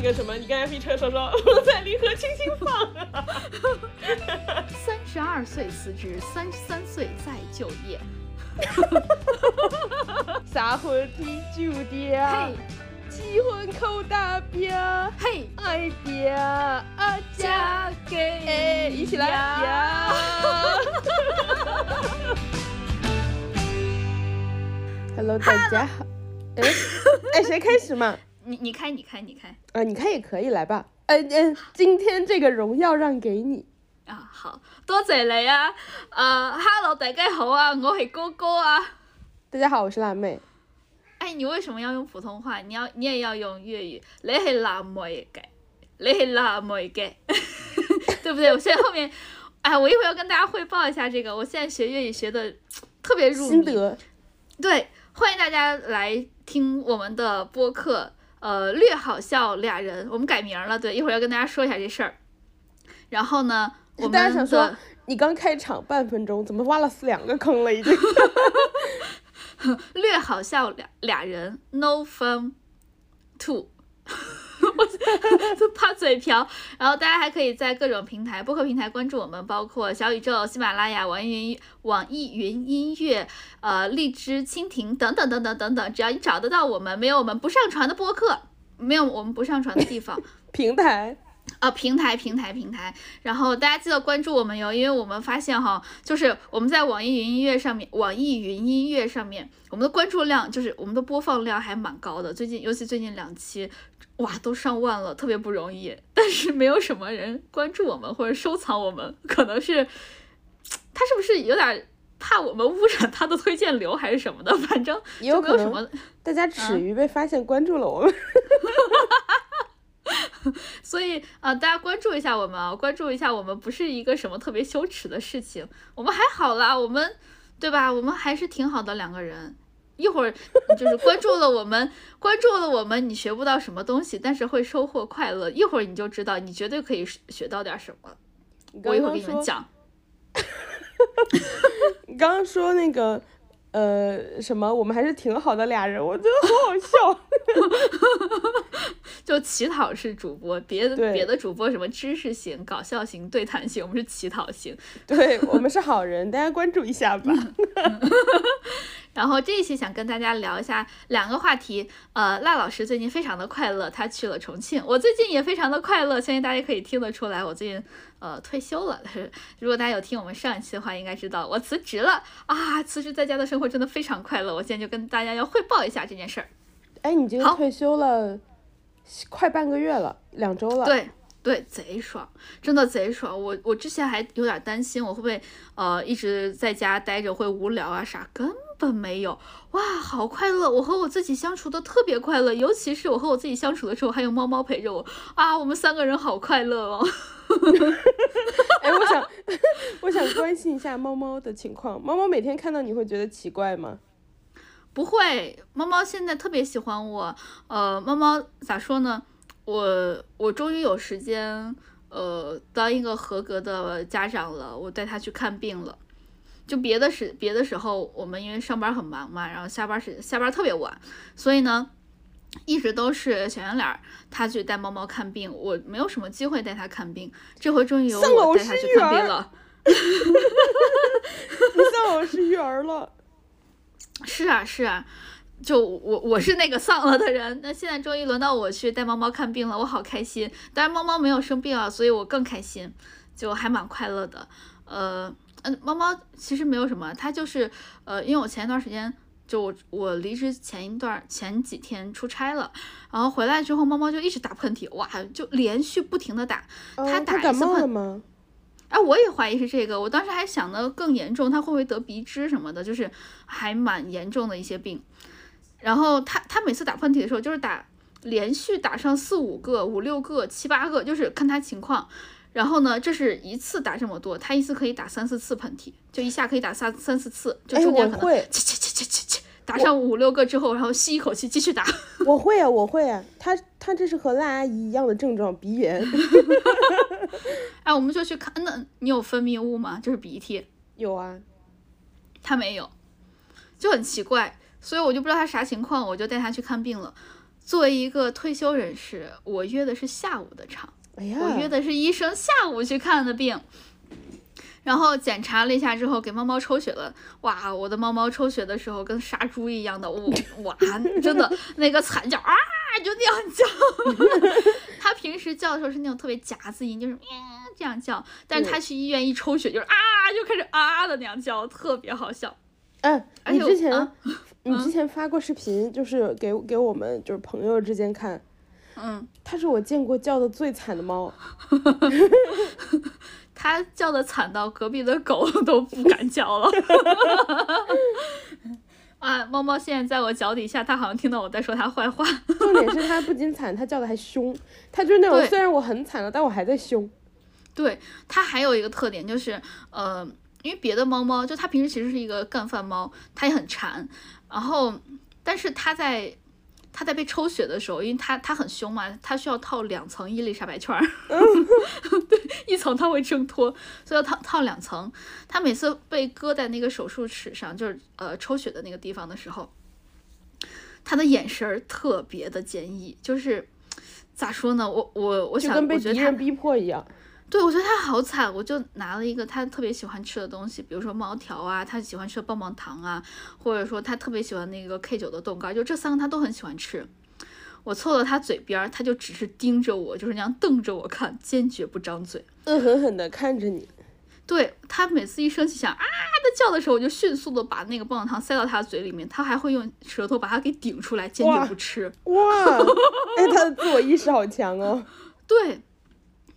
那个什么，你刚才飞车说说我 在离合轻轻放啊。三十二岁辞职，三十三岁再就业。撒婚提酒店，嘿，结婚扣大饼，嘿，爱爹啊嫁嫁给哎，一起来呀！Hello，大家好。哎，哎，谁开始嘛？你你开你开你开啊，你开也可以，来吧。嗯嗯，今天这个荣耀让给你。啊，好多謝你啊！呃，Hello，大家好啊，我是哥哥啊。大家好，我是辣妹。哎，你为什么要用普通话？你要你也要用粤语。你是辣妹嘅，你是辣妹嘅，对不对？我现在后面，哎，我一會要跟大家汇报一下这个，我现在学粤语学的特别入迷。心得。对，欢迎大家来听我们的播客。呃，略好笑俩人，我们改名了。对，一会儿要跟大家说一下这事儿。然后呢？大家想说，你刚开场半分钟，怎么挖了两个坑了？已经。略好笑俩俩人，no fun two。我 就怕嘴瓢。然后大家还可以在各种平台、播客平台关注我们，包括小宇宙、喜马拉雅、网易云、网易云音乐、呃荔枝、蜻蜓等等等等等等。只要你找得到我们，没有我们不上传的播客，没有我们不上传的地方。平台。啊，平台平台平台，然后大家记得关注我们哟，因为我们发现哈，就是我们在网易云音乐上面，网易云音乐上面，我们的关注量就是我们的播放量还蛮高的，最近尤其最近两期，哇，都上万了，特别不容易。但是没有什么人关注我们或者收藏我们，可能是他是不是有点怕我们污染他的推荐流还是什么的？反正有什么，大家耻于被发现关注了我们。所以啊、呃，大家关注一下我们啊，关注一下我们，不是一个什么特别羞耻的事情，我们还好啦，我们对吧？我们还是挺好的两个人。一会儿就是关注了我们，关注了我们，你学不到什么东西，但是会收获快乐。一会儿你就知道，你绝对可以学到点什么。我一会儿给你们讲。你刚刚说那個。呃，什么？我们还是挺好的俩人，我觉得好好笑。就乞讨式主播，别的别的主播什么知识型、搞笑型、对谈型，我们是乞讨型。对，我们是好人，大家关注一下吧。然后这一期想跟大家聊一下两个话题。呃，赖老师最近非常的快乐，他去了重庆。我最近也非常的快乐，相信大家可以听得出来，我最近呃退休了。如果大家有听我们上一期的话，应该知道我辞职了啊！辞职在家的生活真的非常快乐。我现在就跟大家要汇报一下这件事儿。哎，你这个退休了快半个月了，两周了。对。对，贼爽，真的贼爽。我我之前还有点担心，我会不会呃一直在家待着会无聊啊啥，根本没有。哇，好快乐！我和我自己相处的特别快乐，尤其是我和我自己相处的时候，还有猫猫陪着我啊，我们三个人好快乐哦。哎，我想 我想关心一下猫猫的情况。猫猫每天看到你会觉得奇怪吗？不会，猫猫现在特别喜欢我。呃，猫猫咋说呢？我我终于有时间，呃，当一个合格的家长了。我带它去看病了。就别的时别的时候，我们因为上班很忙嘛，然后下班时下班特别晚，所以呢，一直都是小圆脸他去带猫猫看病，我没有什么机会带他看病。这回终于有我带他去看病了。你喪偶是育儿了。是啊，是啊。就我我是那个丧了的人，那现在终于轮到我去带猫猫看病了，我好开心。当然猫猫没有生病啊，所以我更开心，就还蛮快乐的。呃，嗯，猫猫其实没有什么，它就是呃，因为我前一段时间就我我离职前一段前几天出差了，然后回来之后猫猫就一直打喷嚏，哇，就连续不停的打。它打一次喷嚏。哎，我也怀疑是这个，我当时还想的更严重，它会不会得鼻支什么的，就是还蛮严重的一些病。然后他他每次打喷嚏的时候，就是打连续打上四五个、五六个、七八个，就是看他情況。然后呢，这是一次打这么多，他一次可以打三四次喷嚏，就一下可以打三三四次，就中间可能切切切切切切打上五六个之后，然后吸一口气继续打。我会啊，我会啊，他他这是和辣阿姨一样的症状，鼻炎。哎，我们就去看，那你有分泌物吗？就是鼻涕。有啊，他没有，就很奇怪。所以我就不知道他啥情况，我就带他去看病了。作为一个退休人士，我约的是下午的场，哎呀，我约的是医生下午去看的病。然后检查了一下之后，给猫猫抽血了。哇，我的猫猫抽血的时候跟杀猪一样的，哇 哇，真的那个惨叫啊，就那样叫。它平时叫的时候是那种特别夹子音，就是喵这样叫。但是它去医院一抽血，就是啊，就开始啊的那样叫，特别好笑。哎，而且你之前、啊你之前发过视频，就是给给我们就是朋友之间看，嗯，它是我见过叫的最惨的猫。它叫的惨到隔壁的狗都不敢叫了。啊，猫猫现在在我脚底下，它好像听到我在说它坏话。重点是它不仅惨，它叫的还凶。它就是那种虽然我很惨了，但我还在凶。对，它还有一个特点就是，呃，因为别的猫猫就它平时其实是一个干饭猫，它也很馋，然后但是它在它在被抽血的时候，因为他他很凶嘛，他需要套两层伊丽莎白圈儿，对，一层他会挣脱，所以要套套两层。他每次被搁在那个手术室上，就是呃抽血的那个地方的时候，他的眼神儿特别的坚毅，就是咋说呢？我我我想，就跟被我觉得它敌人逼迫一样。对，我觉得他好惨，我就拿了一个他特别喜欢吃的东西，比如说猫条啊，他喜欢吃的棒棒糖啊，或者说他特别喜欢那个 K 九的冻干，就这三个他都很喜欢吃。我凑到他嘴边儿，他就只是盯着我，就是那样瞪着我看，坚决不张嘴。恶狠狠地看着你，对他每次一生气想啊的叫的时候，我就迅速的把那个棒棒糖塞到他嘴里面，他还会用舌头把它给顶出来，坚决不吃。哇，哎，他的自我意识好强哦。对，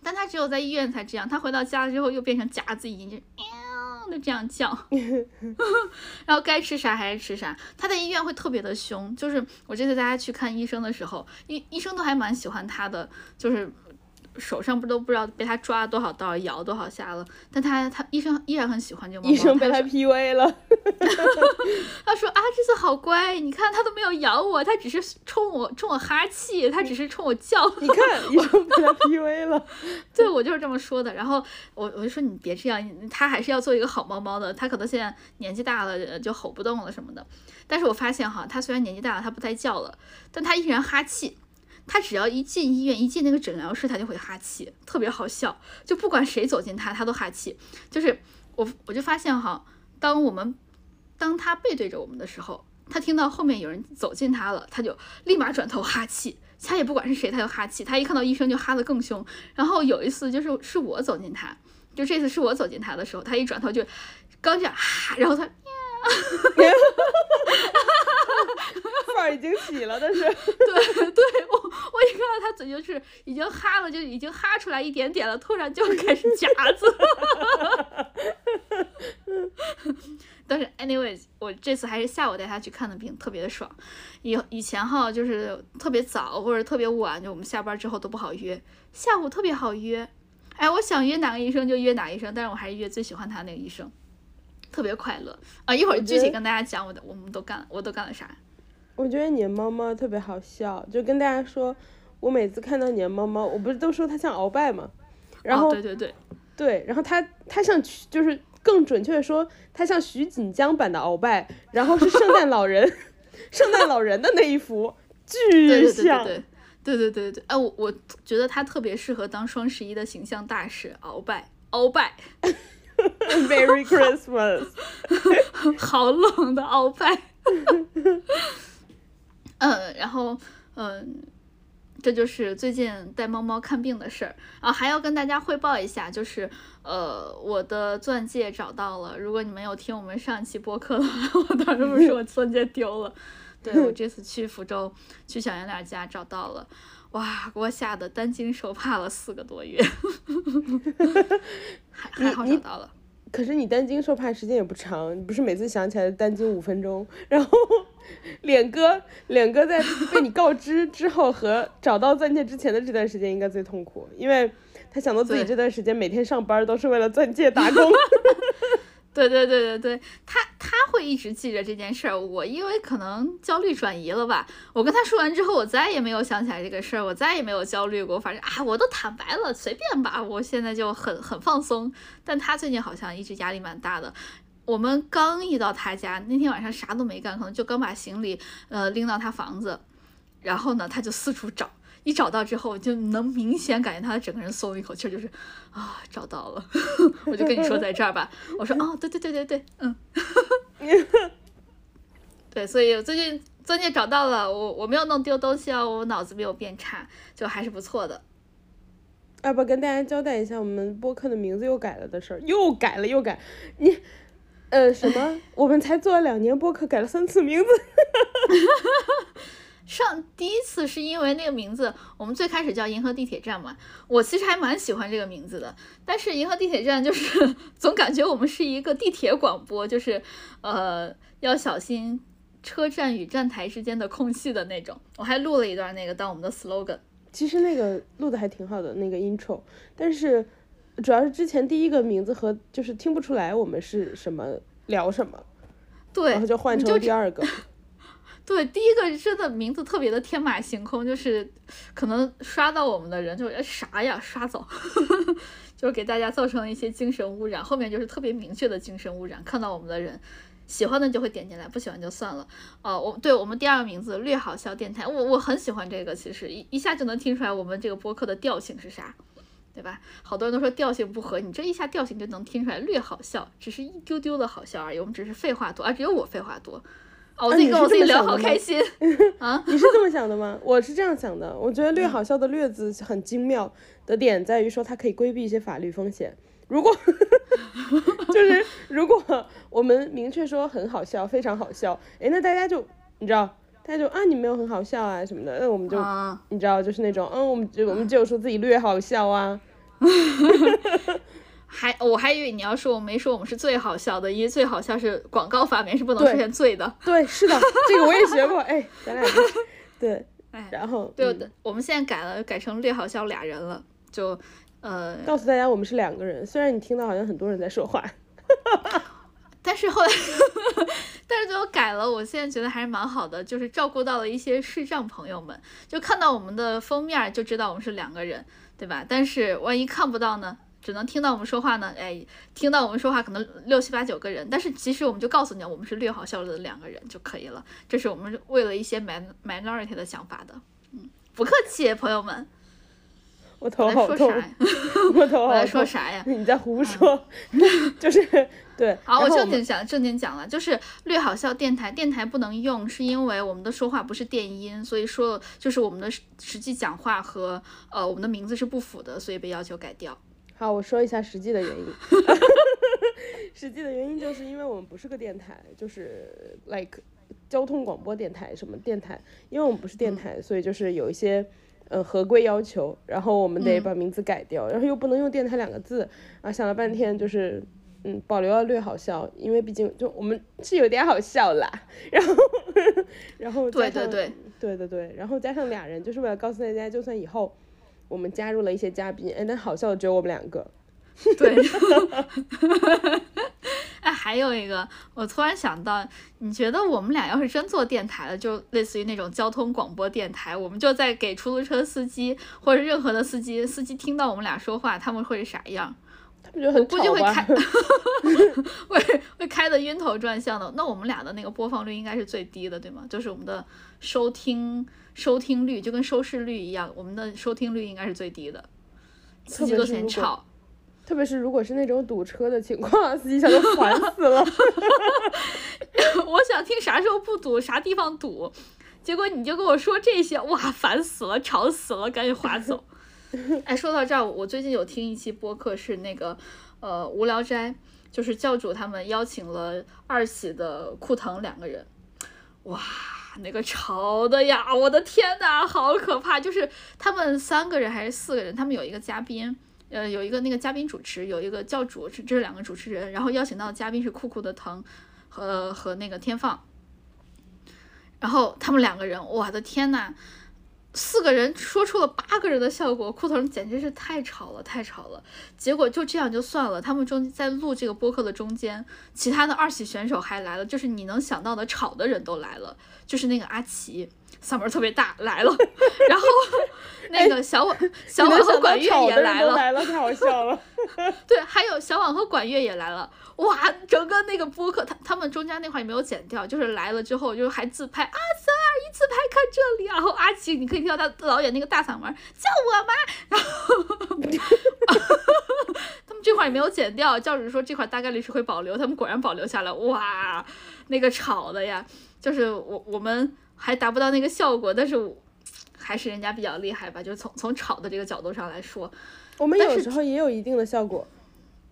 但他只有在医院才这样，他回到家之后又变成夹子音，就喵的这样叫，然后该吃啥还是吃啥。他在医院会特别的凶，就是我这次带他去看医生的时候，医医生都还蛮喜欢他的，就是。手上不都不知道被他抓了多少刀，咬多少下了，但他他医生依然很喜欢这个猫猫。医生被他 他说 PUA 了，他说啊，这次好乖，你看他都没有咬我，他只是冲我冲我哈气，他只是冲我叫。你看医生被他 PUA 了。对，我就是这么说的。然后我我就说你别这样，它还是要做一个好猫猫的。它可能现在年纪大了，呃就吼不动了什么的。但是我发现哈，它虽然年纪大了，它不再叫了，但它依然哈气。他只要一进医院，一进那个诊疗室，他就会哈气，特别好笑。就不管谁走进他，他都哈气。就是我我就发现哈，当我们当他背对着我们的时候，他听到后面有人走近他了，他就立马转头哈气。他也不管是谁，他就哈气。他一看到医生就哈得更凶。然后有一次就是是我走进他，就这次是我走进他的时候，他一转头就刚这样哈，然后它 范儿已经起了，但是 对对，我我一看到他嘴就是已经哈了，就已经哈出来一点点了，突然就开始夹子。但是 anyways，我这次还是下午带他去看的病，特别的爽。以以前哈就是特别早或者特别晚，就我们下班之后都不好约，下午特别好约。哎，我想约哪个医生就约哪个医生，但是我还是约最喜欢他那个医生，特别快乐啊！一会儿具体跟大家讲我的我们都干我都干了啥。我觉得你的猫猫特别好笑，就跟大家说，我每次看到你的猫猫，我不是都说它像鳌拜吗？然后、哦、对对对对，然后它它像就是更准确的说，它像徐锦江版的鳌拜，然后是圣诞老人，圣诞老人的那一幅，巨对对对像。对对对对对，哎，我我觉得它特别适合当双十一的形象大使，鳌拜鳌拜，Merry Christmas。好冷的鳌拜。嗯，然后嗯，这就是最近带猫猫看病的事儿啊，还要跟大家汇报一下，就是呃，我的钻戒找到了。如果你们有听我们上期播客的话，我当时不是说我钻戒丢了，对我这次去福州去小圆脸家找到了，哇，给我吓得担惊受怕了四个多月，还还好找到了。可是你担惊受怕时间也不长，你不是每次想起来担惊五分钟，然后 脸哥脸哥在被你告知之后和找到钻戒之前的这段时间应该最痛苦，因为他想到自己这段时间每天上班都是为了钻戒打工。对对对对对，他他会一直记着这件事儿。我因为可能焦虑转移了吧，我跟他说完之后，我再也没有想起来这个事儿，我再也没有焦虑过。反正啊，我都坦白了，随便吧。我现在就很很放松。但他最近好像一直压力蛮大的。我们刚一到他家那天晚上啥都没干，可能就刚把行李呃拎到他房子，然后呢，他就四处找，一找到之后，就能明显感觉他整个人松了一口气，就是啊，找到了。我就跟你说在这儿吧，我说哦，对对对对对，嗯，对，所以最近钻戒找到了，我我没有弄丢东西哦，我脑子没有变差，就还是不错的。要不跟大家交代一下，我们播客的名字又改了的事儿，又改了又改，你，呃，什么？我们才做了两年播客，改了三次名字。上第一次是因为那个名字，我们最开始叫银河地铁站嘛，我其实还蛮喜欢这个名字的。但是银河地铁站就是总感觉我们是一个地铁广播，就是呃要小心车站与站台之间的空隙的那种。我还录了一段那个当我们的 slogan。其实那个录的还挺好的那个 intro，但是主要是之前第一个名字和就是听不出来我们是什么聊什么，对，然后就换成了第二个。对，第一个真的名字特别的天马行空，就是可能刷到我们的人就啥呀，刷走，就是给大家造成了一些精神污染。后面就是特别明确的精神污染，看到我们的人。喜欢的就会点进来，不喜欢就算了。哦，我对我们第二个名字“略好笑电台”，我我很喜欢这个，其实一一下就能听出来我们这个播客的调性是啥，对吧？好多人都说调性不合，你这一下调性就能听出来，略好笑，只是一丢丢的好笑而已。我们只是废话多，啊，只有我废话多。哦，我自己跟我自己聊好开心 啊！你是这么想的吗？我是这样想的，我觉得“略好笑”的“略”字很精妙的点在于说它可以规避一些法律风险。如果 就是如果我们明确说很好笑，非常好笑，哎，那大家就你知道，大家就啊，你没有很好笑啊什么的，那我们就你知道，就是那种，嗯，我们就我们只有说自己略好笑啊。还我还以为你要说我没说我们是最好笑的，因为最好笑是广告发明是不能出现最的。对，是的，这个我也学过，哎，咱俩对，哎，然后对的，我们现在改了，改成略好笑俩人了，就。呃，告诉大家我们是两个人，虽然你听到好像很多人在说话，但是后来，但是最后改了，我现在觉得还是蛮好的，就是照顾到了一些视障朋友们，就看到我们的封面就知道我们是两个人，对吧？但是万一看不到呢，只能听到我们说话呢，哎，听到我们说话可能六七八九个人，但是其实我们就告诉你，我们是略好笑的两个人就可以了，这是我们为了一些 min minority 的想法的，嗯，不客气，朋友们。我头好痛，我头好痛。我在说啥呀？你在胡说，就是对。好，我正经讲，正经讲了，就是略好笑电台，电台不能用，是因为我们的说话不是电音，所以说就是我们的实际讲话和呃我们的名字是不符的，所以被要求改掉。好，我说一下实际的原因。实际的原因就是因为我们不是个电台，就是 like 交通广播电台什么电台，因为我们不是电台，所以就是有一些。呃，合规要求，然后我们得把名字改掉，然后又不能用电台两个字啊，想了半天就是，嗯，保留了略好笑，因为毕竟就我们是有点好笑啦，然后，然后对对对对对对，然后加上俩人，就是为了告诉大家，就算以后我们加入了一些嘉宾，哎，但好笑的只有我们两个。对，哎，还有一个，我突然想到，你觉得我们俩要是真做电台了，就类似于那种交通广播电台，我们就在给出租车司机或者任何的司机，司机听到我们俩说话，他们会是啥样？他们觉得很估计 会开，会会开的晕头转向的。那我们俩的那个播放率应该是最低的，对吗？就是我们的收听收听率就跟收视率一样，我们的收听率应该是最低的，司机都嫌吵。特别是如果是那种堵车的情况，司机想都烦死了。我想听啥时候不堵，啥地方堵，结果你就跟我说这些，哇，烦死了，吵死了，赶紧划走。哎，说到这儿，我最近有听一期播客，是那个呃无聊斋，就是教主他们邀请了二喜的库腾两个人，哇，那个吵的呀，我的天呐，好可怕！就是他们三个人还是四个人，他们有一个嘉宾。呃，有一个那个嘉宾主持，有一个教主，这这是两个主持人，然后邀请到的嘉宾是酷酷的腾和和那个天放，然后他们两个人，我的天呐，四个人说出了八个人的效果，裤腾简直是太吵了，太吵了。结果就这样就算了，他们中在录这个播客的中间，其他的二喜选手还来了，就是你能想到的吵的人都来了，就是那个阿奇。嗓门特别大来了，然后 那个小婉、小婉和管乐也来了，来了太好笑了。对，还有小婉和管乐也来了，哇，整个那个播客，他他们中间那块也没有剪掉，就是来了之后就还自拍啊，三二一自拍，看这里啊！然后阿奇，你可以听到他老演那个大嗓门，叫我妈。然后他们这块也没有剪掉，教主说这块大概率是会保留，他们果然保留下来。哇，那个吵的呀，就是我我们还达不到那个效果，但是还是人家比较厉害吧，就是从从炒的这个角度上来说，我们有时候也有一定的效果。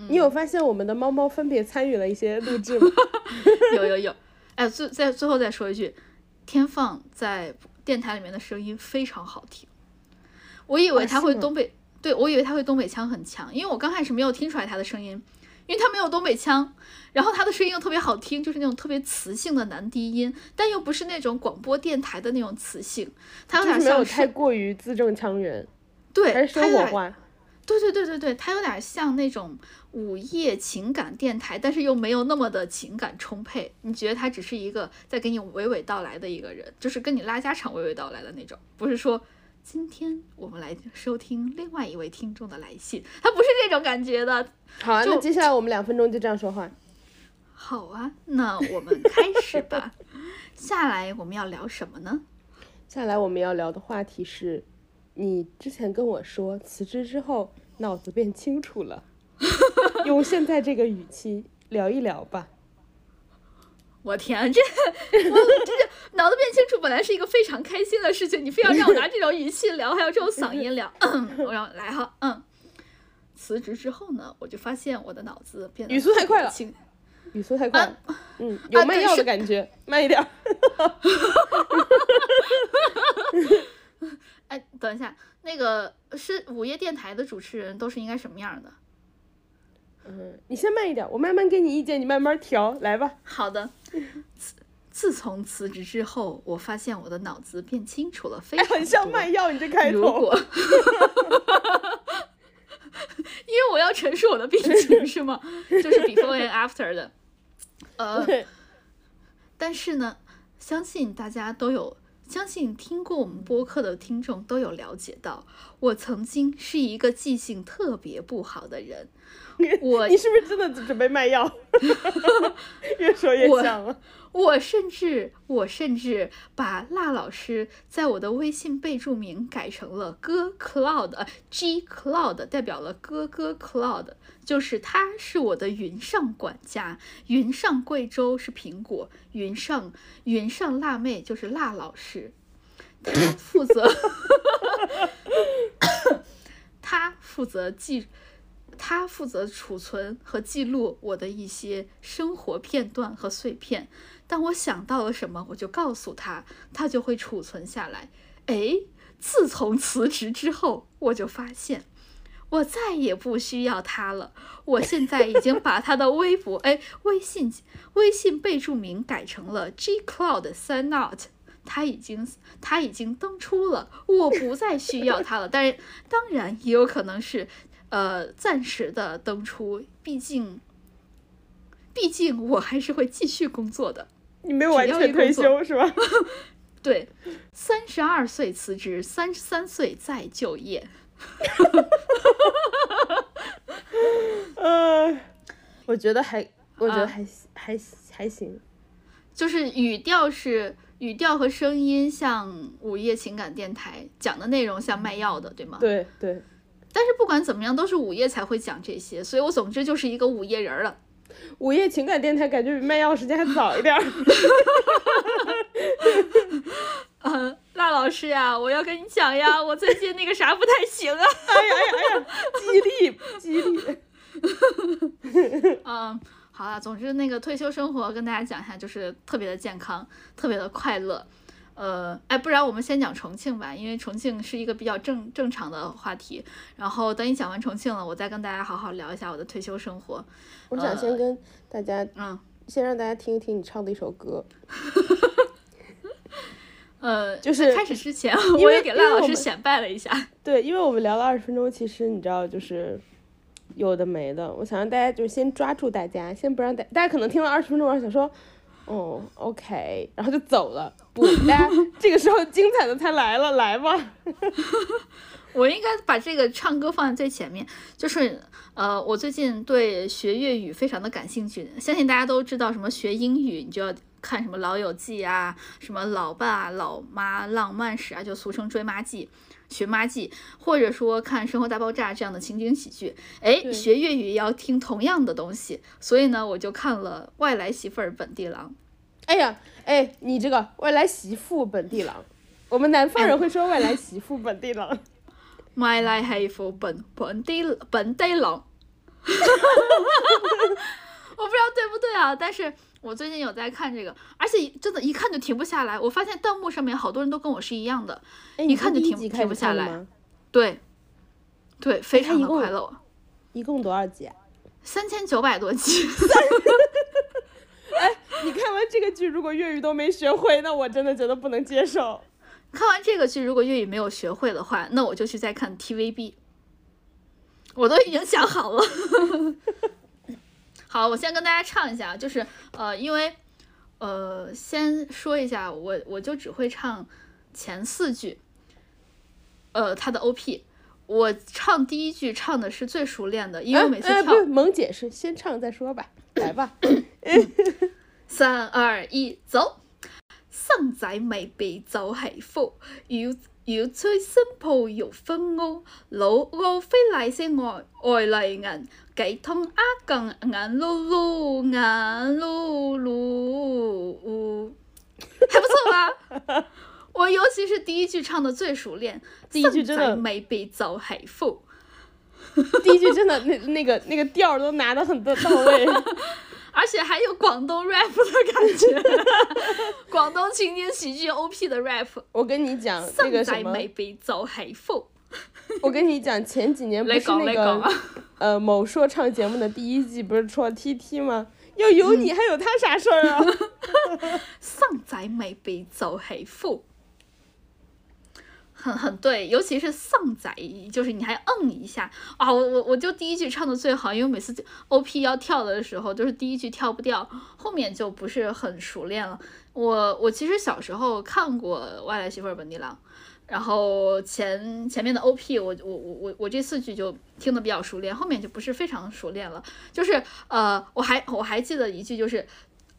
你有发现我们的猫猫分别参与了一些录制吗？有有有。哎，最在最后再说一句，天放在电台里面的声音非常好听。我以为他会东北，对我以为他会东北腔很强，因为我刚开始没有听出来他的声音，因为他没有东北腔，然后他的声音又特别好听，就是那种特别磁性的男低音，但又不是那种广播电台的那种磁性，他有点像太过于字正腔圆，对，还是生活化。对对对对对，他有点像那种午夜情感电台，但是又没有那么的情感充沛。你觉得他只是一个在给你娓娓道来的一个人，就是跟你拉家常娓娓道来的那种，不是说今天我们来收听另外一位听众的来信，他不是这种感觉的。好啊，那接下来我们两分钟就这样说话。好啊，那我们开始吧。下来我们要聊什么呢？下来我们要聊的话题是。你之前跟我说辞职之后脑子变清楚了，用现在这个语气聊一聊吧。我天，这我这脑子变清楚本来是一个非常开心的事情，你非要让我拿这种语气聊，还有这种嗓音聊，我让来哈，嗯。辞职之后呢，我就发现我的脑子变得语速太快了，语速太快了，嗯，有卖药的感觉，慢一点。哎，等一下，那个是午夜电台的主持人都是应该什么样的？嗯，你先慢一点，我慢慢给你意见，你慢慢调，来吧。好的。自自从辞职之后，我发现我的脑子变清楚了，非常很像卖药，你这开头。如果，因为我要陈述我的病情是吗？就是 before and after 的。呃，但是呢，相信大家都有。相信听过我们播客的听众都有了解到，我曾经是一个记性特别不好的人。我你是不是真的准备卖药？越说越像了。我甚至我甚至把辣老师在我的微信备注名改成了哥 Cloud，G Cloud 代表了哥哥 Cloud，就是他是我的云上管家。云上贵州是苹果，云上云上辣妹就是辣老师，他负责，他负责记。他负责储存和记录我的一些生活片段和碎片，当我想到了什么，我就告诉他，他就会储存下来。哎，自从辞职之后，我就发现我再也不需要他了。我现在已经把他的微博、哎微信、微信备注名改成了 G Cloud Sign Out，他已经他已经登出了，我不再需要他了。但是当然也有可能是。呃，暂时的登出，毕竟，毕竟我还是会继续工作的。你没有完全退休是吧？对，三十二岁辞职，三十三岁再就业。呃，我觉得还，我觉得还还还行，就是语调是语调和声音像午夜情感电台讲的内容像卖药的，对吗？对对。但是不管怎么样，都是午夜才会讲这些，所以我总之就是一个午夜人了。午夜情感电台感觉比卖药时间还早一点儿。嗯，辣老师呀，我要跟你讲呀，我最近那个啥不太行啊。哎呀哎呀哎呀，激励激励。嗯，好了，总之那个退休生活跟大家讲一下，就是特别的健康，特别的快乐。呃，哎，不然我们先讲重庆吧，因为重庆是一个比较正正常的话题。然后等你讲完重庆了，我再跟大家好好聊一下我的退休生活。我想先跟大家，嗯，先让大家听一听你唱的一首歌。呃，就是开始之前，我也给赖老师显摆了一下。对，因为我们聊了二十分钟，其实你知道，就是有的没的。我想让大家就是先抓住大家，先不让大大家可能听了二十分钟，想说。哦，OK，然后就走了。不，大家这个时候精彩的才来了，来吧。我应该把这个唱歌放在最前面，就是呃，我最近对学粤语非常的感兴趣。相信大家都知道，什么学英语你就要看什么《老友记》啊，什么《老爸老妈浪漫史》啊，就俗称追妈记。寻妈记，或者说看《生活大爆炸》这样的情景喜剧，哎，学粤语也要听同样的东西，所以呢，我就看了《外来媳妇儿本地郎哎呀，哎，你这个外来媳妇本地郎，我们南方人会说外来媳妇本地郎。》，外来媳妇本本地本地郎。我不知道对不对啊，但是我最近有在看这个，而且真的，一看就停不下来。我发现弹幕上面好多人都跟我是一样的，哎，一看就停停不下来？对，对，非常的快乐。一共多少集啊？三千九百多集，你看完这个剧，如果粤语都没学会，那我真的觉得不能接受。看完这个剧，如果粤语没有学会的话，那我就去再看 TVB。我都已经想好了。好，我先跟大家唱一下，就是呃，因为呃，先说一下，我我就只会唱前四句，呃，它的 OP。我唱第一句唱的是最熟练的，因为我每次跳哎哎萌姐是先唱再说吧，来吧。三二一，走！生仔未必就係福，要要吹新抱肉分屋，老老非賴些外外嚟人，幾通啊更眼碌碌眼碌碌，還不錯吧？我尤其是第一句唱的最熟練，第一句真的生仔未必就係福。第一句真的那那个那个调儿都拿得很到到位。而且还有广东 rap 的感觉，广东情景喜剧 OP 的 rap。我跟你讲，那个什么，生仔未必就係福。我跟你讲，前几年不是 那個你講啊！呃某说唱节目的第一季不是出了 TT 吗？要有你还有他啥事儿啊？生仔未必就係福。很很对，尤其是丧仔，就是你还嗯一下啊！我我我就第一句唱的最好，因为每次 OP 要跳的时候，都是第一句跳不掉，后面就不是很熟练了。我我其实小时候看过《外来媳妇本地郎》，然后前前面的 OP 我我我我我这四句就听得比较熟练，后面就不是非常熟练了。就是呃，我还我还记得一句就是，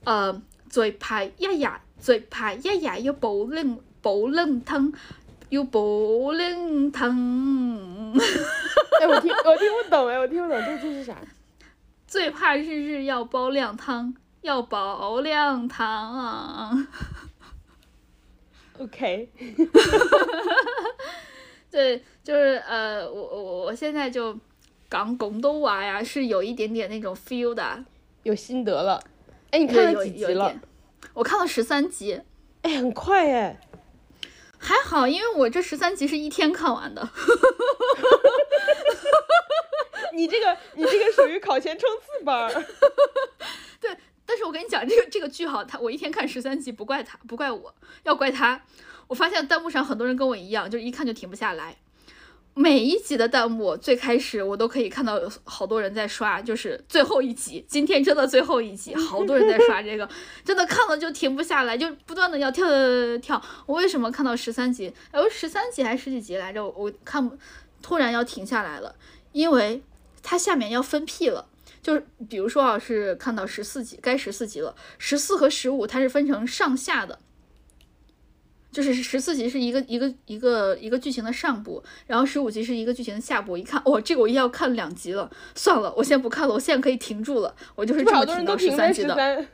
呃，最怕一日最怕一日要保冷保齡湯。要保齡湯，哎，我听我听不懂哎，我听不懂这句是啥？最怕日日要煲靓汤，要煲靓湯。OK，对，就是呃，我我我现在就讲广东话呀，是有一点点那种 feel 的。有心得了。哎，你看了有有一幾集了？，我看了十三集，哎，很快哎。還好，因为我这十三集是一天看完的。你这个你这个属于考前冲刺班 对，但是我跟你讲，这个这个剧好，他我一天看十三集，不怪他，不怪我，要怪他。我发现弹幕上很多人跟我一样，就是一看就停不下來。每一集的弹幕最开始我都可以看到有好多人在刷，就是最后一集，今天真的最后一集，好多人在刷这个，真的看了就停不下来，就不断的要跳跳跳跳。我为什么看到十三集？哎，我十三集还是十几集来着？我看，突然要停下来了，因为它下面要分批了。就是比如说啊，是看到十四集，该十四集了，十四和十五它是分成上下的，就是十四集是一个一个一个一个剧情的上部，然后十五集是一个剧情的下部。一看，哦，这个我一要看两集了，算了，我先不看了，我现在可以停住了，我就是這麼好多人都停到十三集的。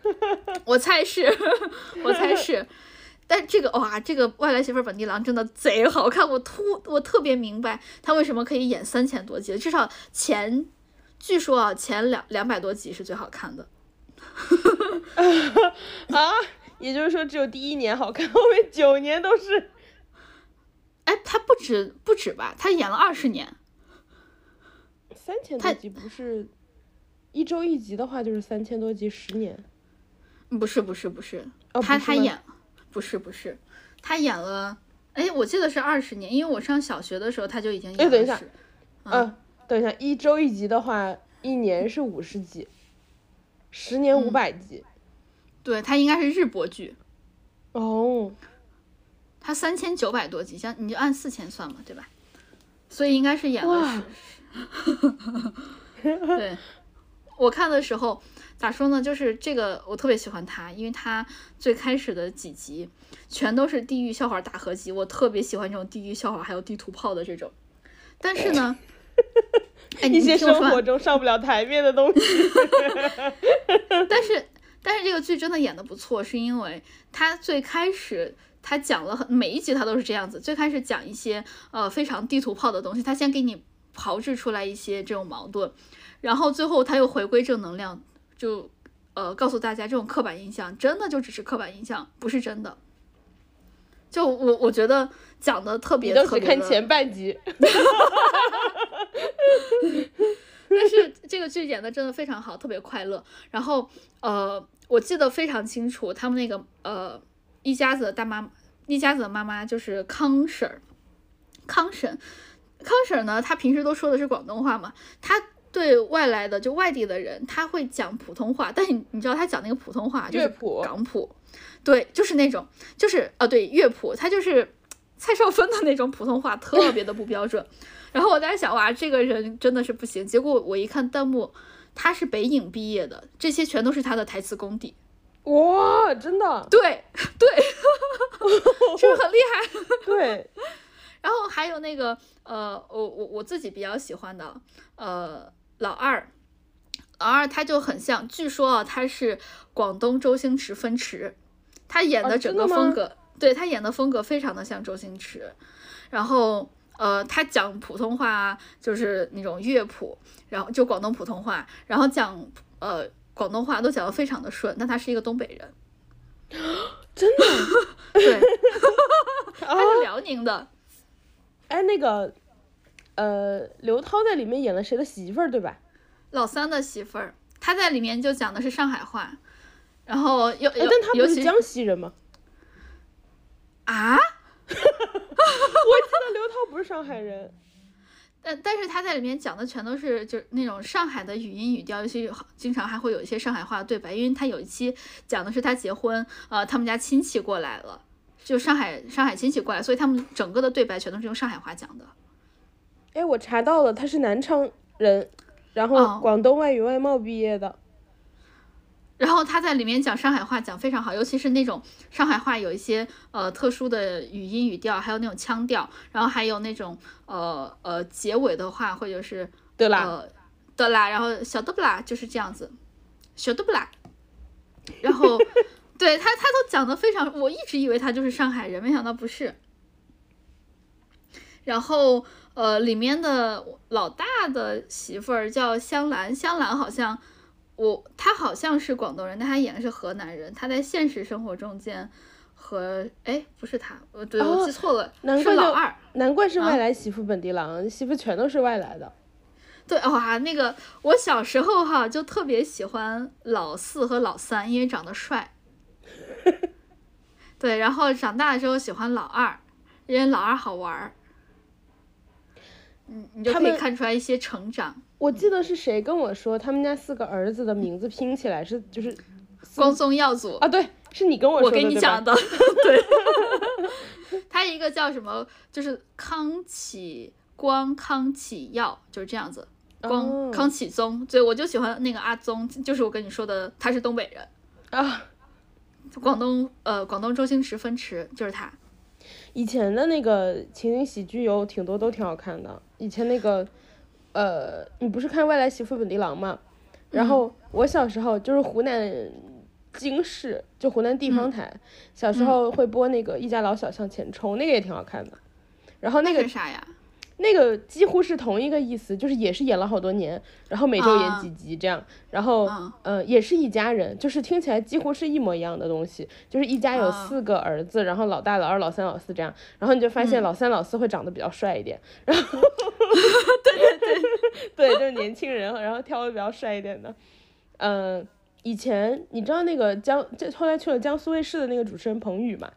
我猜是，我猜是。但这个哇，这个外来媳妇本地郎真的贼好看，我突我特别明白他为什么可以演三千多集，至少前，据说啊前两两百多集是最好看的。啊，也就是说只有第一年好看，后面九年都是。哎，他不止不止吧，他演了二十年。三千多集不是一周一集的话，就是三千多集，十年。不是不是不是，他他演，不是不是，他演了，哎，我记得是二十年，因为我上小学的时候他就已经演了哎等一下十嗯，等一下，一周一集的话，一年是五十集，十年五百集。對他應該是日播剧。哦，它三千九百多集，像你就按四千算嘛，对吧？所以应该是演了 对，我看的时候咋说呢？就是这个我特别喜欢他，因为他最开始的几集全都是地狱笑话大合集，我特别喜欢这种地狱笑话还有地图炮的这种。但是呢，哎，你一些生活中上不了台面的东西。但是但是这个剧真的演的不错，是因为他最开始他讲了很每一集他都是这样子，最开始讲一些呃非常地图炮的东西，他先给你炮制出来一些这种矛盾，然后最后他又回归正能量，就呃告诉大家这种刻板印象真的就只是刻板印象，不是真的。就我我觉得讲的特别的只看前半集，但是这个剧演的真的非常好，特别快乐。然后呃，我记得非常清楚，他们那个呃一家子的大妈，一家子的妈妈就是康婶儿，康婶，康婶儿呢，她平时都说的是广东话嘛，她对外来的就外地的人，她会讲普通话，但你你知道她讲那个普通话就是港普，对，就是那种就是呃对乐谱，她就是蔡少芬的那种普通话，特别的不标准。然后我在想，哇，这个人真的是不行。结果我一看弹幕，他是北影毕业的，这些全都是他的台词功底。哇，真的，对对，是不是很厉害？对，然后还有那个呃，我我我自己比较喜欢的呃老二，老二他就很像，据说啊他是广东周星驰分池，他演哦的整个风格，对他演的风格非常的像周星驰，然后。呃，他讲普通话啊，就是那种乐谱，然后就广东普通话，然后讲呃广东话都讲得非常的顺，但他是一个东北人，真的。对，啊他是辽宁的，哎，那个，呃，刘涛在里面演了谁的媳妇儿，对吧？老三的媳妇儿，他在里面就讲的是上海话，然后又但他不是江西人吗？啊，那刘涛不是上海人。但但是他在里面讲的全都是就是那种上海的语音语调，尤其经常还会有一些上海话的对白，因为他有一期讲的是他结婚，呃，他们家亲戚过来了，就上海上海亲戚过来，所以他们整个的对白全都是用上海话讲的。哎，我查到了，他是南昌人，然哦后广东外语外贸毕业的。然后他在里面讲上海话讲非常好，尤其是那种上海话有一些呃特殊的语音语调，还有那种腔调，然后还有那种呃呃结尾的话，或者是对啦，呃的啦，然后小的不啦，就是这样子，小的不啦，然后 对他他都讲的非常，我一直以为他就是上海人，没想到不是。然后呃，里面的老大的媳妇儿叫香兰，香兰好像我他好像是广东人，但他演的是河南人，他在现实生活中间和哎不是他，呃对我哦记错了，难怪是老二。难怪是啊外来媳妇本地郎，媳妇全都是外来的。对，哇，那个我小时候哈就特别喜欢老四和老三，因为长得帅。对，然后长大了之后喜欢老二，因为老二好玩儿。嗯，你就可以看出来一些成长。我记得是谁跟我说，他们家四个儿子的名字拼起来是就是光宗耀祖，啊，对，是你跟我说我给你讲的，对。他一个叫什么，就是康启光、康启耀，就是这样子。光、哦康启宗，对我就喜欢那个阿宗，就是我跟你说的，他是东北人。啊。广东呃，广东周星驰分池就是他。以前的那个情景喜剧有挺多都挺好看的。以前那个，呃，你不是看《外来媳妇本地郎》吗？然后我小时候就是湖南经视，就湖南地方台，小时候会播那个《一家老小向前冲》，那个也挺好看的。然后那个是啥呀？那个几乎是同一个意思，就是也是演了好多年，然后每周演几集这样，然后嗯。呃也是一家人，就是听起来几乎是一模一样的东西，就是一家有啊四个儿子，然后老大、老二、老三、老四这样，然后你就发现老三、老四会长得比较帅一点，然后对。对对，对，就是年轻人，然后挑的比较帅一点的，嗯、以前你知道那个江，这后来去了江苏卫视的那个主持人彭宇嘛？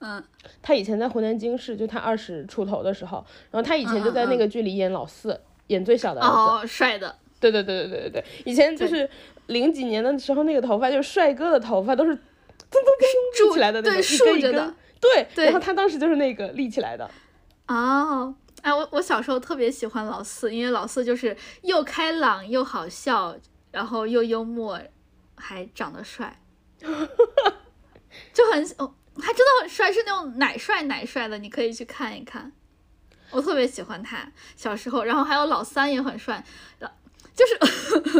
嗯他以前在湖南经视，就他二十出头的时候，然后他以前就在那个剧里演老四，演最小的儿子。哦，帅的，对对对对对对对，以前就是零几年的时候，那个头发就是帅哥的头发，都是噔噔噔立起来的那种，竖着的根一根。对，对然后他当时就是那个立起来的。哦。哎，我我小时候特别喜欢老四，因为老四就是又开朗又好笑，然后又幽默，还长得帅，就很哦，还真的很帅，是那种奶帅奶帅的，你可以去看一看。我特别喜欢他小时候，然后还有老三也很帅，就是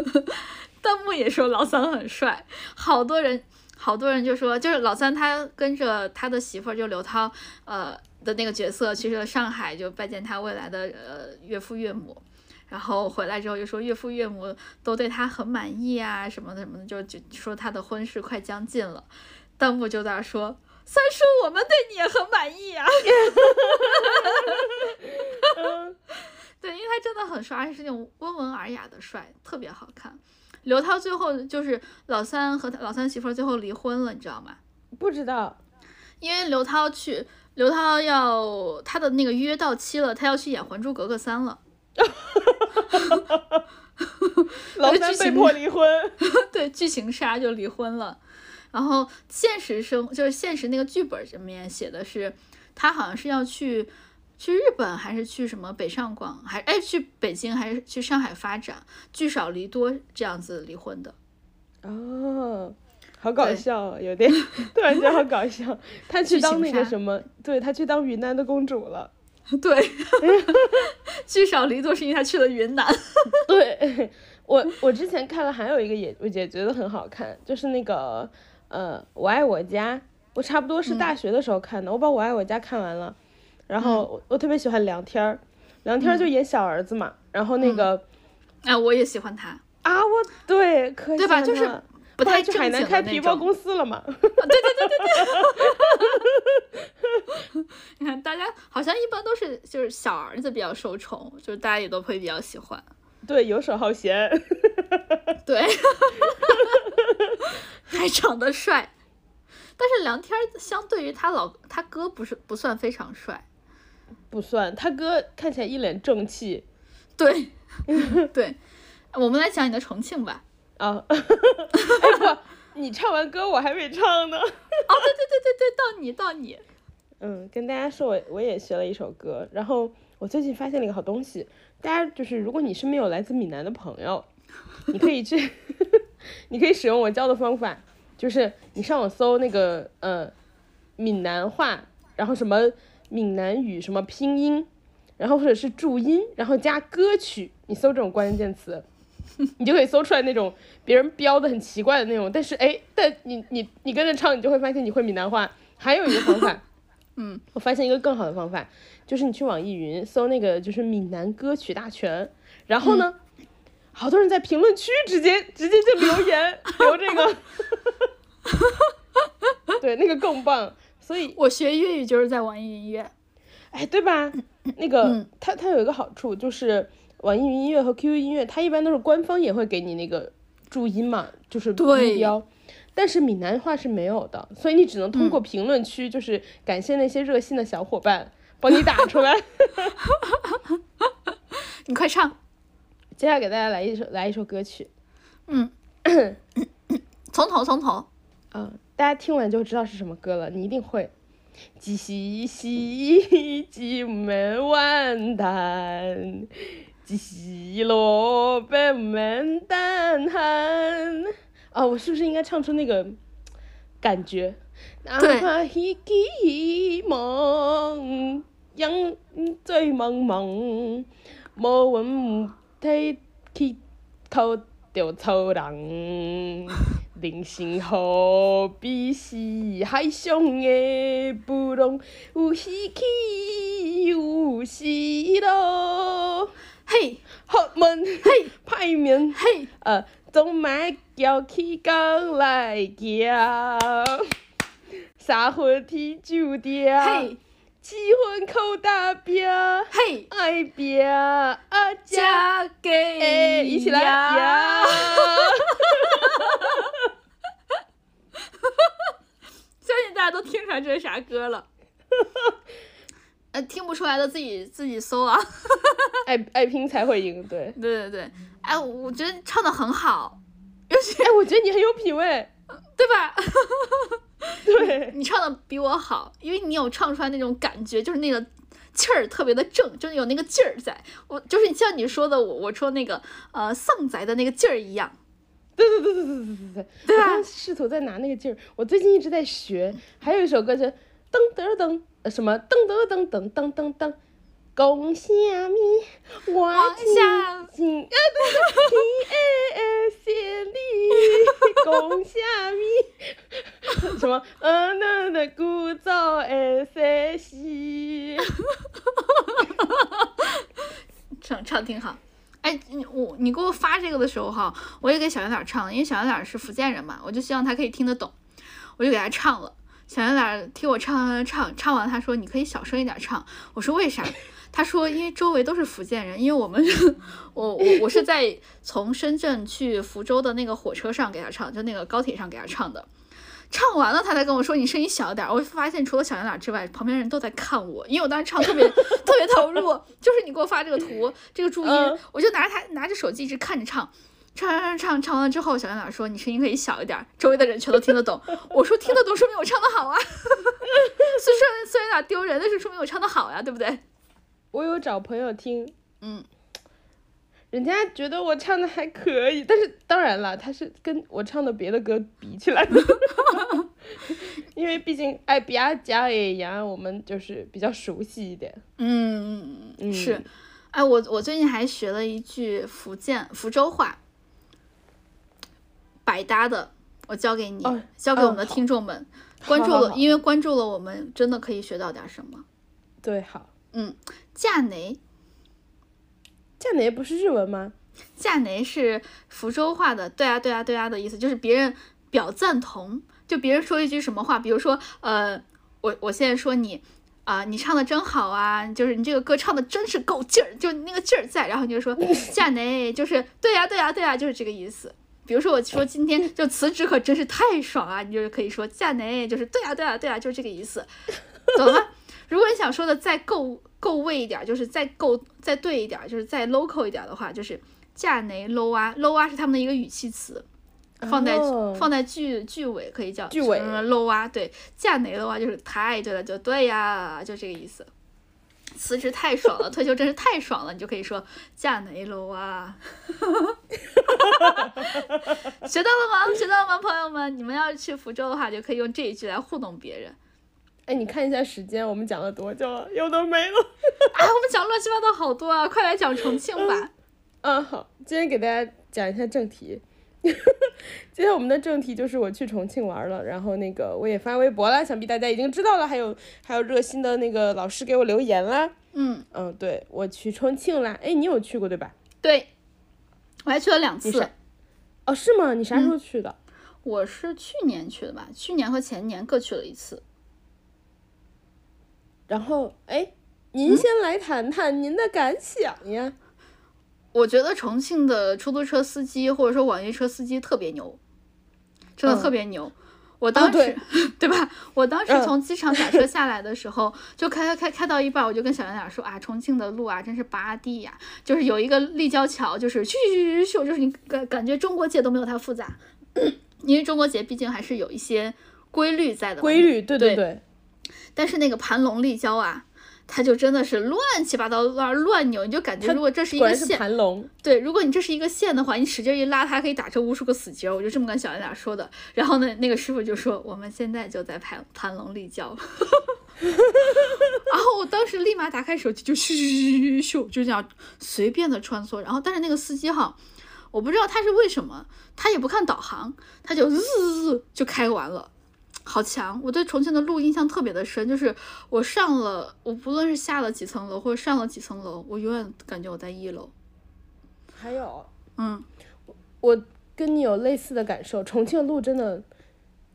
弹幕也说老三很帅，好多人好多人就说，就是老三他跟着他的媳妇儿就刘涛，呃的那个角色去了上海，就拜见他未来的呃岳父岳母，然后回来之后就说岳父岳母都对他很满意啊什么的什么的，就就说他的婚事快将近了，弹幕就在说。三叔，我们对你也很满意呀。对，因为他真的很帅，而且是那种温文尔雅的帅，特别好看。刘涛最后就是老三和老三媳妇最后离婚了，你知道吗？不知道，因为刘涛去，刘涛要他的那个约到期了，他要去演《还珠格格三》了。老三被迫离婚。对，剧情杀就离婚了。然后现实生就是现实那个剧本里面写的是，他好像是要去去日本还是去什么北上广，还哎去北京还是去上海发展，聚少离多这样子离婚的。哦，好搞笑，有点 突然间好搞笑。他去当那个什么，对他去当云南的公主了。对，聚少离多是因为他去了云南。对我我之前看了还有一个也我也觉得很好看，就是那个。呃，我爱我家，我差不多是大学的时候看的，我把我爱我家看完了，然后我我特别喜欢梁天儿，梁天儿就演小儿子嘛，然后那个，哎，我也喜欢他。啊，我对，可以对吧？就是不太去海南开皮包公司了嘛，对对对对对，你看大家好像一般都是就是小儿子比较受宠，就是大家也都会比较喜欢，对，游手好闲，对。还长得帅，但是梁天相对于他老他哥不是不算非常帅，不算，他哥看起来一脸正气。对，对，我们来讲你的重庆吧。啊，哎不，你唱完歌我还没唱呢。哦，对对对对对，到你到你。嗯，跟大家说，我我也学了一首歌，然后我最近发现了一个好东西，大家就是如果你身边有来自闽南的朋友，你可以去。你可以使用我教的方法，就是你上网搜那个呃闽南话，然后什么闽南语什么拼音，然后或者是注音，然后加歌曲，你搜这种关键词，你就可以搜出来那种别人标的很奇怪的那种，但是哎，但你你你跟着唱，你就会发现你会闽南话。还有一个方法，嗯，我发现一个更好的方法，就是你去网易云搜那个就是闽南歌曲大全，然后呢。好多人在评论区直接直接就留言留这个，对，那个更棒。所以我学粤语就是在网易云音乐，哎，对吧？那个它它有一个好处就是网易云音乐和 QQ 音乐，它一般都是官方也会给你那个注音嘛，就是音标。但是闽南话是没有的，所以你只能通过评论区，就是感谢那些热心的小伙伴帮你打出来。你快唱。接下来给大家来一首来一首歌曲，嗯，从头从头，嗯，大家听完就知道是什么歌了，你一定会。鸡西西鸡没完蛋，几西萝卜没蛋憨。啊，我是不是应该唱出那个感觉？对。一记梦，人醉茫茫，无魂。睇去偷着草人，人生何必是海上的波浪，有喜气有失落。嘿，好门，嘿，歹面，嘿，呃，总莫叫起工来行，三分天注定。嘿。七分靠打拼，嘿，爱拼啊，嫁给一起来呀！相信大家都听出来这是啥歌了。呃，听不出来的自己自己搜啊。爱爱拼才会赢，对。对对对，哎，我觉得唱的很好，尤其哎，我觉得你很有品味，对吧？对你唱的比我好，因为你有唱出来那种感觉，就是那个气儿特别的正，就是有那个劲儿在。我就是像你说的，我我说那个呃丧仔的那个劲儿一样，对对对对对对对对，对啊我刚试图在拿那个劲儿，我最近一直在学，还有一首歌是噔噔噔，呃什么噔噔噔噔噔噔噔，讲虾米，我往下亲，啊对对，天儿仙里，讲虾米，什么嗯那那古早的山西，唱唱挺好。哎，你我你给我发这个的时候哈，我也给小圆脸唱，因为小圆脸是福建人嘛，我就希望他可以听得懂，我就给他唱了。小圆脸听我唱唱唱完，他说你可以小声一点唱。我说为啥？他说因为周围都是福建人，因为我们 我我我是在从深圳去福州的那个火车上给他唱，就那个高铁上给他唱的。唱完了，他才跟我说你声音小点儿。我发现除了小圆脸之外，旁边人都在看我，因为我当时唱特别特别投入。就是你给我发这个图，这个注音，嗯我就拿着他拿着手机一直看着唱。唱唱唱唱唱完了之后，小圆脸说：“你声音可以小一点儿。”周围的人全都听得懂。我说：“听得懂，说明我唱的好啊。”虽然虽然有点丢人，但是说明我唱的好呀，对不对？我有找朋友听，嗯，人家觉得我唱的还可以，但是当然了，他是跟我唱的别的歌比起来，因为毕竟爱比亚加也呀，我们就是比较熟悉一点。嗯，嗯是。哎，我我最近还学了一句福建福州话，百搭的，我教给你，哦教给我们的听众们。关注了，好好好因为关注了我们，真的可以学到点什么。对，好，嫁雷，不是日文吗？嫁雷是福州话的，对啊对啊对啊的意思，就是别人表赞同，就别人说一句什么话，比如说，呃，我我现在说你。啊、你唱的真好啊！就是你这个歌唱的真是够劲儿，就那个劲儿在。然后你就说嫁雷，就是对呀、对呀、对呀、就是这个意思。比如说我说今天就辞职可真是太爽啊，你就是可以说嫁雷，就是对呀、对呀、对呀、就是这个意思，懂了吗？如果你想说的再够够味一点儿，就是再够再对一点儿，就是再 local 一点儿的话，就是嫁雷 low 啊，low 啊是他们的一个语气词，放在、哦放在句句尾可以叫句尾 low 啊，对，嫁雷的话就是太对了，就对呀，就这个意思。辞职太爽了，退休真是太爽了，你就可以说嫁雷 low 啊。学到了吗？学到了吗，朋友们？你们要是去福州的话，就可以用这一句来糊弄别人。哎，你看一下时间，我们讲了多久了？有的没了。啊，我们讲乱七八糟好多啊，快来讲重庆吧。嗯，好，今天给大家讲一下正题。今天我们的正题就是我去重庆玩了，然后那个我也发微博了，想必大家已经知道了，还有还有热心的那个老师给我留言啦。嗯，嗯，对我去重庆啦，哎，你有去过对吧？对，我还去了两次。哦，是吗？你啥时候去的？我是去年去的吧，去年和前年各去了一次。然后，哎，您先来谈谈您的感想呀。我觉得重庆的出租车司机或者说网约车司机特别牛，真的嗯特别牛。我当时、对 对吧？我当时嗯从机场打车 下来的时候，就开开开开到一半，我就跟小圆脸说啊，重庆的路啊，真是拔地呀！就是有一个立交桥，就是咻咻咻咻，就是你感感觉中国界都没有它复杂，因为中国结毕竟还是有一些规律在的嘛。规律，对对对，但是那个盘龙立交啊，它就真的是乱七八糟乱乱扭，你就感觉如果这是一个线，盘龙。对，如果你这是一个线的话，你使劲一拉，它还可以打成无数个死结。我就这么跟小圆脸说的。然后呢，那个师傅就说我们现在就在盘盘龙立交。然后我当时立马打开手机，就咻咻咻咻咻，就这样随便的穿梭。然后但是那个司机哈，我不知道他是为什么，他也不看导航，他就滋滋滋就开完了。好强！我对重庆的路印象特别的深，就是我上了，我不论是下了几层楼或者上了几层楼，我永远感觉我在一楼。还有，嗯，我跟你有类似的感受，重庆的路真的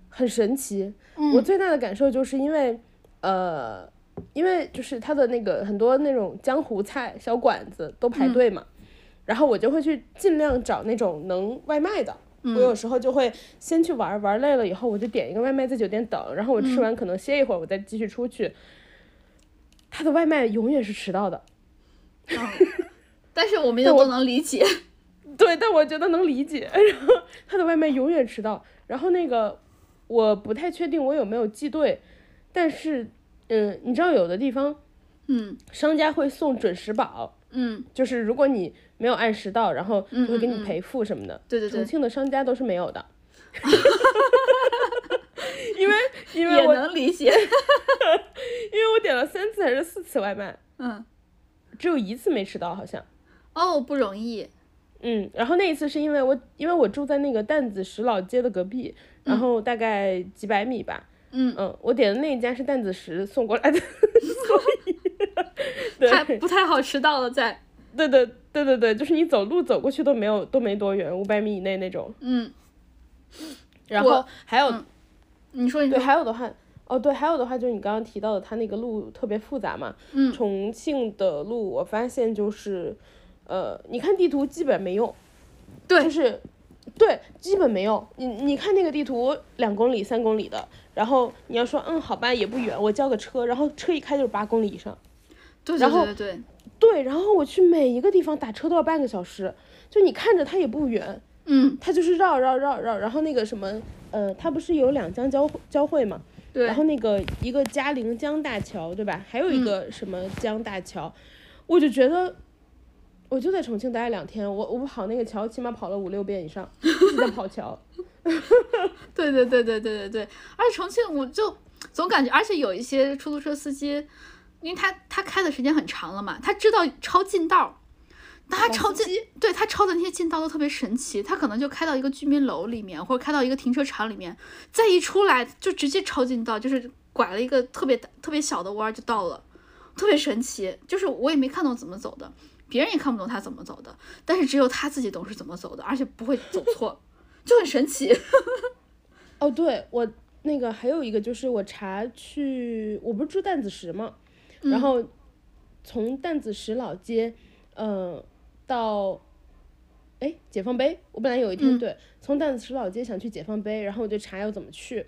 很神奇。嗯我最大的感受就是因为，呃，因为就是它的那个很多那种江湖菜小馆子都排队嘛，然后我就会去尽量找那种能外卖的。我有时候就会先去玩，玩累了以后，我就点一个外卖在酒店等，然后我吃完可能歇一会儿，我再继续出去。他的外卖永远是迟到的，但是我们也都能理解。对，但我觉得能理解。然后他的外卖永远迟到，然后那个我不太确定我有没有记对，但是嗯，你知道有的地方嗯商家会送准时宝，嗯，就是如果你没有按时到，然后就会给你赔付什么的。对对对，重庆的商家都是没有的，因为因为也我能理解。因为我点了三次还是四次外卖，嗯，只有一次没迟到，好像。哦，不容易。嗯，然后那一次是因为我因为我住在那个担子石老街的隔壁，然后大概几百米吧。嗯嗯，我点的那一家是担子石送过来的，所以太对不太好迟到了，在。对对对对对，就是你走路走过去都没有都没多远，五百米以内那种。嗯，然后还有、嗯你说你对，还有的话，哦对，还有的话就是你刚刚提到的，它那个路特别复杂嘛。嗯重庆的路我发现就是，呃，你看地图基本没用。对就是，对，基本没用。你你看那个地图，两公里、三公里的，然后你要说嗯好吧也不远，我叫个车，然后车一开就是八公里以上。对对然后对对对。对，然后我去每一个地方打车都要半个小时，就你看着它也不远，嗯，它就是绕绕绕绕，然后那个什么，呃，它不是有两江交交汇嘛，对。然后那个一个嘉陵江大桥，对吧？还有一个什么江大桥，我就觉得，我就在重庆待了两天，我我跑那个桥起码跑了五六遍以上，一直在跑桥。对对对对对对对，而且重庆我就总感觉，而且有一些出租车司机，因为他他开的时间很长了嘛，他知道抄近道，但他抄近，对他抄的那些近道都特别神奇，他可能就开到一个居民楼里面，或者开到一个停车场里面，再一出来就直接抄近道，就是拐了一个特别大特别小的弯儿就到了，特别神奇，就是我也没看懂怎么走的。别人也看不懂他怎么走的，但是只有他自己懂是怎么走的，而且不会走错，就很神奇。哦，对我那个还有一个就是我查去，我不是住担子石嘛，然后从担子石老街，嗯、到。哎，解放碑！我本来有一天、嗯对从担子石老街想去解放碑，然后我就查要怎么去，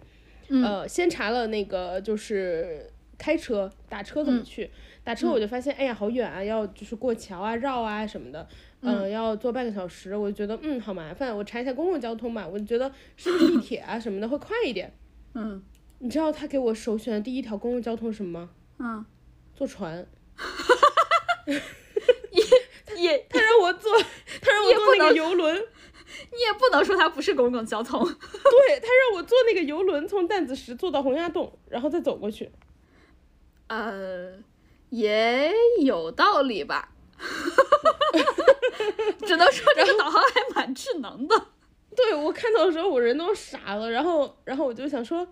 嗯呃，先查了那个就是开车打车怎么嗯去，打车我就发现，哎呀，好远啊，要就是过桥啊、绕啊什么的，嗯、要坐半个小时，我就觉得嗯好麻烦，我查一下公共交通吧，我就觉得是不是地 铁啊什么的会快一点。嗯你知道他给我首选的第一条公共交通是什么吗？嗯，坐船。也也他让我坐，他让我坐那个游轮，你也不能说它不是公共交通。对他让我坐那个游轮从担子石坐到洪崖洞，然后再走过去。呃，也有道理吧。只能说这个导航还蛮智能的。对我看到的时候，我人都傻了，然后，然后我就想说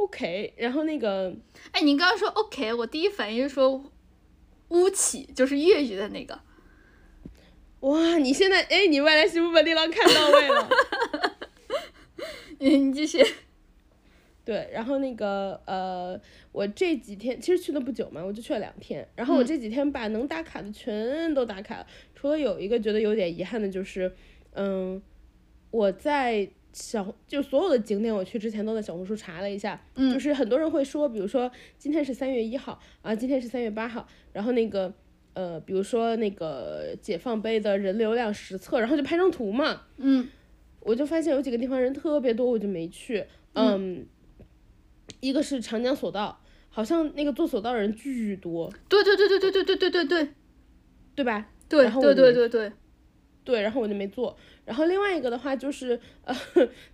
，OK，然后那个，哎，你刚刚说 OK，我第一反应是说乌起，就是粤语的那个。哇，你现在，哎，你外来媳妇本地郎看到位了。你你继续。对，然后那个呃，我这几天其实去了不久嘛，我就去了两天，然后我这几天把能打卡的全都打卡了，除了有一个觉得有点遗憾的就是，嗯，我在小就所有的景点我去之前都在小红书查了一下，嗯就是很多人会说，比如说今天是三月一号啊，今天是三月八号，然后那个呃，比如说那个解放碑的人流量实测，然后就拍张图嘛，嗯我就发现有几个地方人特别多，我就没去。嗯，一个是长江索道，好像那个坐索道的人巨多，对对对对对对对对对对对吧？对对对对对。对，然后我就没坐。然后另外一个的话就是，呃，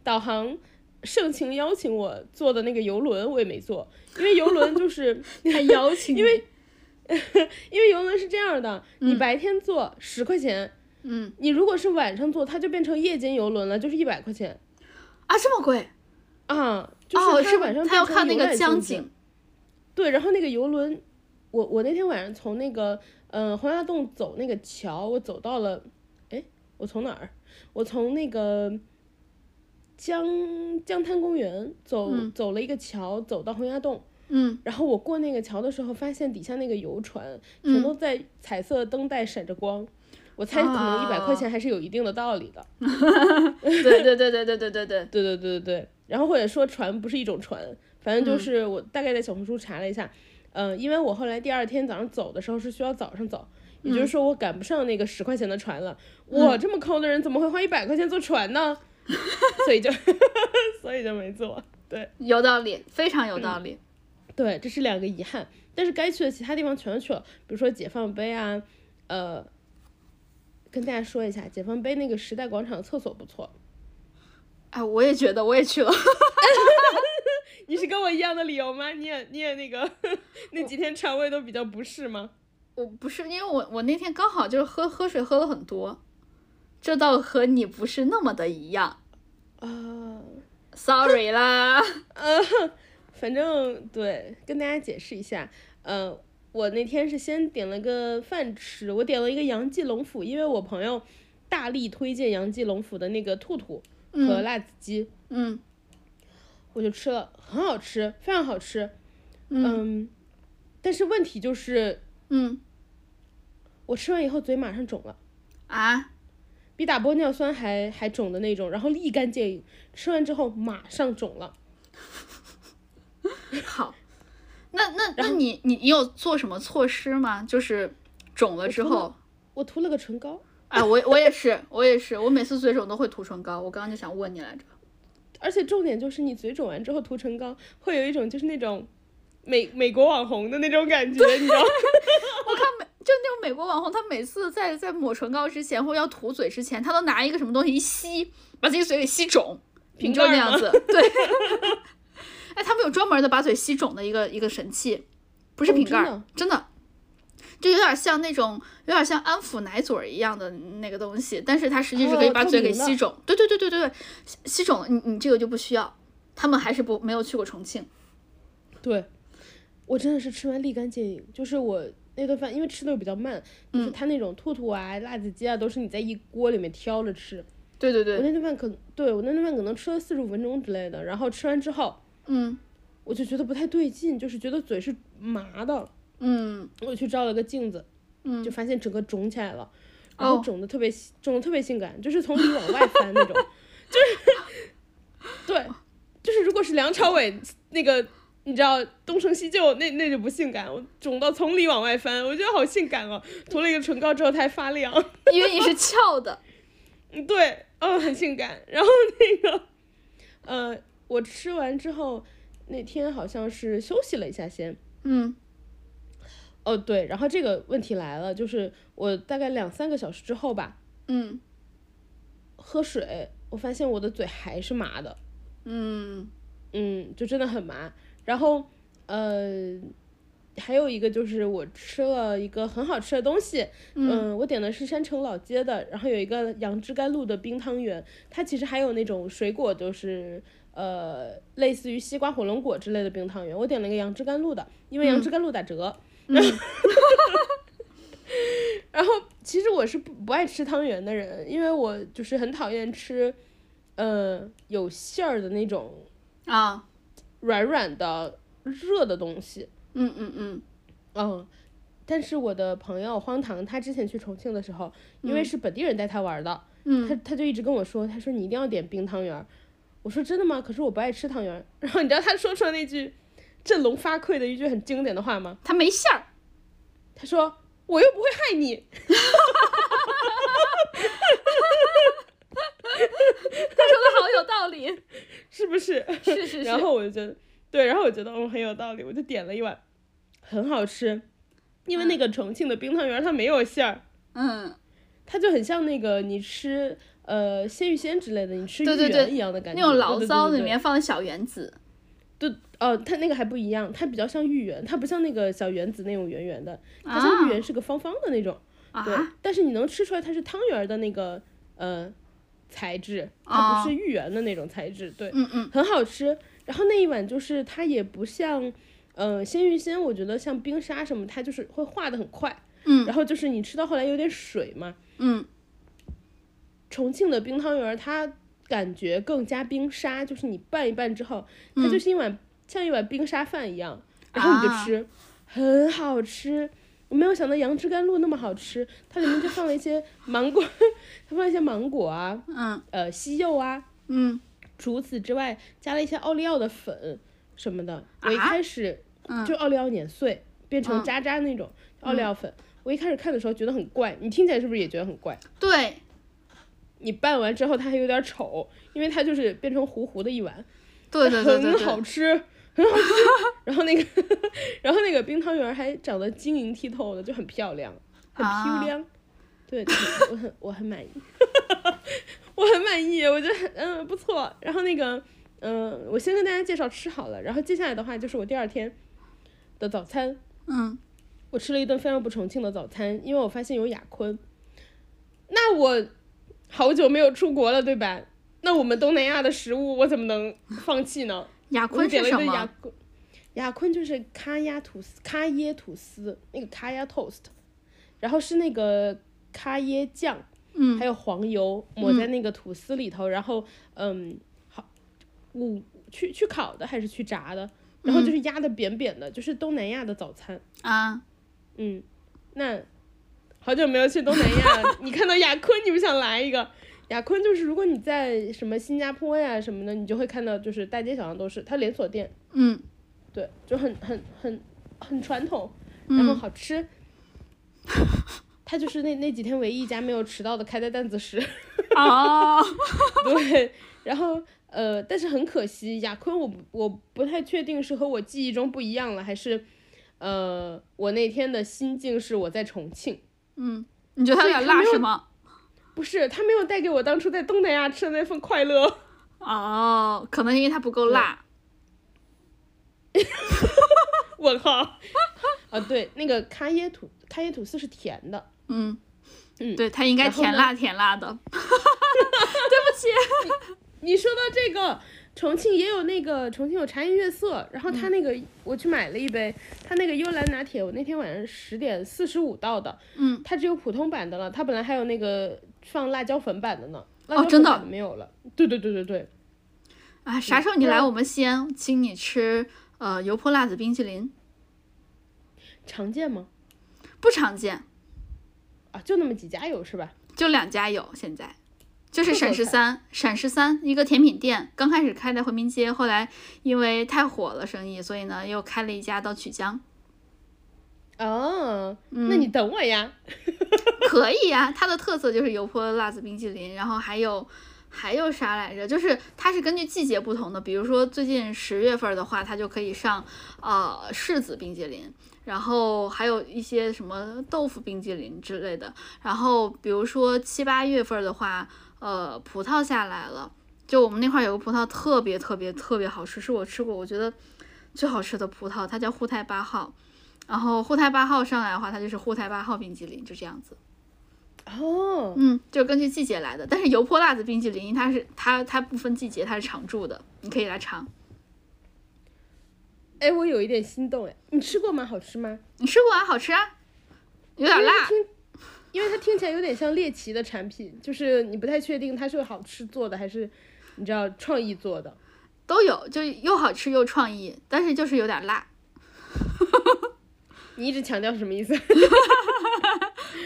导航盛情邀请我坐的那个游轮，我也没坐，因为游轮就 是还邀请，因为 因为游轮是这样的，你白天坐十块钱，嗯。你如果是晚上坐，它就变成夜间游轮了，就是一百块钱啊这么贵？啊。就是哦，它是晚上变成他要看那个江景，对，然后那个游轮，我我那天晚上从那个呃洪崖洞走那个桥，我走到了，哎，我从哪儿？我从那个江江滩公园走、走了一个桥，走到洪崖洞。嗯然后我过那个桥的时候，发现底下那个游船全都在彩色灯带闪着光。我猜可能一百块钱还是有一定的道理的。对对对对对对对对，对对对对对，然后或者说船不是一种船，反正就是我大概在小红书查了一下，嗯、因为我后来第二天早上走的时候是需要早上走，也就是说我赶不上那个十块钱的船了。我这么抠的人怎么会花一百块钱坐船呢？所以就 所以就没坐。对有道理，非常有道理。对，这是两个遗憾，但是该去的其他地方全去了，比如说解放碑啊，呃，跟大家说一下，解放碑那个时代广场厕所不错。哎，我也觉得，我也去了。你是跟我一样的理由吗？你也你也那个那几天肠胃都比较不适吗？我不是，因为我我那天刚好就是喝喝水喝了很多，这倒和你不是那么的一样。啊，Sorry 啦。呃，反正对，跟大家解释一下，呃，我那天是先点了个饭吃，我点了一个杨记龙府，因为我朋友大力推荐杨记龙府的那个兔兔和辣子鸡，嗯我就吃了，很好吃，非常好吃。嗯，但是问题就是嗯我吃完以后嘴马上肿了。啊，比打玻尿酸还还肿的那种，然后立竿见影，吃完之后马上肿了。好。那那那你你你有做什么措施吗？就是肿了之后，我涂了个唇膏，哎，我我也是，我也是，我每次嘴肿都会涂唇膏。我刚刚就想问你来着。而且重点就是你嘴肿完之后涂唇膏，会有一种就是那种美美国网红的那种感觉，你知道吗？我看美就那种美国网红，他每次在在抹唇膏之前或者要涂嘴之前，他都拿一个什么东西一吸，把自己嘴给吸肿，瓶你就那盖儿吗样子。对，哎，他们有专门的把嘴吸肿的一个一个神器，不是哦瓶盖儿，真的真的。就有点像那种，有点像安抚奶嘴儿一样的那个东西，但是它实际是可以哦把嘴给吸肿。对对对对对对，吸吸肿了，你你这个就不需要。他们还是不没有去过重庆。对，我真的是吃完立竿见影，就是我那顿饭因为吃的又比较慢，就是他那种兔兔啊、辣子鸡啊，都是你在一锅里面挑着吃。对对对我，那顿饭可对我那顿饭可能吃了四十五分钟之类的，然后吃完之后嗯我就觉得不太对劲，就是觉得嘴是麻的。嗯我去照了个镜子，嗯就发现整个肿起来了，然后哦肿的特别肿的特别性感，就是从里往外翻那种，就是 对，就是如果是梁朝伟那个。你知道东成西就那那就不性感，我肿到从里往外翻，我觉得好性感哦。涂了一个唇膏之后，它还发亮，因为你是翘的。嗯，对，嗯，很性感。然后那个，呃，我吃完之后那天好像是休息了一下先，嗯哦，对，然后这个问题来了，就是我大概两三个小时之后吧，嗯喝水，我发现我的嘴还是麻的，嗯嗯，就真的很麻。然后，呃，还有一个就是我吃了一个很好吃的东西，嗯、我点的是山城老街的，然后有一个杨枝甘露的冰汤圆，它其实还有那种水果，就是。呃，类似于西瓜火龙果之类的冰汤圆，我点了一个杨枝甘露的，因为杨枝甘露打折。然后其实我是不不爱吃汤圆的人，因为我就是很讨厌吃，呃，有馅儿的那种啊软软的热的东西。嗯嗯嗯嗯，但是我的朋友荒唐，他之前去重庆的时候，因为是本地人带他玩的，嗯他他就一直跟我说，他说你一定要点冰汤圆儿。我说真的吗？可是我不爱吃汤圆儿。然后你知道他说出了那句振聋发聩的一句很经典的话吗？他没馅儿。他说我又不会害你。他说的好有道理。是不是？是是是。然后我就觉得，对，然后我觉得嗯很有道理，我就点了一碗，很好吃，因为那个重庆的冰汤圆它没有馅儿，嗯，它就很像那个你吃呃鲜芋仙之类的，你吃芋对对对圆一样的感觉，那种醪糟里面放的小圆子。对哦，它那个还不一样，它比较像芋圆，它不像那个小圆子那种圆圆的，它像芋圆是个方方的那种，对啊，但是你能吃出来它是汤圆儿的那个呃材质，它不是芋圆的那种材质，对，嗯嗯很好吃。然后那一碗就是它也不像，呃，鲜芋仙，我觉得像冰沙什么，它就是会化的很快。嗯然后就是你吃到后来有点水嘛。嗯重庆的冰汤圆儿，它感觉更加冰沙，就是你拌一拌之后，它就是一碗、像一碗冰沙饭一样，然后你就啊吃，很好吃。我没有想到杨枝甘露那么好吃，它里面就放了一些 芒果，它放了一些芒果啊，嗯。呃，西柚啊，嗯。除此之外，加了一些奥利奥的粉什么的。我一啊开始、嗯。就奥利奥碾碎变成渣渣那种、奥利奥粉，我一开始看的时候觉得很怪，你听起来是不是也觉得很怪？对，你拌完之后它还有点丑，因为它就是变成糊糊的一碗，对对对对。很好，吃。很好吃，然后那个，然后那个冰汤圆还长得晶莹剔透的，就很漂亮，很啊漂亮。对，对我很我很满意，我很满意，我觉得很嗯不错。然后那个嗯、我先跟大家介绍吃好了，然后接下来的话就是我第二天的早餐，嗯，我吃了一顿非常不重庆的早餐，因为我发现有雅坤。那我好久没有出国了，对吧？那我们东南亚的食物我怎么能放弃呢？雅坤是什么？坤，雅坤就是咖椰吐司，咖椰吐司那个咖椰 toast，然后是那个咖椰酱，嗯还有黄油抹在那个吐司里头，然后嗯，好，五去去烤的还是去炸的，然后就是压的扁扁的，就是东南亚的早餐。啊，嗯，那好久没有去东南亚，你看到雅坤，你不想来一个？雅坤就是如果你在什么新加坡呀什么的，你就会看到就是大街小巷都是，它连锁店，嗯对，就很很很很传统，然后嗯好吃。它就是那那几天唯一一家没有迟到的，开在担子石。哦，对，然后呃，但是很可惜，雅坤我我不太确定是和我记忆中不一样了，还是呃我那天的心境是我在重庆。嗯，你觉得它有点辣是吗？不是，他没有带给我当初在东南亚吃的那份快乐。哦，可能因为它不够辣。问号。啊，对，那个咖椰吐咖椰吐司是甜的，嗯嗯对，它应该甜辣甜辣的。对不起你说到这个，重庆也有那个重庆有茶颜悦色，然后他那个、我去买了一杯，他那个幽兰拿铁，我那天晚上十点四十五到的，嗯，它只有普通版的了，它本来还有那个放辣椒粉版的呢，哦真的没有了。对对对对对，啊，啥时候你来我们西安，请你吃呃油泼辣子冰淇淋，常见吗？不常见，啊，就那么几家有是吧？就两家有现在。就是陕十三，陕十三一个甜品店，刚开始开在回民街，后来因为太火了生意，所以呢又开了一家到曲江。哦，嗯那你等我呀。可以呀、它的特色就是油泼辣子冰淇淋，然后还有还有啥来着？就是它是根据季节不同的，比如说最近十月份的话，它就可以上呃柿子冰淇淋，然后还有一些什么豆腐冰淇淋之类的。然后比如说七八月份的话，呃，葡萄下来了，就我们那块儿有个葡萄特别特别特别好吃，是我吃过我觉得最好吃的葡萄，它叫沪太八号。然后沪太八号上来的话，它就是沪太八号冰淇淋，就这样子。哦，嗯，就根据季节来的。但是油泼辣子冰淇淋它是它它不分季节，它是常驻的，你可以来尝。哎，我有一点心动哎，你吃过吗？好吃吗？你吃过啊？好吃啊，有点辣。因为它听起来有点像猎奇的产品，就是你不太确定它是好吃做的还是你知道创意做的。都有，就又好吃又创意，但是就是有点辣，你一直强调是什么意思？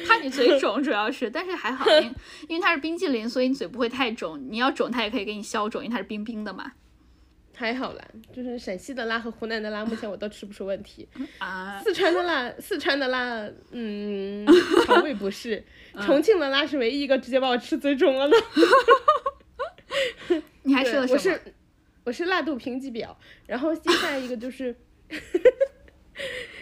怕你嘴肿主要是，但是还好，因为因为它是冰淇淋，所以你嘴不会太肿。你要肿，它也可以给你消肿，因为它是冰冰的嘛。还好啦，就是陕西的辣和湖南的辣，目前我都吃不出问题。啊，四川的辣，四川的辣，嗯，肠胃不适。重庆的辣是唯一一个直接把我吃嘴肿了的。你还吃了什么？我是我是辣度评级表，然后接下来一个就是，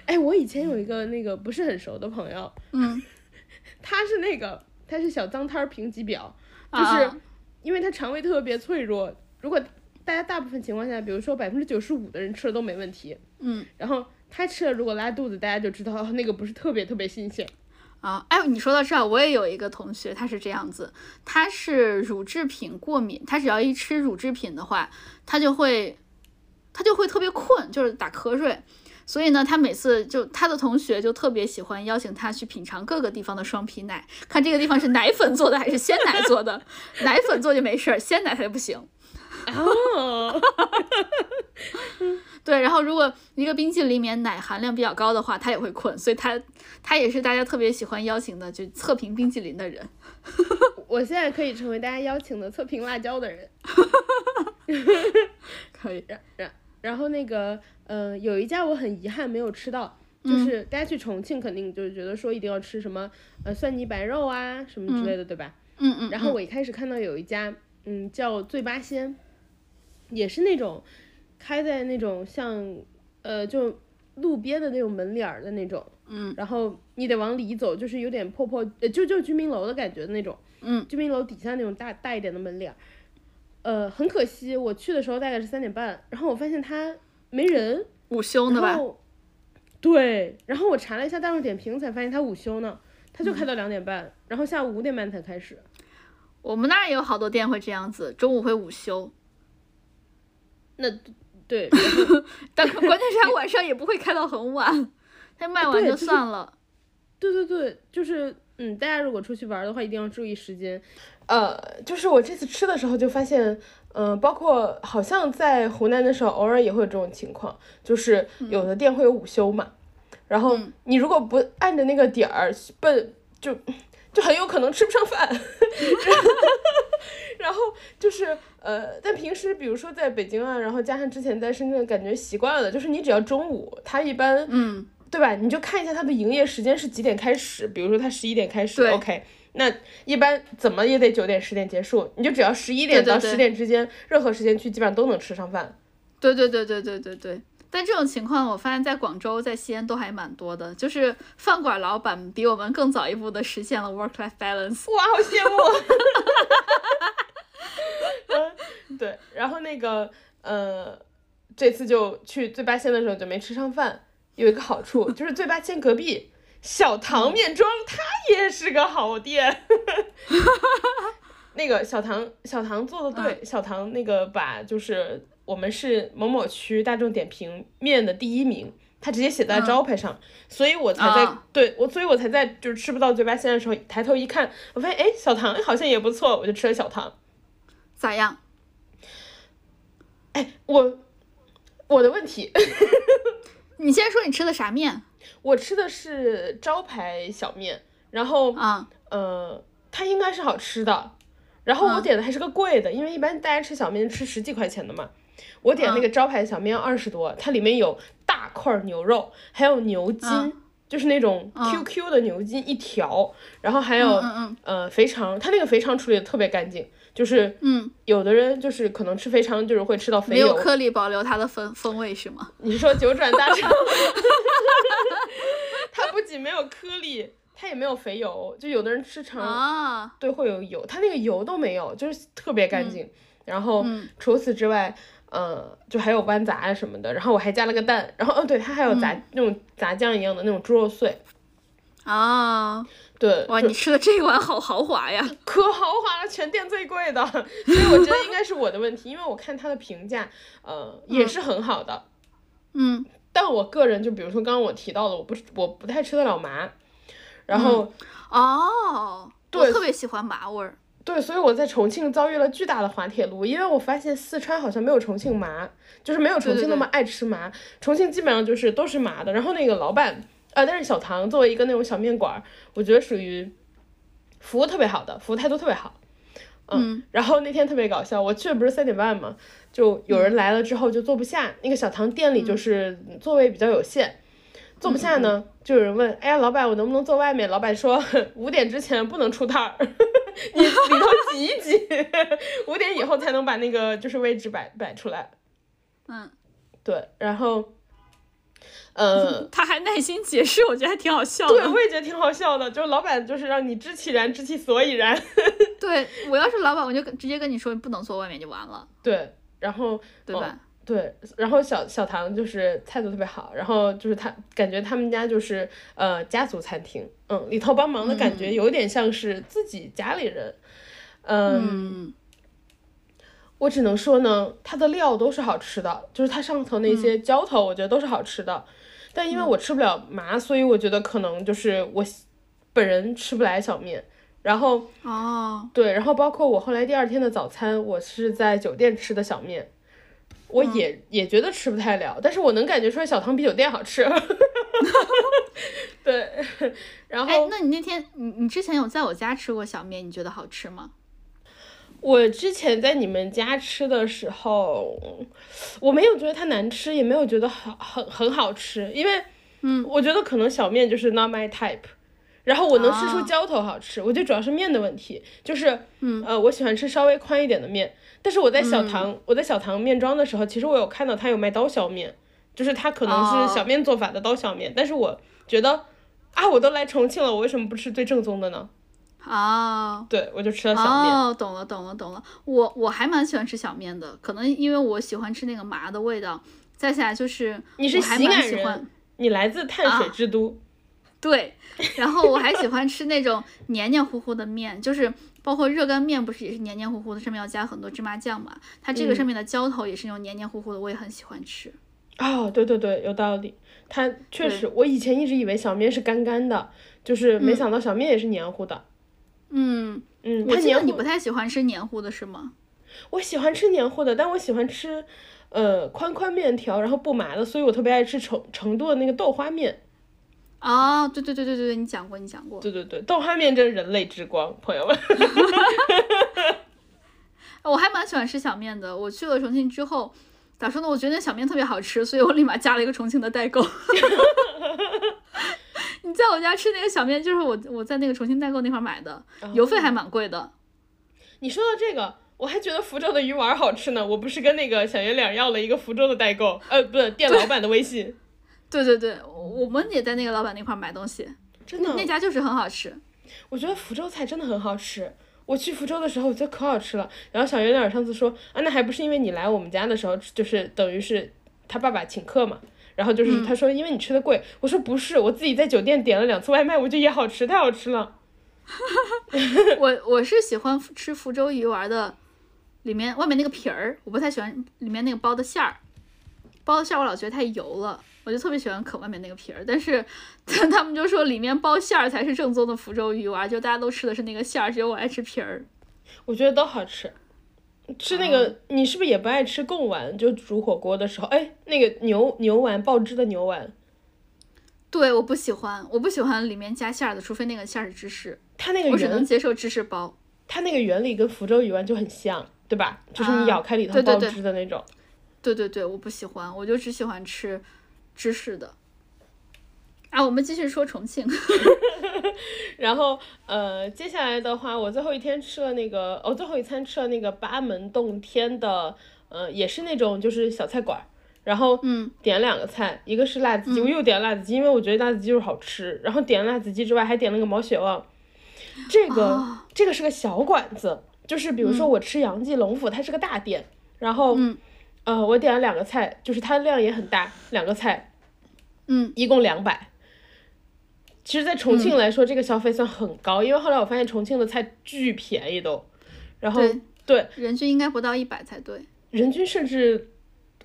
哎，我以前有一个那个不是很熟的朋友，嗯，他是那个他是小脏摊儿评级表，就是啊因为他肠胃特别脆弱，如果大家大部分情况下，比如说百分之九十五的人吃了都没问题，嗯然后他吃了如果拉肚子，大家就知道哦那个不是特别特别新鲜。啊，哎，你说到这儿，我也有一个同学，他是这样子，他是乳制品过敏，他只要一吃乳制品的话，他就会，他就会特别困，就是打瞌睡。所以呢，他每次就他的同学就特别喜欢邀请他去品尝各个地方的双皮奶，看这个地方是奶粉做的还是鲜奶做的，奶粉做就没事儿，鲜奶它就不行。哦，对，然后如果一个冰淇淋里面奶含量比较高的话，他也会困，所以他他也是大家特别喜欢邀请的，就测评冰淇淋的人。我现在可以成为大家邀请的测评辣椒的人。可以，然然然后那个，呃，有一家我很遗憾没有吃到，就是大家去重庆肯定就是觉得说一定要吃什么，呃，蒜泥白肉啊什么之类的，对吧？嗯嗯，然后我一开始看到有一家，嗯，叫醉八仙，也是那种开在那种像，呃，就路边的那种门脸儿的那种，嗯然后你得往里走，就是有点破破，呃，就就居民楼的感觉的那种，嗯，居民楼底下那种大大一点的门脸儿。呃，很可惜，我去的时候大概是三点半，然后我发现它没人，午休呢吧？对，然后我查了一下大众点评，才发现它午休呢，它就开到两点半，然后下午五点半才开始。我们那儿也有好多店会这样子，中午会午休，那对，但关键是它晚上也不会开到很晚，它卖完就对就是算了。对对对，就是嗯，大家如果出去玩的话，一定要注意时间。呃，就是我这次吃的时候就发现，嗯、包括好像在湖南的时候，偶尔也会有这种情况，就是有的店会有午休嘛，然后嗯你如果不按着那个点儿奔，就就很有可能吃不上饭。然后就是呃，但平时比如说在北京啊，然后加上之前在深圳，感觉习惯了，就是你只要中午，他一般嗯，对吧？你就看一下它的营业时间是几点开始，比如说它十一点开始，OK，那一般怎么也得九点十点结束，你就只要十一点到十点之间，任何时间去基本上都能吃上饭。对对对对对对对。但这种情况，我发现在广州、在西安都还蛮多的，就是饭馆老板比我们更早一步的实现了 work-life balance。哇，好羡慕！嗯，对，然后那个呃，这次就去醉八仙的时候就没吃上饭，有一个好处就是醉八仙隔壁小唐面庄，它也是个好店。那个小唐，小唐做的对，小唐那个把就是我们是某某区大众点评面的第一名，他直接写在招牌上，所以我才在、啊对我，所以我才在就是吃不到嘴巴鲜的时候抬头一看，我发现哎小唐好像也不错，我就吃了小唐。咋样？哎，我我的问题，你先说你吃的啥面我吃的是招牌小面，然后啊？呃，它应该是好吃的。然后我嗯点的还是个贵的，因为一般大家吃小面吃十几块钱的嘛。我点那个招牌小面二十多，它里面有大块牛肉，还有牛筋，嗯就是那种嗯 QQ 的牛筋一条，然后还有、嗯嗯呃肥肠，它那个肥肠处理的特别干净，就是嗯，有的人就是可能吃肥肠就是会吃到肥油，没有颗粒保留它的风风味是吗？你是说九转大肠？它不仅没有颗粒，它也没有肥油，就有的人吃肠、啊，对会有油，它那个油都没有，就是特别干净。然后嗯除此之外，呃，就还有豌杂啊什么的，然后我还加了个蛋，然后哦对，它还有杂、嗯那种杂酱一样的那种猪肉碎，啊，对，哇，你吃的这一碗好豪华呀！可豪华了，全店最贵的，所以我觉得应该是我的问题，因为我看它的评价，呃，也是很好的。嗯但我个人就比如说刚刚我提到的，我不是我不太吃得了麻，然后、哦，对我特别喜欢麻味儿。对，所以我在重庆遭遇了巨大的滑铁卢，因为我发现四川好像没有重庆麻，就是没有重庆那么爱吃麻，重庆基本上就是都是麻的。然后那个老板，呃，但是小唐作为一个那种小面馆儿，我觉得属于服务特别好的，服务态度特别好。嗯然后那天特别搞笑，我去的不是三点半嘛，就有人来了之后就坐不下，那个小唐店里就是座位比较有限，坐不下呢，就有人问，哎呀，老板，我能不能坐外面？老板说五点之前不能出摊儿，你里头挤一挤，五点以后才能把那个就是位置摆摆出来。嗯，对，然后，呃，他还耐心解释，我觉得还挺好笑的。对，我也觉得挺好笑的，就是老板就是让你知其然，知其所以然。对我要是老板，我就跟直接跟你说，你不能坐外面就完了，对，然后哦对吧？对，然后小小唐就是态度特别好，然后就是他感觉他们家就是呃家族餐厅，嗯，里头帮忙的感觉嗯有点像是自己家里人，嗯，嗯。我只能说呢，它的料都是好吃的，就是它上头那些浇头，我觉得都是好吃的，但因为我吃不了麻，所以我觉得可能就是我本人吃不来小面，然后哦，对，然后包括我后来第二天的早餐，我是在酒店吃的小面，我也、也觉得吃不太了，但是我能感觉出来小汤比酒店好吃。对，然哎后，那你那天你你之前有在我家吃过小面，你觉得好吃吗？我之前在你们家吃的时候，我没有觉得它难吃，也没有觉得很很很好吃，因为嗯，我觉得可能小面就是 not my type。然后我能吃出哦。浇头好吃，我觉得主要是面的问题，就是，嗯。呃，我喜欢吃稍微宽一点的面，但是我在小唐、我在小唐面庄的时候，其实我有看到他有卖刀削面，就是他可能哦。是小面做法的刀削面，但是我觉得啊，我都来重庆了，我为什么不吃最正宗的呢？啊，对，我就吃了小面。哦，懂了，懂了，懂了。我我还蛮喜欢吃小面的，可能因为我喜欢吃那个麻的味道。再下来就是，你是我还喜感蛮喜欢人，你来自碳水啊之都。对，然后我还喜欢吃那种黏黏糊糊的面，就是包括热干面，不是也是黏黏糊糊的，上面要加很多芝麻酱嘛。它这个嗯上面的浇头也是那种黏黏糊糊的，我也很喜欢吃。哦，对对对，有道理。它确实，我以前一直以为小面是干干的，就是没嗯想到小面也是黏糊的。嗯，嗯，我它黏糊记得你不，太喜欢吃黏糊的是吗？我喜欢吃黏糊的，但我喜欢吃，呃，宽宽面条，然后不麻的，所以我特别爱吃成成都的那个豆花面。哦，对对对对对对，你讲过，你讲过。对对对，豆花面真是人类之光，朋友们。我还蛮喜欢吃小面的。我去了重庆之后，咋说呢？我觉得那小面特别好吃，所以我立马加了一个重庆的代购。你在我家吃那个小面，就是我我在那个重庆代购那块儿买的，邮费还蛮贵的。你说到这个，我还觉得福州的鱼丸好吃呢。我不是跟那个小圆脸要了一个福州的代购，呃，不是店老板的微信，对对对，我我们也在那个老板那块儿买东西，真的。那家就是很好吃。我觉得福州菜真的很好吃。我去福州的时候，我觉得可好吃了。然后小圆脸上次说啊，那还不是因为你来我们家的时候，就是等于是他爸爸请客嘛。然后就是他说因为你吃的贵，我说不是，我自己在酒店点了两次外卖，我觉得也好吃，太好吃了。我 我是喜欢吃福州鱼丸的，里面外面那个皮儿，我不太喜欢里面那个包的馅儿，包的馅儿我老觉得太油了，我就特别喜欢啃外面那个皮儿。但是他们就说里面包馅儿才是正宗的福州鱼丸，就大家都吃的是那个馅儿，只有我爱吃皮儿。我觉得都好吃。吃那个，你是不是也不爱吃贡丸？就煮火锅的时候，哎，那个牛牛丸爆汁的牛丸，对，我不喜欢，我不喜欢里面加馅儿的，除非那个馅儿是芝士，它那个我只能接受芝士包。它那个原理跟福州鱼丸就很像，对吧？就是你啊咬开里头爆汁的那种。对对对，我不喜欢，我就只喜欢吃芝士的。啊，我们继续说重庆。然后呃，接下来的话，我最后一天吃了那个，我、最后一餐吃了那个八门洞天的，呃，也是那种就是小菜馆儿，然后嗯。点两个菜，一个是辣子鸡，我又点了辣子鸡，因为我觉得辣子鸡就是好吃，然后点了辣子鸡之外，还点了个毛血旺，这个、哦。这个是个小馆子，就是比如说我吃杨记龙府，它是个大店，然后、嗯。呃，我点了两个菜，就是它的量也很大，两个菜，嗯，一共两百。其实，在重庆来说，这个消费算很高，因为后来我发现重庆的菜巨便宜都，然后对对人均应该不到一百才对。人均甚至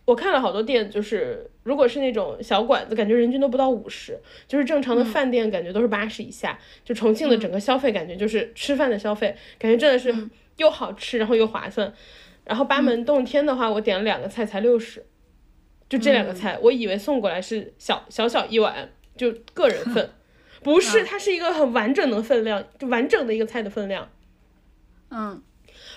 我看了好多店，就是如果是那种小馆子，感觉人均都不到五十，就是正常的饭店感觉都是八十以下。就重庆的整个消费感觉就是吃饭的消费，感觉真的是又好吃，然后又划算。然后八门洞天的话，我点了两个菜才六十，就这两个菜，我以为送过来是小小小一碗，就个人份，不是，它是一个很完整的分量，就完整的一个菜的分量。嗯，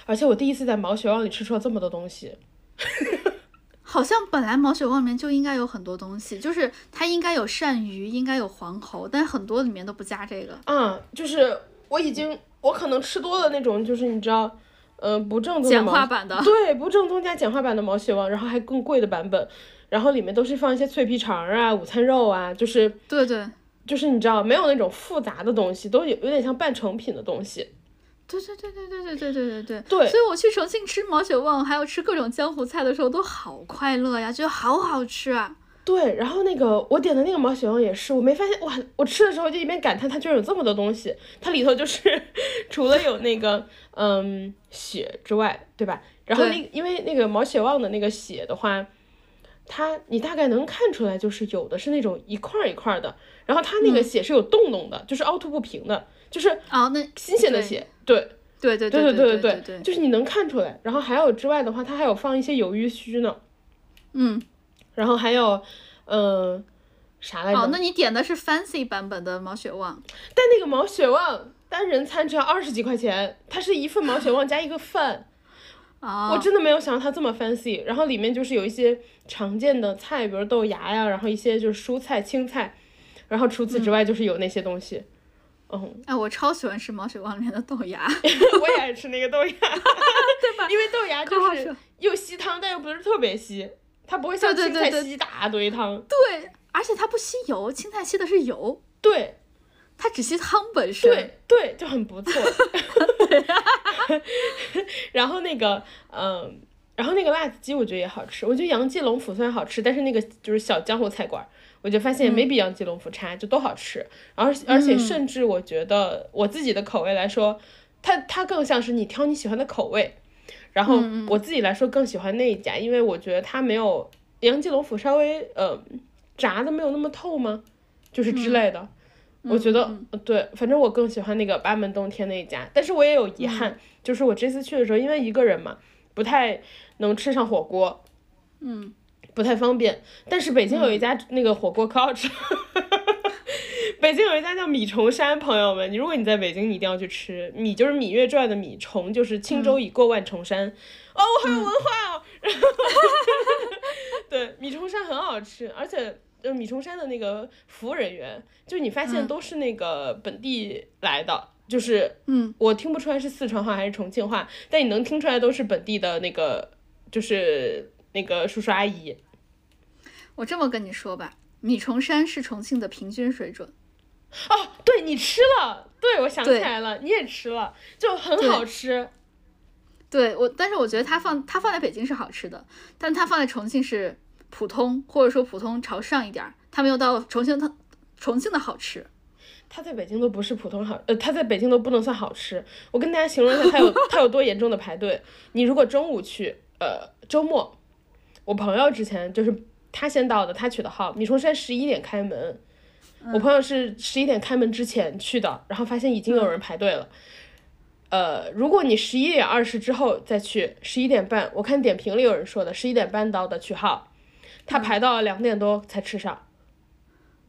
而且我第一次在毛血旺里吃出了这么多东西。好像本来毛血旺里面就应该有很多东西，就是它应该有鳝鱼，应该有黄喉，但是很多里面都不加这个。嗯，就是我已经我可能吃多了那种，就是你知道，呃，不正宗的简化版的，对，不正宗加简化版的毛血旺，然后还更贵的版本，然后里面都是放一些脆皮肠啊、午餐肉啊，就是对对就是你知道没有那种复杂的东西，都有有点像半成品的东西。对对对对对对对对对对。对所以我去重庆吃毛血旺，还有吃各种江湖菜的时候，都好快乐呀，觉得好好吃啊。对，然后那个我点的那个毛血旺也是，我没发现哇，我吃的时候就一边感叹它居然有这么多东西，它里头就是 除了有那个嗯血之外，对吧？然后那因为那个毛血旺的那个血的话，它你大概能看出来，就是有的是那种一块儿一块儿的，然后它那个血是有洞洞的，就是凹凸不平的，就是啊，那新鲜的对血，对对对对对对对对，就是你能看出来。然后还有之外的话，它还有放一些鱿鱼须呢，嗯，然后还有嗯、啥来着？哦，那你点的是 fancy 版本的毛血旺，但那个毛血旺单人餐只要二十几块钱，它是一份毛血旺加一个饭，哦，我真的没有想到它这么 fancy。然后里面就是有一些常见的菜，比如豆芽呀，然后一些就是蔬菜、青菜，然后除此之外就是有那些东西。嗯，哎，我超喜欢吃毛血旺里面的豆芽，我也爱吃那个豆芽，对吧？因为豆芽就是又吸汤，但又不是特别吸，它不会像青菜吸一大堆汤。对，而且它不吸油，青菜吸的是油。对，它只吸汤本身。对对，就很不错。然后那个，嗯，然后那个辣子鸡我觉得也好吃。我觉得杨记龙府虽然好吃，但是那个就是小江湖菜馆，我就发现没比杨记龙府差，就都好吃。而而且甚至我觉得我自己的口味来说，它它更像是你挑你喜欢的口味。然后我自己来说更喜欢那一家，因为我觉得它没有杨记龙府稍微呃炸的没有那么透吗？就是之类的。我觉得对，反正我更喜欢那个八门洞天那一家，但是我也有遗憾，就是我这次去的时候，因为一个人嘛，不太能吃上火锅，嗯，不太方便。但是北京有一家那个火锅可好吃，北京有一家叫米虫山，朋友们，你如果你在北京，你一定要去吃。米就是《芈月传》的米，虫就是轻舟已过万重山。哦，我好有文化哦。对，米虫山很好吃，而且。就米虫山的那个服务人员，就你发现都是那个本地来的，就是嗯，我听不出来是四川话还是重庆话，但你能听出来都是本地的那个，就是那个叔叔阿姨。我这么跟你说吧，米虫山是重庆的平均水准。哦，对你吃了，对我想起来了，你也吃了，就很好吃。对我，但是我觉得它放它放在北京是好吃的，但它放在重庆是。普通或者说普通朝上一点儿，它没有到重庆它重庆的好吃。它在北京都不是普通好，呃，它在北京都不能算好吃。我跟大家形容一下它有 它有多严重的排队。你如果中午去，呃，周末，我朋友之前就是他先到的，他取的号，米虫山十一点开门，我朋友是十一点开门之前去的，然后发现已经有人排队了。呃，如果你十一点二十之后再去，十一点半，我看点评里有人说的，十一点半到的取号。他排到两点多才吃上，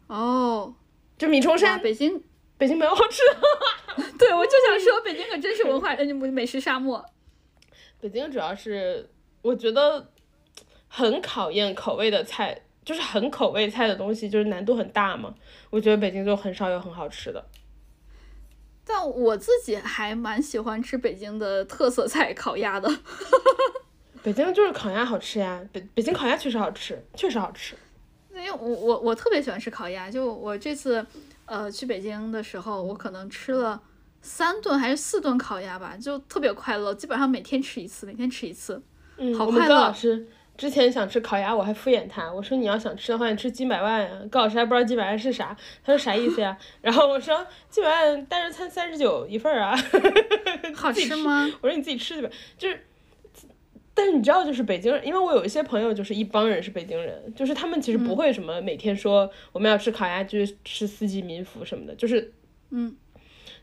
哦，就米虫山，北京北京没有好吃的，对我就想说北京可真是文化呃美食沙漠。北京主要是我觉得很考验口味的菜，就是很口味菜的东西，就是难度很大嘛。我觉得北京就很少有很好吃的。但我自己还蛮喜欢吃北京的特色菜烤鸭的。北京就是烤鸭好吃呀，北北京烤鸭确实好吃，确实好吃。因为我我我特别喜欢吃烤鸭，就我这次呃去北京的时候，我可能吃了三顿还是四顿烤鸭吧，就特别快乐，基本上每天吃一次，每天吃一次，嗯，好快乐。高老师之前想吃烤鸭，我还敷衍他，我说你要想吃的话，你吃金百万呀。高老师还不知道金百万是啥，他说啥意思呀？然后我说金百万单人餐三十九一份儿啊，好吃吗？我说你自己吃去吧，就是。但是你知道，就是北京人，因为我有一些朋友，就是一帮人是北京人，就是他们其实不会什么每天说我们要吃烤鸭，就吃四季民福什么的，就是，嗯，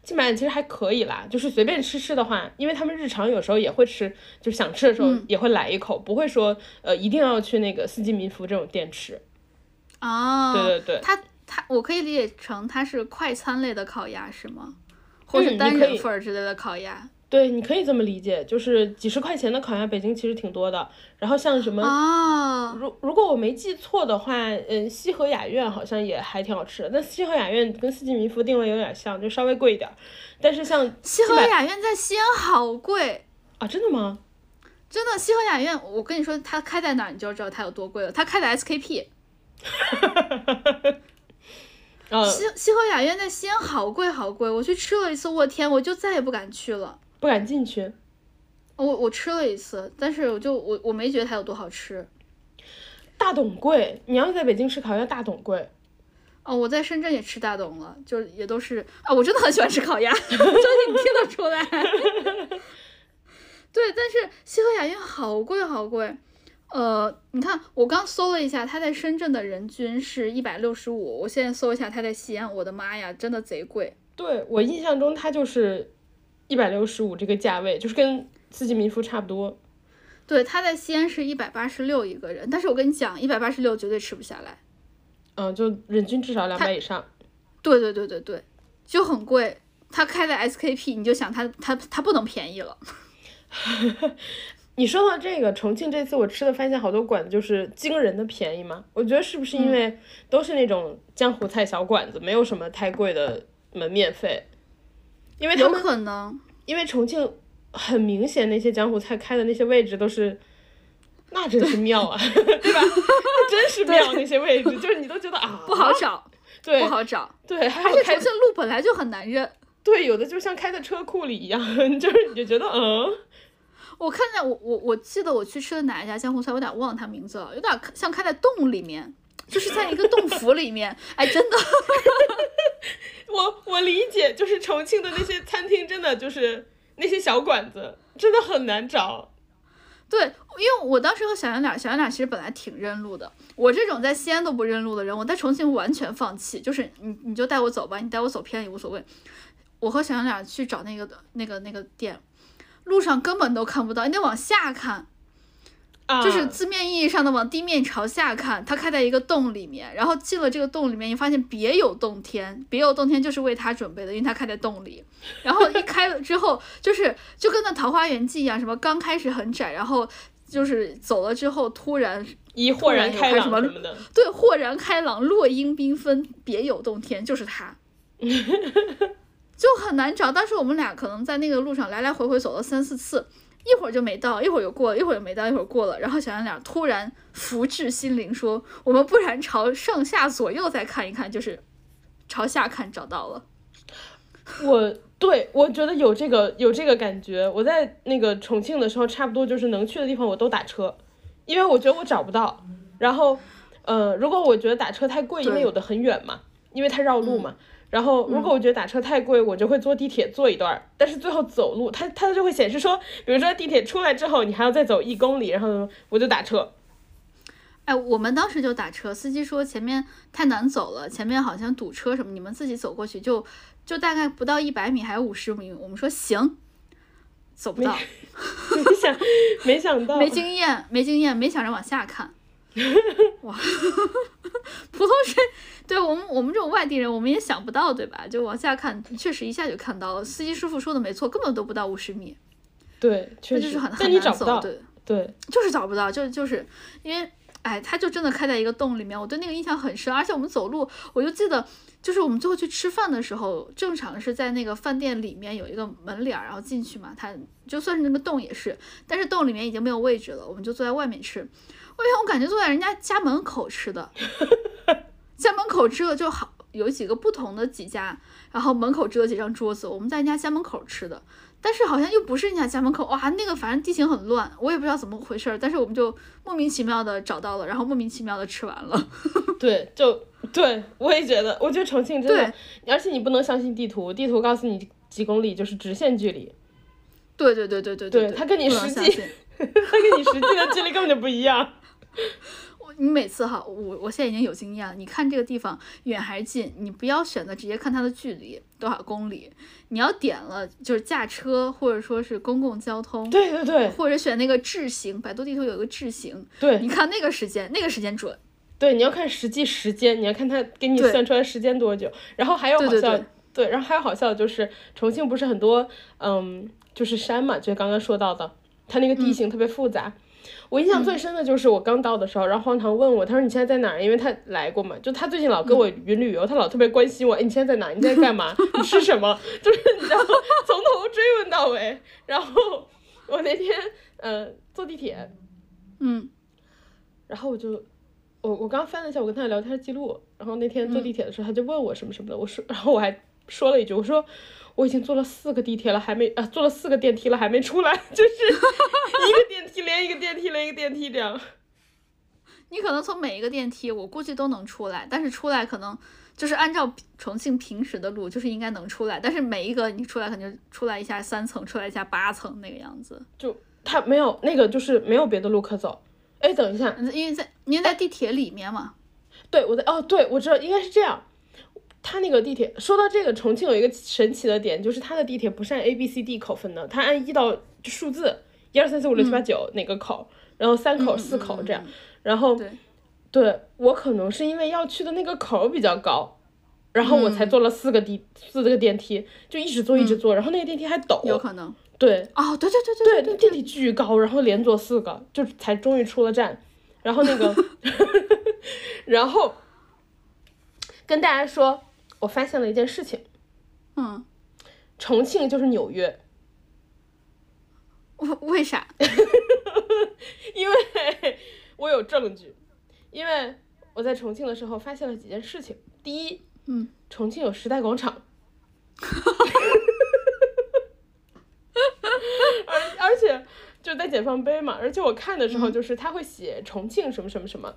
基本上其实还可以啦，就是随便吃吃的话，因为他们日常有时候也会吃，就是想吃的时候也会来一口，不会说呃一定要去那个四季民福这种店吃。哦，对对对，它它我可以理解成它是快餐类的烤鸭是吗？或者单人份之类的烤鸭？对，你可以这么理解，就是几十块钱的烤鸭，北京其实挺多的。然后像什么，如如果我没记错的话，嗯，西河雅苑好像也还挺好吃的。但西河雅苑跟四季民福定位有点像，就稍微贵一点。但是像西河雅苑在西安好贵啊！真的吗？真的，西河雅苑，我跟你说，它开在哪儿，你就知道它有多贵了。它开在 SKP。西西河雅苑在西安好贵好贵，我去吃了一次，我天，我就再也不敢去了。不敢进去，我我吃了一次，但是我就我我没觉得它有多好吃。大董贵，你要在北京吃烤鸭，大董贵。哦，我在深圳也吃大董了，就也都是啊，我真的很喜欢吃烤鸭，相信你听得出来。对，但是西河雅苑好贵好贵，呃，你看我刚搜了一下，它在深圳的人均是一百六十五，我现在搜一下它在西安，我的妈呀，真的贼贵。对我印象中它就是。一百六十五这个价位就是跟四季民福差不多，对，他在西安是一百八十六一个人，但是我跟你讲，一百八十六绝对吃不下来，嗯，就人均至少两百以上，对对对对对，就很贵。他开在 SKP，你就想他他他不能便宜了。你说到这个重庆这次我吃的发现好多馆子就是惊人的便宜嘛，我觉得是不是因为都是那种江湖菜小馆子，没有什么太贵的门面费。因为有可能，因为重庆很明显，那些江湖菜开的那些位置都是，那真是妙啊，对吧？那真是妙，那些位置就是你都觉得啊，不好找。对不好找。对，还而且有开重庆路本来就很难认。对，有的就像开在车库里一样，就是你就觉得嗯，我看见我我我记得我去吃的哪一家江湖菜，我有点忘了它名字了，有点像开在洞里面，就是在一个洞府里面。哎，真的，我我理解，就是重庆的那些餐厅，真的就是那些小馆子，真的很难找。对，因为我当时和小杨俩，小杨俩其实本来挺认路的。我这种在西安都不认路的人，我在重庆完全放弃，就是你你就带我走吧，你带我走偏也无所谓。我和小杨俩去找那个那个那个店，路上根本都看不到，你得往下看。啊，就是字面意义上的往地面朝下看，它开在一个洞里面，然后进了这个洞里面，你发现别有洞天，别有洞天就是为他准备的，因为它开在洞里。然后一开了之后，就是就跟那《桃花源记》一样，什么刚开始很窄，然后就是走了之后突然一豁然开朗什么什么的，对豁然开朗，落英缤纷，别有洞天，就是他。就很难找，当时我们俩可能在那个路上来来回回走了三四次，一会儿就没到，一会儿又过了，一会儿又没到，一会儿过了，然后小圆脸突然福至心灵说：“我们不然朝上下左右再看一看，就是朝下看找到了。我对我觉得有这个有这个感觉。我在那个重庆的时候，差不多就是能去的地方我都打车，因为我觉得我找不到。然后，呃，如果我觉得打车太贵，因为有的很远嘛，因为它绕路嘛。然后，如果我觉得打车太贵，我就会坐地铁坐一段儿，但是最后走路，它它就会显示说，比如说地铁出来之后，你还要再走一公里，然后我就打车。哎，我们当时就打车，司机说前面太难走了，前面好像堵车什么，你们自己走过去就就大概不到一百米，还有五十米。我们说行，走不到，没想没想到，没经验，没经验，没想着往下看。哇，普通人对我们我们这种外地人，我们也想不到，对吧？就往下看，确实一下就看到了。司机师傅说的没错，根本都不到五十米，对，确实就是很，但很难走。你找不到，对，对，就是找不到，就就是因为，哎，他就真的开在一个洞里面，我对那个印象很深。而且我们走路，我就记得，就是我们最后去吃饭的时候，正常是在那个饭店里面有一个门脸儿，然后进去嘛，它就算是那个洞也是，但是洞里面已经没有位置了，我们就坐在外面吃。为什么我感觉坐在人家家门口吃的？家门口吃的就好，有几个不同的几家，然后门口支了几张桌子，我们在人家家门口吃的。但是好像又不是人家家门口，哇，那个反正地形很乱，我也不知道怎么回事儿。但是我们就莫名其妙的找到了，然后莫名其妙的吃完了。对，就对我也觉得，我觉得重庆真的对，而且你不能相信地图，地图告诉你几公里就是直线距离，对对对对对对，对它跟你实际它跟你实际的距离根本就不一样。你每次哈，我我现在已经有经验了。你看这个地方远还是近，你不要选择直接看它的距离多少公里，你要点了就是驾车或者说是公共交通，对对对或者选那个智行，百度地图有个智行，对你看那个时间，那个时间准。对，你要看实际时间，你要看它给你算出来时间多久。然后还有好笑，对对对然后还有好笑的就是重庆不是很多嗯就是山嘛，就刚刚说到的，它那个地形特别复杂。我印象最深的就是我刚到的时候，然后荒唐问我，他说你现在在哪儿？因为他来过嘛，就他最近老跟我云旅游，他老特别关心我，哎，你现在在哪儿？你在干嘛？你吃什么？就是你知道，从头追问到尾。然后我那天呃坐地铁，嗯然后我就，我我刚翻了一下我跟他的聊天记录，然后那天坐地铁的时候，他就问我什么什么的，我说，然后我还说了一句，我说我已经坐了四个地铁了，还没呃，坐了四个电梯了，还没出来，就是一个电梯连一个电梯连一个电梯这样。你可能从每一个电梯，我估计都能出来，但是出来可能就是按照重庆平时的路，就是应该能出来，但是每一个你出来肯定出来一下三层，出来一下八层那个样子。就他没有那个，就是没有别的路可走。哎，等一下，因为在因为在地铁里面嘛，对我在哦，对我知道应该是这样。他那个地铁，说到这个，重庆有一个神奇的点，就是它的地铁不是按 A B C D 口分的，它按一到数字，一二三四五六七八九哪个口，然后三口、嗯四口这样嗯。然后对对我可能是因为要去的那个口比较高，然后我才嗯坐了四个地四个电梯，就一直坐一直坐，然后那个电梯还抖。有可能。对哦，对对对对对，那电梯巨高，然后连坐四个，就才终于出了站。然后那个，然后跟大家说，我发现了一件事情，嗯，重庆就是纽约，为为啥？因为我有证据，因为我在重庆的时候发现了几件事情。第一，嗯，重庆有时代广场。而而且就在解放碑嘛，而且我看的时候就是他会写重庆什么什么什么，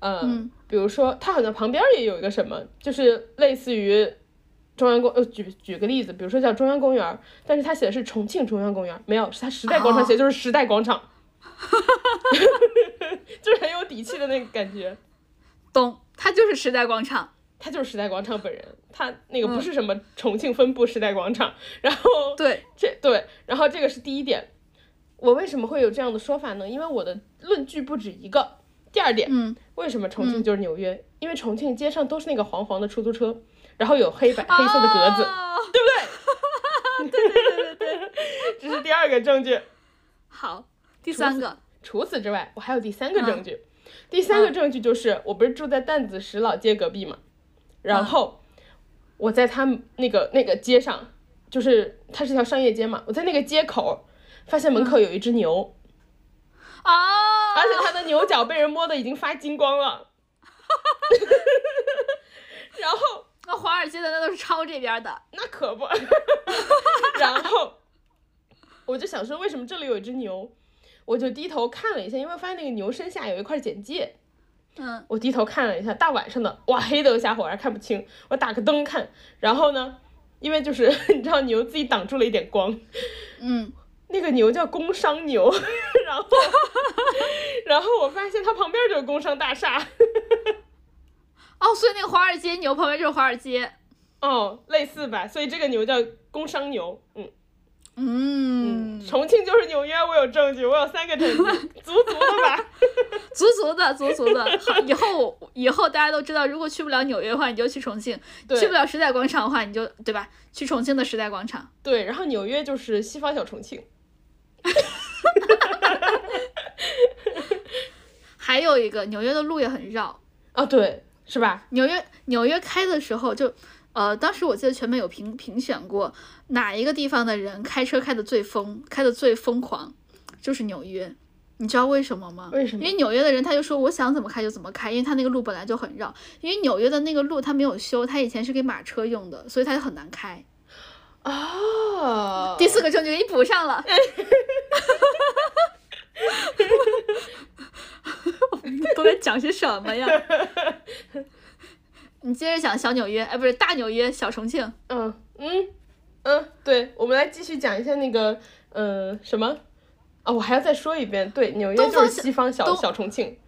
呃，嗯比如说它好像旁边也有一个什么，就是类似于中央公呃举举个例子，比如说叫中央公园，但是它写的是重庆中央公园，没有，是它时代广场哦写的就是时代广场，哈哈哈就是很有底气的那个感觉。懂，它就是时代广场。他就是时代广场本人，他那个不是什么重庆分部时代广场，然后 对，这对，然后这个是第一点，我为什么会有这样的说法呢？因为我的论据不止一个。第二点，嗯，为什么重庆就是纽约？因为重庆街上都是那个黄黄的出租车，然后有黑白黑色的格子，对不对？对对对对 这是第二个证据。好，第三个，除此之外，我还有第三个证据。第三个证据就是，我不是住在担子石老街隔壁嘛，然后我在他们那个那个街上，就是它是条商业街嘛，我在那个街口发现门口有一只牛，啊，而且它的牛角被人摸的已经发金光了。然后那华尔街的那都是抄这边的。那可不，然后我就想说，为什么这里有一只牛？我就低头看了一下，因为发现那个牛身下有一块简介。嗯，我低头看了一下，大晚上的，哇，黑的吓唬我，还看不清。我打个灯看，然后呢，因为就是 你知道牛自己挡住了一点光，嗯，那个牛叫工商牛，然后 然后我发现它旁边就是工商大厦，哦，所以那个华尔街牛旁边就是华尔街。哦，类似吧，所以这个牛叫工商牛，嗯嗯，重庆就是纽约，我有证据，我有三个证据，足足的吧。足足的，足足的。好，以后以后大家都知道，如果去不了纽约的话，你就去重庆；去不了时代广场的话，你就对吧？去重庆的时代广场。对，然后纽约就是西方小重庆，还有一个，纽约的路也很绕。啊，对，是吧？纽约纽约开的时候就，呃，当时我记得全美有评评选过哪一个地方的人开车开的最疯，开的最疯狂，就是纽约。你知道为什么吗？为什么因为纽约的人他就说我想怎么开就怎么开，因为他那个路本来就很绕。因为纽约的那个路他没有修，他以前是给马车用的，所以他就很难开。哦，第四个证据给你补上了。都在讲些什么呀？你接着讲小纽约，哎，不是大纽约，小重庆。嗯嗯嗯，对，我们来继续讲一下那个，嗯、什么？哦，我还要再说一遍，对，纽约就是西方小东小重庆。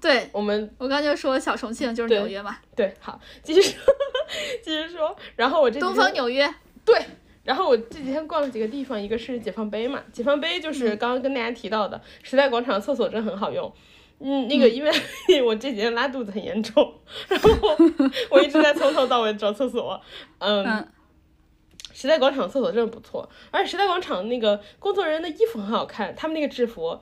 对我们我刚才就说小重庆就是对纽约嘛，对，好，继续说，继续说。然后我这几东天方纽约。对，然后我这几天逛了几个地方，一个是解放碑嘛，解放碑就是刚刚跟大家提到的，时代广场厕所真的很好用。嗯，那个因为 我这几天拉肚子很严重，然后我一直在从头到尾找厕所。嗯，嗯时代广场厕所真的不错，而且时代广场那个工作人员的衣服很好看，他们那个制服。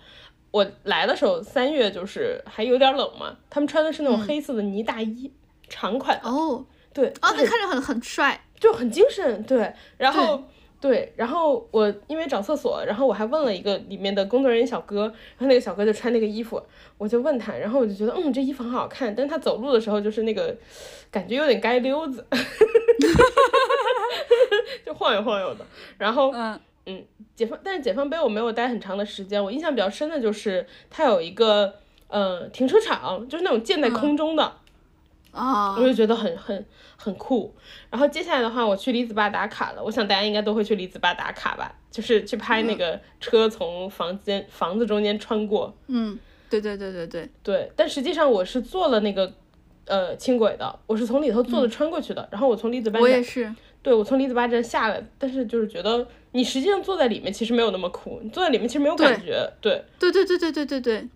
我来的时候三月就是还有点冷嘛，他们穿的是那种黑色的呢大衣，长款的，哦对，哦，那看着很很帅。就很精神，对，然后对，然后我因为找厕所，然后我还问了一个里面的工作人员小哥，然后那个小哥就穿那个衣服，我就问他，然后我就觉得嗯这衣服很好看，但是他走路的时候就是那个感觉有点街溜子，就晃悠晃悠的，然后嗯。解放，但是解放碑我没有待很长的时间，我印象比较深的就是它有一个呃停车场，就是那种建在空中的。我哦，就觉得很很很酷。然后接下来的话，我去李子坝打卡了。我想大家应该都会去李子坝打卡吧，就是去拍那个车从房间房子中间穿过。嗯，对对对对对，对，但实际上我是坐了那个呃轻轨的，我是从里头坐着穿过去的。然后我从李子坝站，我也是。对我从李子坝站下来，但是就是觉得你实际上坐在里面其实没有那么酷，你坐在里面其实没有感觉。对，对对对对对对对。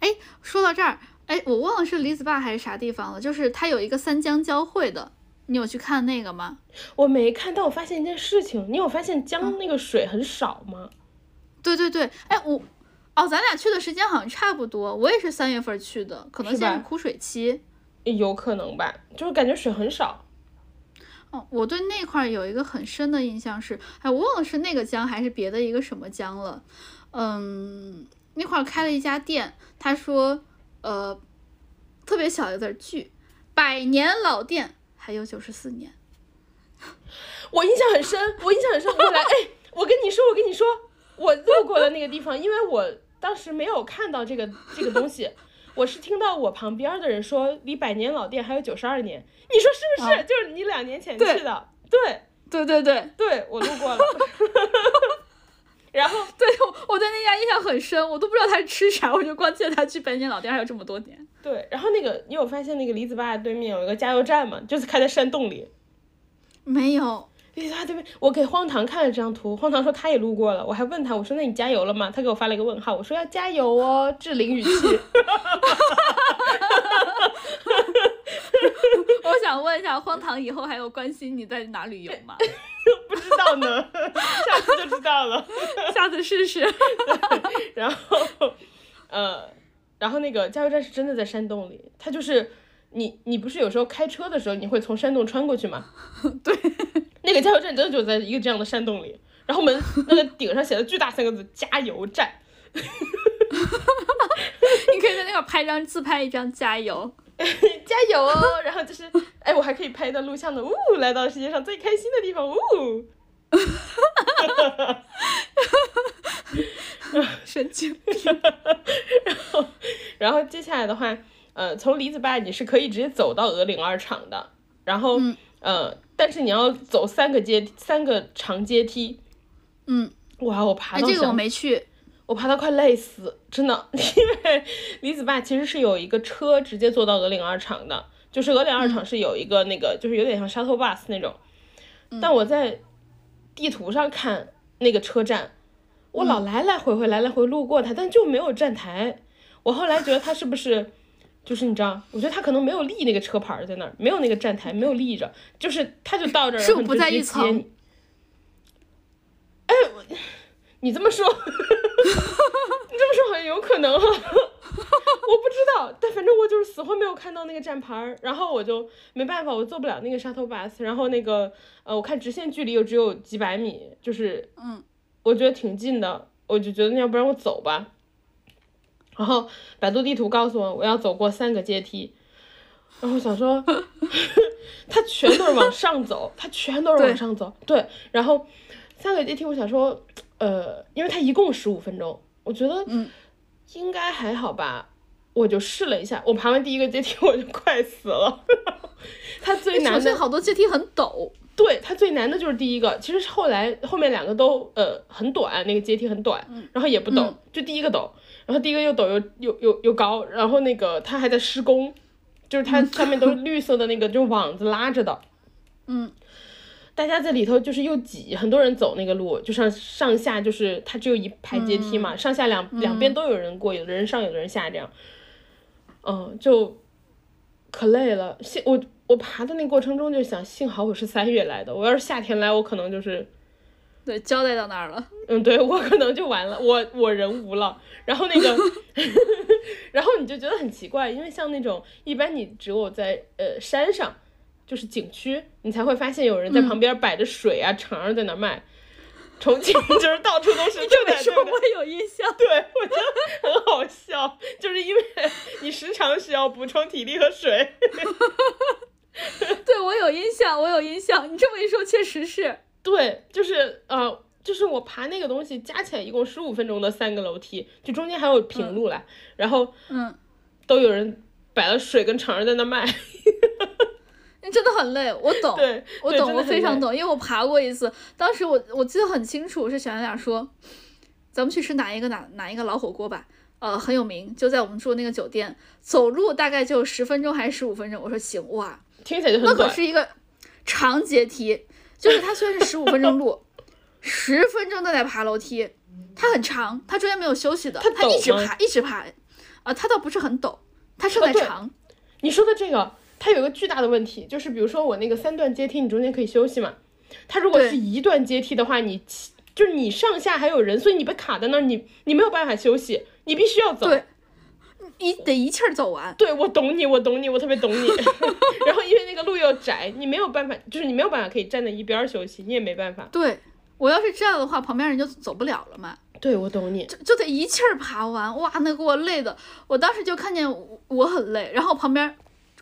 哎，说到这儿，哎，我忘了是李子坝还是啥地方了，就是它有一个三江交汇的，你有去看那个吗？我没看，但我发现一件事情，你有发现嗯江那个水很少吗？对对对，哎，我，哦，咱俩去的时间好像差不多，我也是三月份去的，可能现在是枯水期。有可能吧，就是感觉水很少。哦，我对那块儿有一个很深的印象是，哎，我忘了是那个江还是别的一个什么江了。嗯，那块儿开了一家店，他说，呃，特别小一个字儿聚，百年老店还有九十四年。我印象很深，我印象很深。我来，哎，我跟你说，我跟你说，我路过了那个地方，因为我当时没有看到这个这个东西，我是听到我旁边的人说离百年老店还有九十二年。你说是不是？啊就是你两年前去的，对对对对对，我路过了。然后对，我我对那家印象很深，我都不知道他是吃啥，我就光记得他去百年老店还有这么多年。对，然后那个你有发现那个李子坝对面有一个加油站吗？就是开在山洞里。没有，李子坝对面，我给荒唐看了这张图，荒唐说他也路过了，我还问他，我说那你加油了吗？他给我发了一个问号，我说要加油哦，志玲语气。我想问一下，荒唐以后还有关心你在哪旅游吗？不知道呢，下次就知道了。下次试试。然后，呃，然后那个加油站是真的在山洞里，它就是你你不是有时候开车的时候你会从山洞穿过去吗？对，那个加油站真的就在一个这样的山洞里，然后门那个顶上写的巨大三个字“加油站你可以在那块拍张自拍一张，加油。”，加油哦！然后就是，哎，我还可以拍一段录像的，呜，来到世界上最开心的地方，呜。神经病。然后接下来的话，呃，从李子坝你是可以直接走到鹅岭二厂的，然后，嗯呃，但是你要走三个阶三个长阶梯，嗯，哇，我爬这个我想没去。我爬到快累死，真的，因为李子坝其实是有一个车直接坐到鹅岭二厂的，就是鹅岭二厂是有一个那个，就是有点像 shuttle bus 那种，但我在地图上看那个车站，我老来来回回来来回路过它，但就没有站台。我后来觉得它是不是，就是你知道，我觉得它可能没有立那个车牌在那儿，没有那个站台，没有立着，就是它就到这儿，是不在一层。哎，我你这么说，你这么说好像有可能哈，我不知道，但反正我就是死活没有看到那个站牌儿，然后我就没办法，我坐不了那个 shuttle bus，然后那个呃，我看直线距离又只有几百米，就是嗯，我觉得挺近的，我就觉得那要不然我走吧，然后百度地图告诉我我要走过三个阶梯，然后我想说，它全都是往上走，它全都是往上走，对，然后三个阶梯，我想说，呃，因为它一共十五分钟，我觉得嗯。应该还好吧，我就试了一下，我爬完第一个阶梯我就快死了，它最难的好多阶梯很陡。对，它最难的就是第一个，其实后来后面两个都呃很短，那个阶梯很短，然后也不陡，嗯。就第一个陡，然后第一个又陡又又又又高，然后那个它还在施工，就是它上面都是绿色的那个就网子拉着的，嗯，大家在里头就是又挤，很多人走那个路，就上上下就是它只有一排阶梯嘛，上下两两边都有人过，有的人上，有的人下这样，嗯，就可累了。幸我我爬的那过程中就想，幸好我是三月来的，我要是夏天来，我可能就是，对，交代到那儿了。嗯，对我可能就完了，我我人无了。然后那个，然后你就觉得很奇怪，因为像那种一般你只有在呃山上，就是景区，你才会发现有人在旁边摆着水啊、肠儿在那卖。重庆 就是到处都是，对不对？对不对？这么说我有印象。对，我觉得很好笑，就是因为你时常需要补充体力和水。对我有印象，我有印象。你这么一说，确实是。对，就是呃，就是我爬那个东西，加起来一共十五分钟的三个楼梯，就中间还有平路啦，然后嗯，都有人摆了水跟肠儿在那卖。你真的很累，我懂。我懂，我非常懂，因为我爬过一次。当时我我记得很清楚，是小圆脸说，咱们去吃哪一个哪哪一个老火锅吧，呃，很有名，就在我们住的那个酒店，走路大概就十分钟还是十五分钟。我说行，哇，听起来就那很短。可是一个长阶梯，就是它虽然是十五分钟路，十分钟都在爬楼梯，它很长，它中间没有休息的，它它一直爬一直爬，啊、它倒不是很陡，它是在长，你说的这个，它有一个巨大的问题，就是比如说我那个三段阶梯，你中间可以休息嘛。它如果是一段阶梯的话，你就是你上下还有人，所以你被卡在那儿，你你没有办法休息，你必须要走。对，一得一气儿走完。对，我懂你，我懂你，我特别懂你。然后因为那个路又窄，你没有办法，就是你没有办法可以站在一边儿休息，你也没办法。对我要是这样的话，旁边人就走不了了嘛，对，我懂你。就就得一气儿爬完，哇，那给我累的，我当时就看见我我很累，然后旁边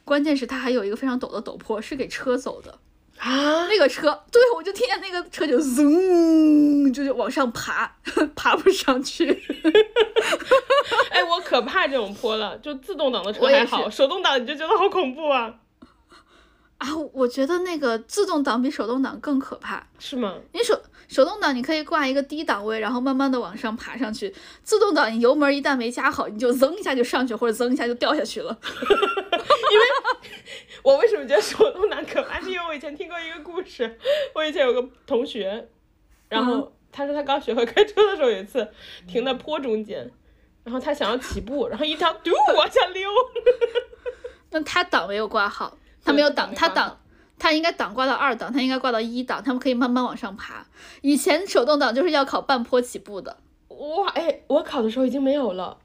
关键是它还有一个非常陡的陡坡，是给车走的。啊，那个车，对我就听见那个车就嗡，就是往上爬，爬不上去。哎，我可怕这种坡了，就自动挡的车还好，手动挡你就觉得好恐怖啊，啊，我觉得那个自动挡比手动挡更可怕。是吗？你手手动挡你可以挂一个低档位，然后慢慢的往上爬上去。自动挡你油门一旦没加好，你就噌一下就上去，或者噌一下就掉下去了。因为我为什么觉得手动挡可怕？是因为我以前听过一个故事，我以前有个同学，然后他说他刚学会开车的时候，有一次停在坡中间，然后他想要起步，然后一条嘟往下溜，那他档没有挂好，他没有档，他档。他应该档挂到二档，他应该挂到一档，他们可以慢慢往上爬。以前手动挡就是要考半坡起步的，哇，哎，我考的时候已经没有了，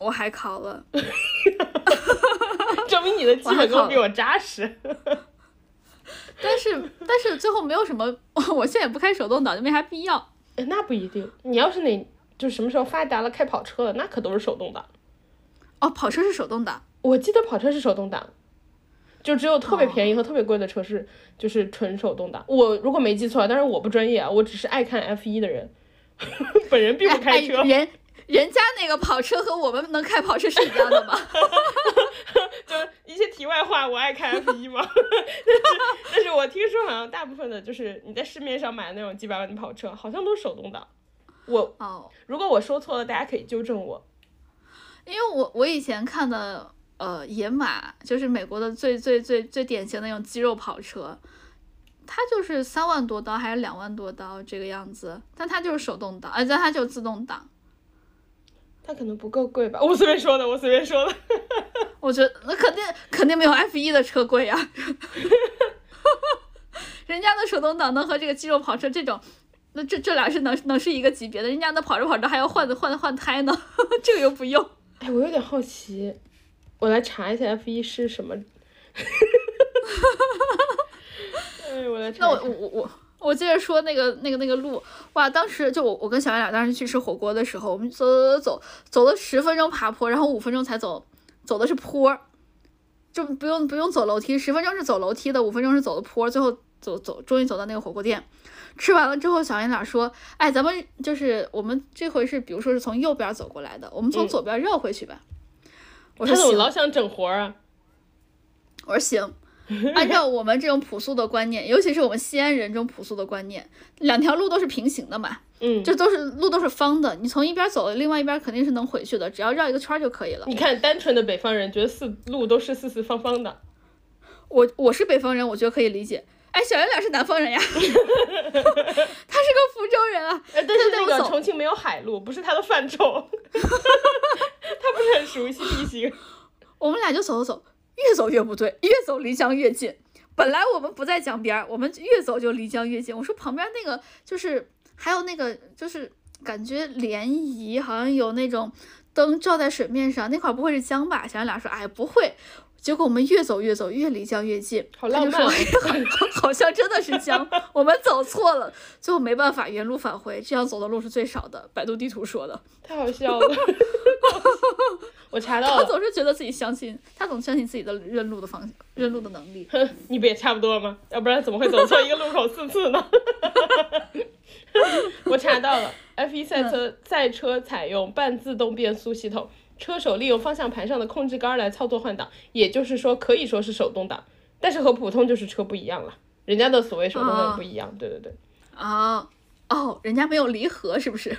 我还考了。证明你的基本功比我扎实。但是但是最后没有什么，我现在也不开手动挡，就没啥必要。哎，那不一定，你要是哪就什么时候发达了开跑车了，那可都是手动挡。哦，跑车是手动挡，我记得跑车是手动挡，就只有特别便宜哦和特别贵的车是就是纯手动挡。我如果没记错，但是我不专业啊，我只是爱看 F 一的人，本人并不开车。哎哎人人家那个跑车和我们能开跑车是一样的吗？就一些题外话，我爱看 F 一嘛。但是但是我听说好像大部分的就是你在市面上买的那种几百万的跑车，好像都是手动挡。我哦，如果我说错了，大家可以纠正我。因为我我以前看的呃野马，就是美国的最最最最典型的那种肌肉跑车，它就是三万多刀还是两万多刀这个样子，但它就是手动挡，而且它就是自动挡。它可能不够贵吧？我随便说的，我随便说的。我觉得那肯定肯定没有 F 一的车贵啊，人家的手动挡能和这个肌肉跑车这种，那这这俩是能能是一个级别的，人家那跑着跑着还要换换换胎呢，这个又不用。哎，我有点好奇，我来查一下 F 一是什么。哎，我来查那我。我我我我接着说那个那个那个路，哇，当时就我我跟小圆俩当时去吃火锅的时候，我们走走走走走了十分钟爬坡，然后五分钟才走，走的是坡，就不用不用走楼梯，十分钟是走楼梯的，五分钟是走的坡，最后走走终于走到那个火锅店。吃完了之后，小圆俩说：“哎，咱们就是我们这回是，比如说是从右边走过来的，我们从嗯左边绕回去吧。我说行他怎么，老想整活儿啊？我说行。按照我们这种朴素的观念，尤其是我们西安人这种朴素的观念，两条路都是平行的嘛，嗯，这都是路都是方的，你从一边走了，另外一边肯定是能回去的，只要绕一个圈儿就可以了。你看，单纯的北方人觉得四路都是四四方方的。我我是北方人，我觉得可以理解。哎，小圆脸是南方人呀，他是个福州人啊。呃，但是那个重庆没有海路，不是他的范畴，他不是很熟悉地形。我们俩就走走走，越走越不对，越走离江越近。本来我们不在江边儿，我们越走就离江越近。我说旁边那个就是还有那个就是感觉涟漪，好像有那种灯照在水面上，那块儿不会是江吧？小圆脸说，哎，不会。结果我们越走越走，越离江越近。好浪漫啊他就说 好好像真的是江，我们走错了，最后没办法原路返回，这样走的路是最少的。百度地图说的，太好笑了。我查到了，他总是觉得自己相信，他总相信自己的认路的方向、认路的能力。哼，你不也差不多吗？要不然怎么会走错一个路口四次呢？我查到了，F1 赛车赛车采用半自动变速系统，车手利用方向盘上的控制杆来操作换挡，也就是说可以说是手动挡，但是和普通就是车不一样了。人家的所谓手动挡哦不一样，对对对。啊哦，人家没有离合是不是？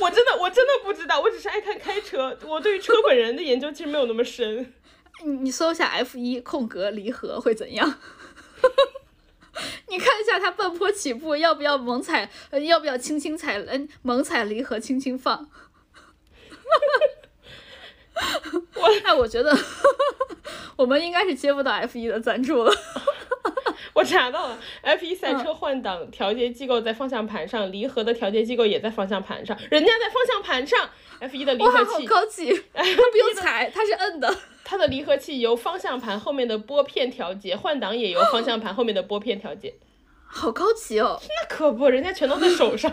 我真的我真的不知道，我只是爱看开车，我对于车本人的研究其实没有那么深。你你搜一下 F 一空格离合会怎样？你看一下他半坡起步要不要猛踩，呃要不要轻轻踩，嗯，猛踩离合，轻轻放。我哎，我觉得 我们应该是接不到 F 一的赞助了。我查到了，F1 赛嗯车换挡调节机构在方向盘上，离合的调节机构也在方向盘上，人家在方向盘上，F1 的离合器，高级！它不用踩，它是摁的。它的离合器由方向盘后面的拨片调节，换挡也由方向盘后面的拨片调节。好高级哦！那可不，人家全都在手上。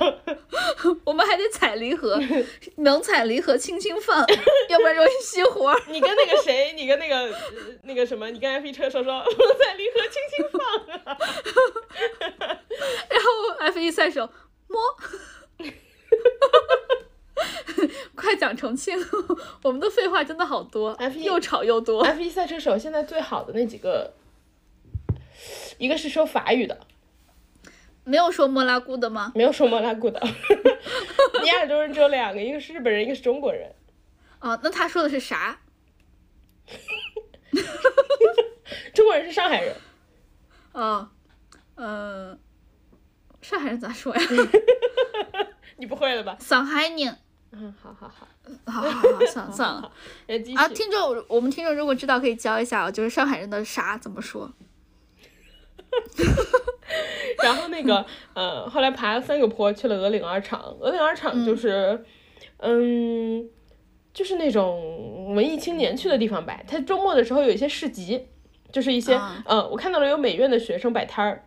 我们还得踩离合，能踩离合轻轻放，要不然容易熄火。你跟那个谁，你跟那个呃那个什么，你跟 F 一车说说，踩离合轻轻放啊。然后 F 一赛手摸，快讲重庆，我们的废话真的好多 F1 又吵又多。F 一赛车手现在最好的那几个，一个是说法语的，没有说莫拉姑的吗？没有说莫拉古的。亚洲人只有两个，一个是日本人，一个是中国人。哦，那他说的是啥？中国人是上海人，哦，嗯、上海人咋说呀？你不会了吧？上海人。嗯，好好好，好好好，算了 算了。啊，听众，我们听众如果知道可以教一下哦，就是上海人的啥怎么说？然后那个呃，后来爬了三个坡，去了鹅岭二厂。鹅岭二厂就是，嗯就是那种文艺青年去的地方摆。他周末的时候有一些市集，就是一些、嗯呃，我看到了有美院的学生摆摊儿，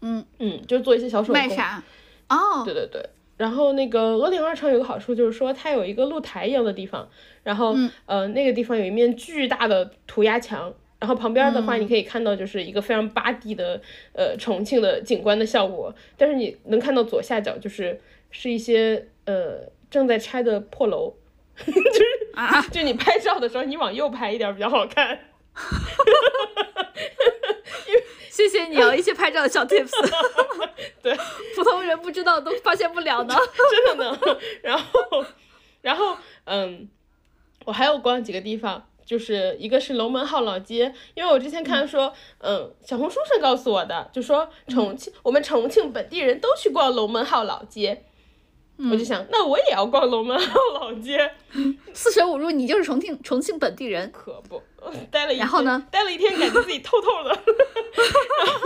嗯，嗯，就做一些小手工。卖啥？哦，对对对。然后那个鹅岭二厂有个好处就是说，它有一个露台一样的地方，然后、嗯呃那个地方有一面巨大的涂鸦墙，然后旁边的话你可以看到就是一个非常巴地的呃重庆的景观的效果，但是你能看到左下角就是是一些呃正在拆的破楼，就是啊，就你拍照的时候你往右拍一点儿比较好看。谢谢你哦，一些拍照的小 tips，对，普通人不知道都发现不了呢。真的呢。然后，然后，嗯，我还有逛几个地方，就是一个是龙门号老街，因为我之前看说，嗯，小红书上告诉我的，就说重庆，我们重庆本地人都去逛龙门号老街。我就想，那我也要逛龙门号老街，四舍五入，你就是重庆重庆本地人。可不，待了一天，然后呢待了一天，感觉自己透透的。然后，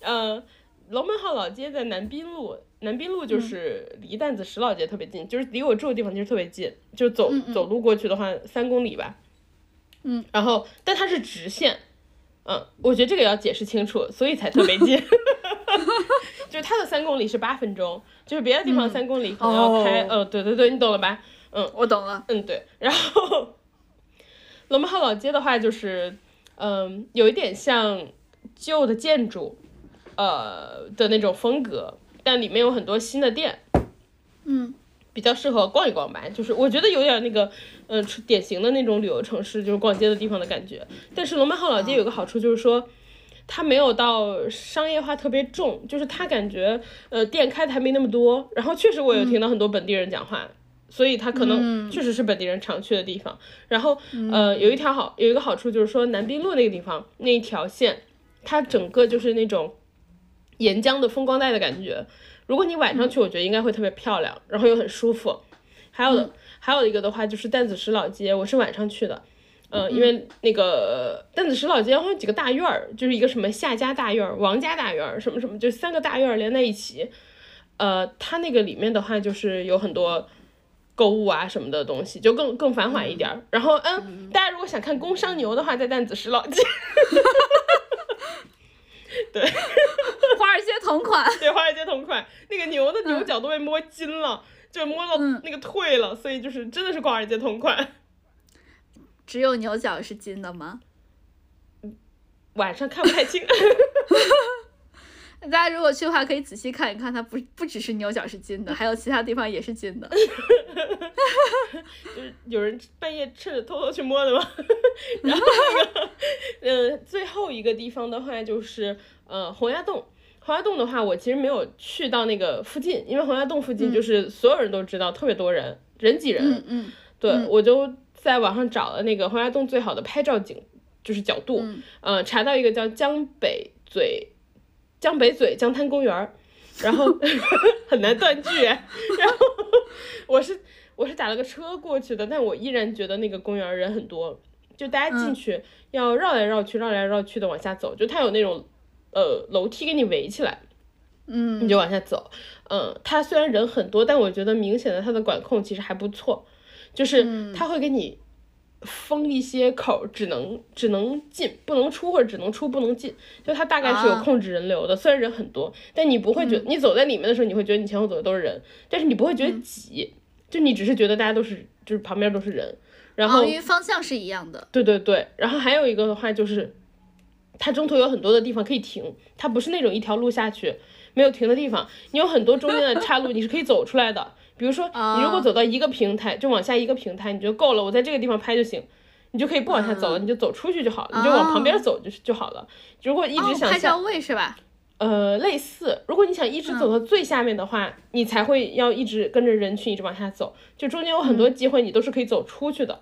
呃，龙门号老街在南滨路，南滨路就是离担子石老街特别近，就是离我住的地方其实特别近，就走走路过去的话三公里吧。嗯，然后但它是直线，嗯，我觉得这个要解释清楚，所以才特别近。就是它的三公里是八分钟，就是别的地方三公里可能要开，哦呃，对对对，你懂了吧？嗯我懂了。嗯，对。然后龙门号老街的话，就是嗯，有一点像旧的建筑，呃的那种风格，但里面有很多新的店，嗯，比较适合逛一逛吧。就是我觉得有点那个，嗯、典型的那种旅游城市，就是逛街的地方的感觉。但是龙门号老街有个好处就是说。它没有到商业化特别重，就是它感觉呃店开的还没那么多，然后确实我有听到很多本地人讲话，所以它可能确实是本地人常去的地方。然后呃有一条好有一个好处就是说南滨路那个地方那一条线，它整个就是那种沿江的风光带的感觉。如果你晚上去，我觉得应该会特别漂亮，然后又很舒服。还有的、还有一个的话就是担子石老街，我是晚上去的。呃，因为那个担子石老街好像有几个大院儿，就是一个什么夏家大院儿、王家大院儿，什么什么，就三个大院儿连在一起。呃，它那个里面的话，就是有很多购物啊什么的东西，就更更繁华一点儿。然后，嗯，大家如果想看工商牛的话，在担子石老街，对华尔街同款。对，华尔街同款，那个牛的牛角都被摸金了，就摸到那个退了，所以就是真的是华尔街同款。只有牛角是金的吗？晚上看不太清。大家如果去的话，可以仔细看一看，它不不只是牛角是金的，还有其他地方也是金的。就是有人半夜趁着偷偷去摸的吗？然后那个，呃，最后一个地方的话就是呃洪崖洞。洪崖洞的话，我其实没有去到那个附近，因为洪崖洞附近就是所有人都知道，特别多人，人挤人。嗯嗯对，我就在网上找了那个洪崖洞最好的拍照景，就是角度，嗯呃，查到一个叫江北嘴，江北嘴江滩公园儿，然后 很难断句，然后我是我是打了个车过去的，但我依然觉得那个公园儿人很多，就大家进去要绕来绕去，绕来绕去的往下走，就它有那种呃楼梯给你围起来，嗯。你就往下走。嗯，它虽然人很多，但我觉得明显的它的管控其实还不错，就是它会给你封一些口，只能只能进不能出，或者只能出不能进，就它大概是有啊控制人流的。虽然人很多，但你不会觉得、你走在里面的时候，你会觉得你前后走的都是人，但是你不会觉得挤，就你只是觉得大家都是就是旁边都是人，然后哦，因为方向是一样的。对对对，然后还有一个的话就是，它中途有很多的地方可以停，它不是那种一条路下去没有停的地方，你有很多中间的岔路，你是可以走出来的。比如说，你如果啊走到一个平台，就往下一个平台，你就够了，我在这个地方拍就行，你就可以不往下走了，你就走出去就好了，你就往旁边走就就好了。如果一直哦，想下拍照位是吧？呃，类似，如果你想一直走到最下面的话，你才会要一直跟着人群一直往下走，就中间有很多机会你都是可以走出去的。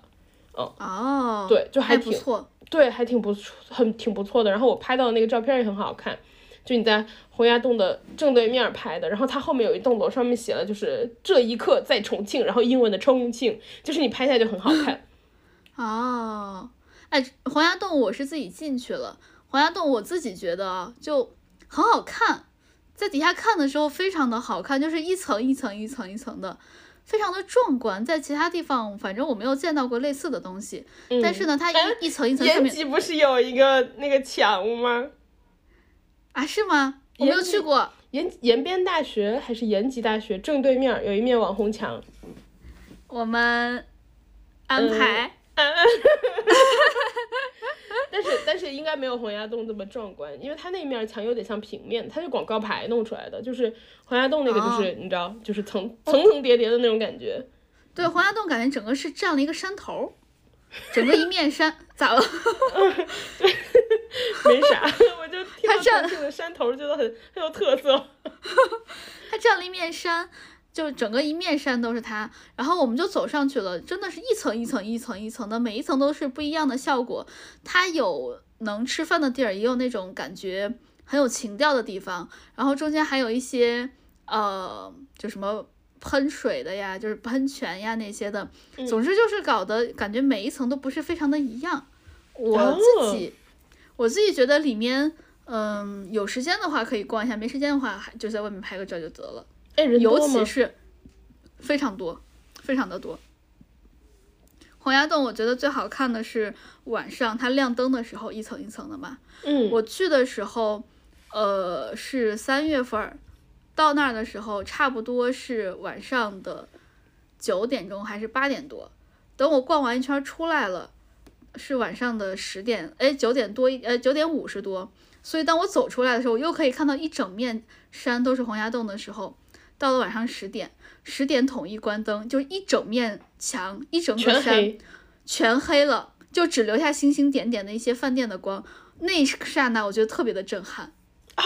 哦，对就还还不挺错。对，还挺不错，很挺不错的。然后我拍到的那个照片也很好看，就你在洪崖洞的正对面拍的，然后它后面有一栋楼，上面写了就是这一刻在重庆，然后英文的重庆，就是你拍下来就很好看。哦，哎，洪崖洞我是自己进去了，洪崖洞我自己觉得啊就很好看，在底下看的时候非常的好看，就是一层一层一层一层的，非常的壮观。在其他地方反正我没有见到过类似的东西，但是呢，它哎一一层一层上面延吉不是有一个那个墙吗？啊是吗？我没有去过。延延边大学还是延吉大学正对面有一面网红墙，我们安排、但是但是应该没有洪崖洞这么壮观，因为它那面墙有点像平面，它是广告牌弄出来的，就是洪崖洞那个就是、你知道，就是层层层叠叠的那种感觉。对洪崖洞感觉整个是占了一个山头儿，整个一面山咋了？没啥，我就听到它这重庆的山头觉得很很有特色。它占了一面山，就整个一面山都是它。然后我们就走上去了，真的是一层一层一层一层的，每一层都是不一样的效果。它有能吃饭的地儿，也有那种感觉很有情调的地方。然后中间还有一些呃，就什么喷水的呀，就是喷泉呀那些的。总之就是搞得感觉每一层都不是非常的一样。我自己、我自己觉得里面。嗯，有时间的话可以逛一下，没时间的话还就在外面拍个照就得了。哎，人尤？其是非常多，非常的多。洪崖洞我觉得最好看的是晚上它亮灯的时候，一层一层的嘛。嗯，我去的时候，呃，是三月份儿，到那儿的时候差不多是晚上的九点钟还是八点多。等我逛完一圈儿出来了，是晚上的十点，哎，九点多一，呃，九点五十多。所以当我走出来的时候，我又可以看到一整面山都是洪崖洞的时候，到了晚上十点，十点统一关灯，就是一整面墙，一整个山全黑。全黑了，就只留下星星点点的一些饭店的光。那一刹那，我觉得特别的震撼啊。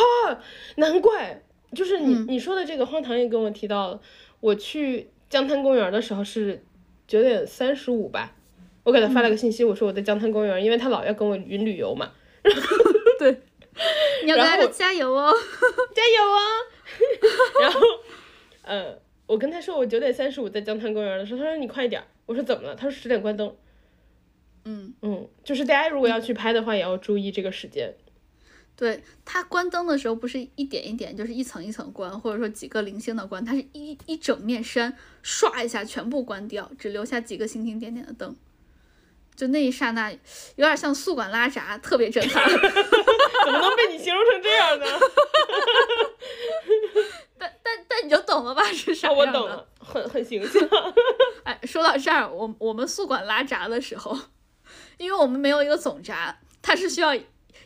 难怪，就是你、嗯你说的这个荒唐也跟我提到了，我去江滩公园的时候是九点三十五吧，我给他发了个信息，我说我在江滩公园，因为他老要跟我云旅游嘛，对，你要跟他说加油哦。加油哦！然后，呃，我跟他说我九点三十五在江滩公园的时候，他说你快一点，我说怎么了？他说十点关灯。嗯，嗯，就是大家如果要去拍的话，也要注意这个时间。对，它关灯的时候不是一点一点，就是一层一层关，或者说几个零星的关，它是一一整面山唰一下全部关掉，只留下几个星星点点的灯。就那一刹那，有点像宿管拉闸，特别震撼。怎么能被你形容成这样呢？但但但你就懂了吧？是啥啊，样的？我懂了，很很形象。哎，说到这儿，我我们宿管拉闸的时候，因为我们没有一个总闸，它是需要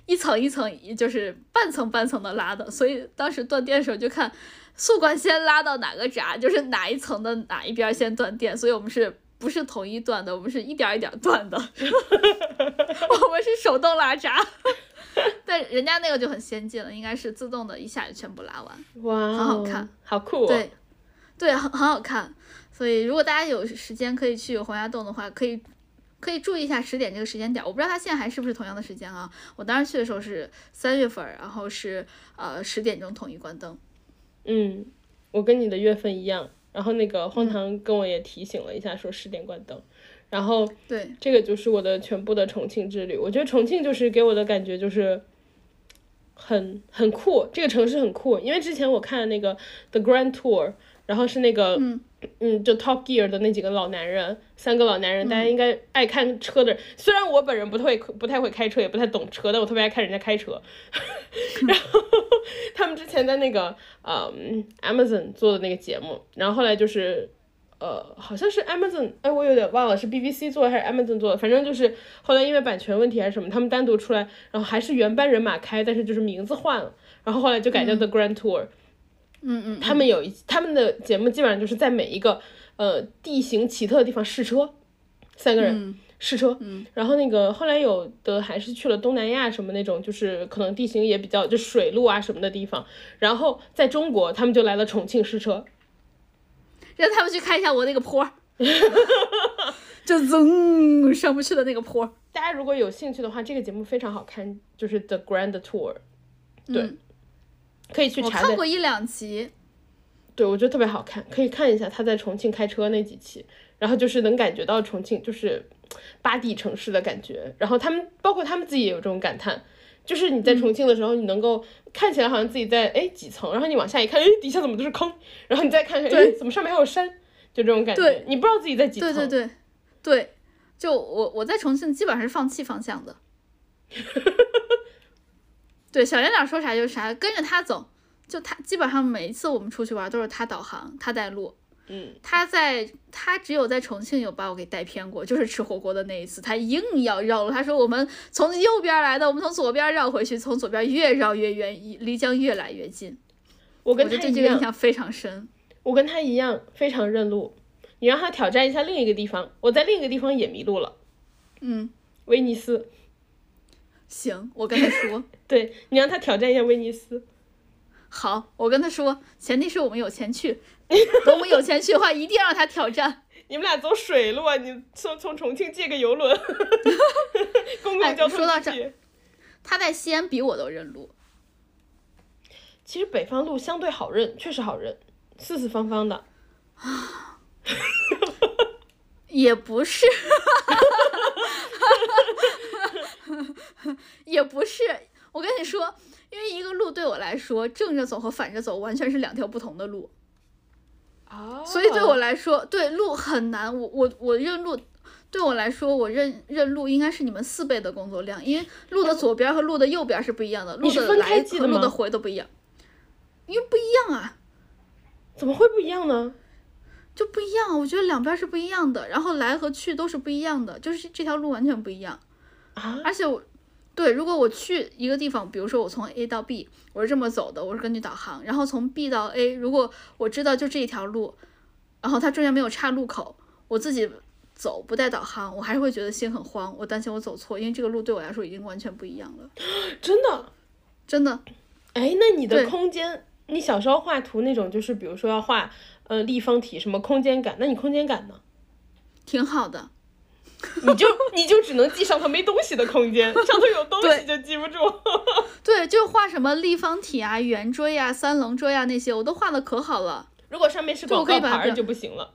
一层一层，就是半层半层的拉的，所以当时断电的时候就看宿管先拉到哪个闸，就是哪一层的哪一边先断电，所以我们是不是统一断的？我们是一点儿一点儿断的，我们是手动拉闸。但人家那个就很先进了，应该是自动的，一下就全部拉完。哇，哦很好看，好酷哦。对，对，很很好看。所以如果大家有时间可以去洪崖洞的话，可以可以注意一下十点这个时间点。我不知道它现在还是不是同样的时间啊？我当时去的时候是三月份，然后是呃十点钟统一关灯。嗯，我跟你的月份一样。然后那个嗯荒唐跟我也提醒了一下，说十点关灯。然后对，这个就是我的全部的重庆之旅。我觉得重庆就是给我的感觉就是很很酷，这个城市很酷。因为之前我看那个 The Grand Tour，然后是那个嗯嗯，就 Top Gear 的那几个老男人，三个老男人，大家应该爱看车的人。虽然我本人不太会不太会开车，也不太懂车，但我特别爱看人家开车。然后他们之前在那个嗯 Amazon 做的那个节目，然后后来就是呃好像是 Amazon，哎我有点忘了是 BBC 做的还是 Amazon 做的，反正就是后来因为版权问题还是什么，他们单独出来，然后还是原班人马开，但是就是名字换了，然后后来就改叫 The Grand Tour。嗯嗯嗯，他们有一他们的节目基本上就是在每一个呃地形奇特的地方试车，三个人嗯。试车，嗯。然后那个后来有的还是去了东南亚什么那种，就是可能地形也比较就水路啊什么的地方，然后在中国他们就来了重庆试车，让他们去看一下我那个坡儿，就噌上不去的那个坡。大家如果有兴趣的话，这个节目非常好看，就是 The Grand Tour，对，嗯可以去我查我看过一两集，对，我觉得特别好看，可以看一下他在重庆开车那几期，然后就是能感觉到重庆就是巴地城市的感觉，然后他们包括他们自己也有这种感叹，就是你在重庆的时候，你能够看起来好像自己在哎几层，然后你往下一看，哎底下怎么都是坑，然后你再看看，哎对怎么上面还有山，就这种感觉对，你不知道自己在几层，对对对对，就我我在重庆基本上是放弃方向的。对，小圆脸说啥就是啥，跟着他走。就他基本上每一次我们出去玩都是他导航，他带路。嗯，他在他只有在重庆有把我给带偏过，就是吃火锅的那一次，他硬要绕路。他说我们从右边来的，我们从左边绕回去，从左边越绕越远，离江越来越近。我跟他一样，个印象非常深。我跟他一样非常认路，你让他挑战一下另一个地方，我在另一个地方也迷路了，嗯，威尼斯，行，我跟他说。对你让他挑战一下威尼斯。好，我跟他说，前提是我们有钱去。等我们有钱去的话，一定让他挑战。你们俩走水路啊？你从从重庆借个游轮，公共交通哎说到这工具。他在西安比我都认路。其实北方路相对好认，确实好认，四四方方的。啊也不是，也不是。我跟你说，因为一个路对我来说，正着走和反着走完全是两条不同的路，哦所以对我来说，对路很难。我我我认路，对我来说，我认认路应该是你们四倍的工作量，因为路的左边和路的右边是不一样的，路的来和路的回都不一样，因为不一样啊。怎么会不一样呢？就不一样，我觉得两边是不一样的，然后来和去都是不一样的，就是这条路完全不一样。啊，而且我，对，如果我去一个地方，比如说我从 A 到 B，我是这么走的，我是根据导航，然后从 B 到 A，如果我知道就这一条路，然后它中间没有岔路口，我自己走不带导航，我还是会觉得心很慌，我担心我走错，因为这个路对我来说已经完全不一样了，真的？真的。哎，那你的空间，你小时候画图那种，就是比如说要画呃立方体什么空间感，那你空间感呢？挺好的，你就你就只能记上头没东西的空间，上头有东西就记不住。对，就画什么立方体啊、圆锥啊、三棱锥啊那些，我都画的可好了。如果上面是就我广告牌就不行了。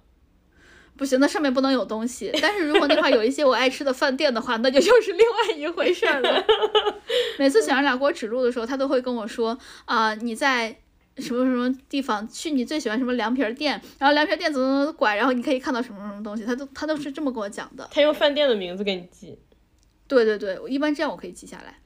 不行，那上面不能有东西。但是如果那块有一些我爱吃的饭店的话，那就又是另外一回事了。每次小杨俩给我指路的时候，他都会跟我说啊、你在什么什么地方去你最喜欢什么凉皮儿店，然后凉皮儿店怎么怎么拐，然后你可以看到什么什么东西，他都他都是这么跟我讲的。他用饭店的名字给你记。对对对，我一般这样我可以记下来。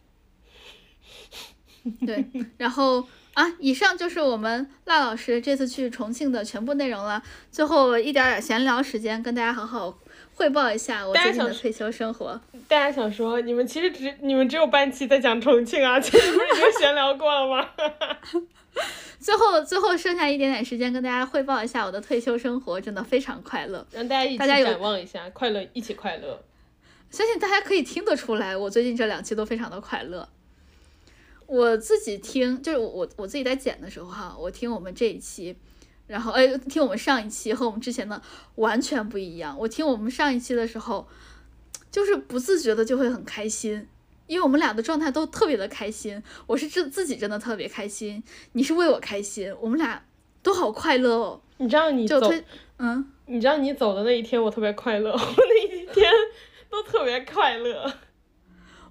对，然后啊，以上就是我们辣老师这次去重庆的全部内容了。最后一点点闲聊时间，跟大家好好汇报一下我最近的退休生活。大家想说，你们其实只你们只有半期在讲重庆啊，前面不是已经闲聊过了吗？最后最后剩下一点点时间，跟大家汇报一下我的退休生活，真的非常快乐。让大家一起展望一下，快乐一起快乐。相信大家可以听得出来，我最近这两期都非常的快乐。我自己听，就是我我我自己在剪的时候哈，我听我们这一期，然后哎，听我们上一期和我们之前的完全不一样。我听我们上一期的时候，就是不自觉的就会很开心，因为我们俩的状态都特别的开心。我是自自己真的特别开心，你是为我开心，我们俩都好快乐哦。你知道你走，嗯，你知道你走的那一天，我特别快乐，我那一天都特别快乐。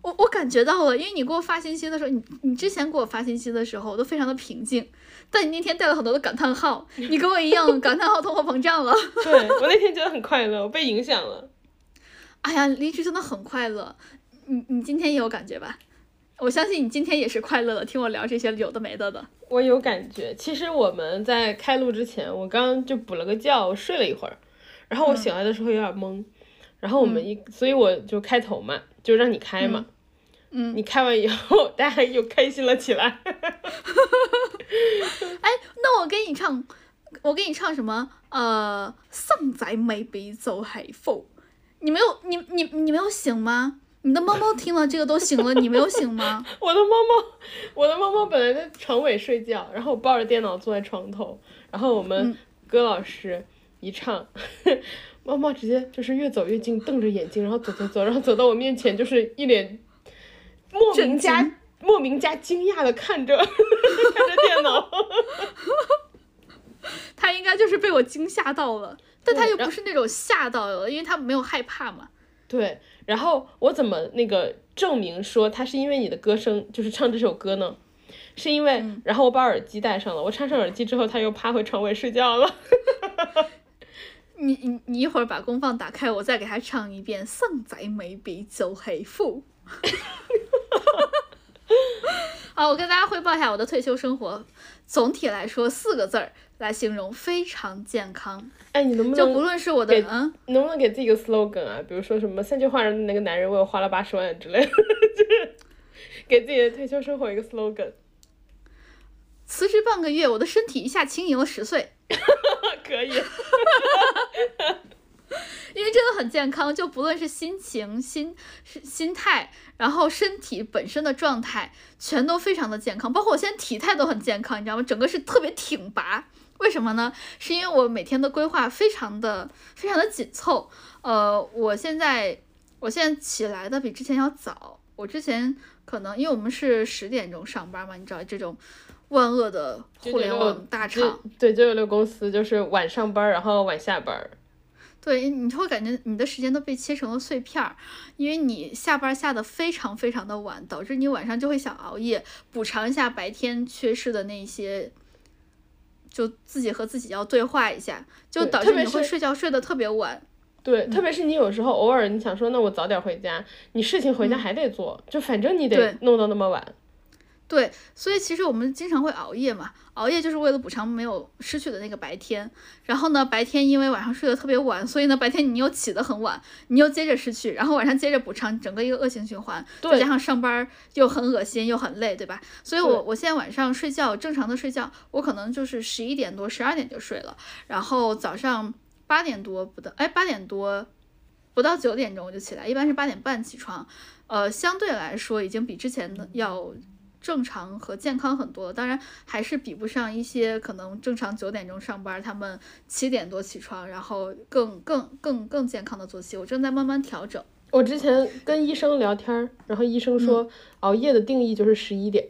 我我感觉到了，因为你给我发信息的时候，你你之前给我发信息的时候，我都非常的平静，但你那天带了很多的感叹号，你跟我一样感叹号通货膨胀了。对我那天觉得很快乐，我被影响了。哎呀，离职真的很快乐，你你今天也有感觉吧？我相信你今天也是快乐的，听我聊这些有的没的的。我有感觉，其实我们在开录之前，我刚就补了个觉，我睡了一会儿，然后我醒来的时候有点懵，然后我们一，所以我就开头嘛，就让你开嘛，嗯，你开完以后，大家又开心了起来。哎，那我给你唱，我给你唱什么？呃，生仔未必就系富。你没有，你你你没有醒吗？你的猫猫听了这个都醒了，你没有醒吗？我的猫猫，我的猫猫本来在床尾睡觉，然后我抱着电脑坐在床头，然后我们歌老师一唱，猫猫直接就是越走越近，瞪着眼睛，然后走走走，然后走到我面前，就是一脸莫名加莫名加惊讶的看着 看着电脑。他应该就是被我惊吓到了，但他又不是那种吓到了，因为他没有害怕嘛。对，然后我怎么那个证明说他是因为你的歌声就是唱这首歌呢？是因为，然后我把耳机戴上了，我插上耳机之后，他又趴回床尾睡觉了。你你你一会儿把功放打开，我再给他唱一遍《生仔眉笔就黑富》。好，我跟大家汇报一下我的退休生活。总体来说，四个字儿来形容：非常健康。哎，你能不能就不论是我的嗯，能不能给自己个 slogan 啊？比如说什么三句话让那个男人为我花了八十万之类的，就是 给自己的退休生活一个 slogan。辞职半个月，我的身体一下轻盈了十岁。可以。因为真的很健康，就不论是心情、心是心态，然后身体本身的状态，全都非常的健康。包括我现在体态都很健康，你知道吗？整个是特别挺拔。为什么呢？是因为我每天的规划非常的非常的紧凑。呃，我现在我现在起来的比之前要早。我之前可能因为我们是十点钟上班嘛，你知道这种万恶的互联网大厂，对九九六公司就是晚上班，然后晚下班。对，你会感觉你的时间都被切成了碎片儿，因为你下班下的非常非常的晚，导致你晚上就会想熬夜补偿一下白天缺失的那些，就自己和自己要对话一下，就导致你会睡觉睡得特别晚。对，特别是你有时候偶尔你想说，那我早点回家，你事情回家还得做，就反正你得弄到那么晚。对，所以其实我们经常会熬夜嘛，熬夜就是为了补偿没有失去的那个白天。然后呢，白天因为晚上睡得特别晚，所以呢，白天你又起得很晚，你又接着失去，然后晚上接着补偿，整个一个恶性循环。再加上上班又很恶心又很累，对吧？所以我我现在晚上睡觉正常的睡觉，我可能就是十一点多、十二点就睡了，然后早上八点多不到，哎，八点多不到九点钟我就起来，一般是八点半起床，呃，相对来说已经比之前的要。正常和健康很多，当然还是比不上一些可能正常九点钟上班，他们七点多起床，然后更更更更健康的作息。我正在慢慢调整。我之前跟医生聊天，然后医生说熬夜的定义就是十一点。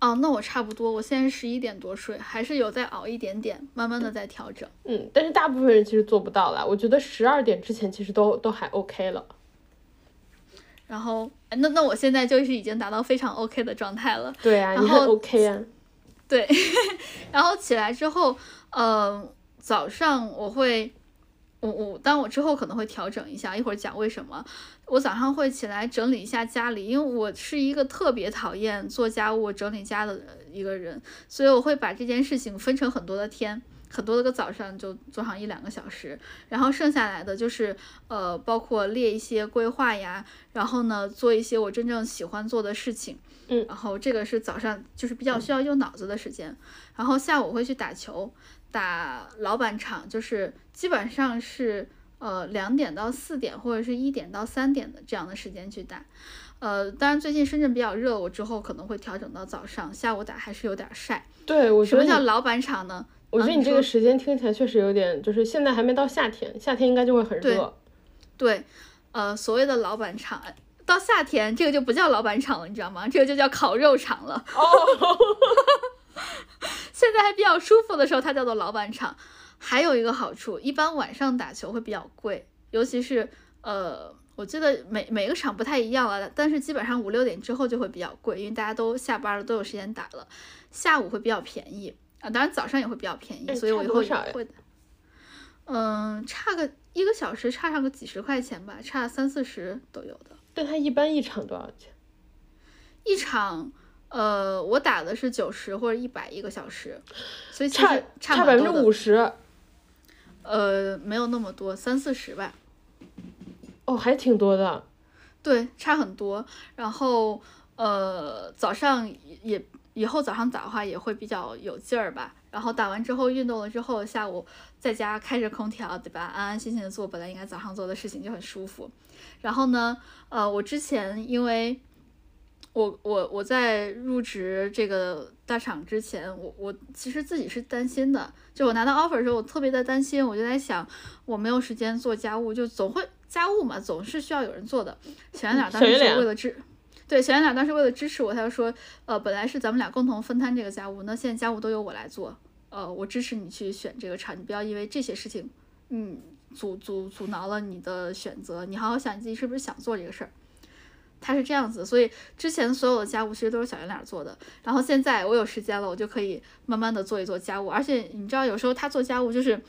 哦，那我差不多，我现在十一点多睡，还是有在熬一点点，慢慢的在调整。嗯，但是大部分人其实做不到啦。我觉得十二点之前其实都都还 OK 了。然后，那那我现在就是已经达到非常 OK 的状态了。对啊，你很 OK 啊。对，然后起来之后，呃，早上我会，我我，但我之后可能会调整一下，一会儿讲为什么。我早上会起来整理一下家里，因为我是一个特别讨厌做家务、整理家的一个人，所以我会把这件事情分成很多的天。很多的个早上就做上一两个小时，然后剩下来的就是呃，包括列一些规划呀，然后呢做一些我真正喜欢做的事情，嗯，然后这个是早上就是比较需要用脑子的时间，然后下午会去打球，打老板场，就是基本上是呃两点到四点或者是一点到三点的这样的时间去打，呃，当然最近深圳比较热，我之后可能会调整到早上，下午打还是有点晒。对，我什么叫老板场呢？我觉得你这个时间听起来确实有点，就是现在还没到夏天，夏天应该就会很热。对，呃，所谓的老板场，到夏天这个就不叫老板场了，你知道吗？这个就叫烤肉场了。哦。现在还比较舒服的时候，它叫做老板场。还有一个好处，一般晚上打球会比较贵，尤其是呃我记得每每个场不太一样了，但是基本上五六点之后就会比较贵，因为大家都下班了，都有时间打了。下午会比较便宜啊，当然早上也会比较便宜，哎所以我以后也会的。嗯，差个一个小时，差上个几十块钱吧，差三四十都有的。但它一般一场多少钱？一场，呃，我打的是九十或者一百一个小时，所以差差差百分之五十，呃，没有那么多，三四十吧。哦，还挺多的。对，差很多。然后呃，早上也以后早上打的话也会比较有劲儿吧。然后打完之后运动了之后，下午在家开着空调，对吧？安安心心的做本来应该早上做的事情，就很舒服。然后呢，呃，我之前因为我我我在入职这个大厂之前，我我其实自己是担心的，就我拿到 offer 的时候，我特别的担心，我就在想，我没有时间做家务，就总会家务嘛，总是需要有人做的。小圆脸当时就小圆脸为了支，对，小圆脸当时为了支持我，他就说，呃，本来是咱们俩共同分摊这个家务，那现在家务都由我来做，呃，我支持你去选这个厂，你不要因为这些事情，嗯，阻阻阻挠了你的选择，你好好想你自己是不是想做这个事儿。他是这样子，所以之前所有的家务其实都是小圆脸做的。然后现在我有时间了，我就可以慢慢的做一做家务。而且你知道，有时候他做家务就是，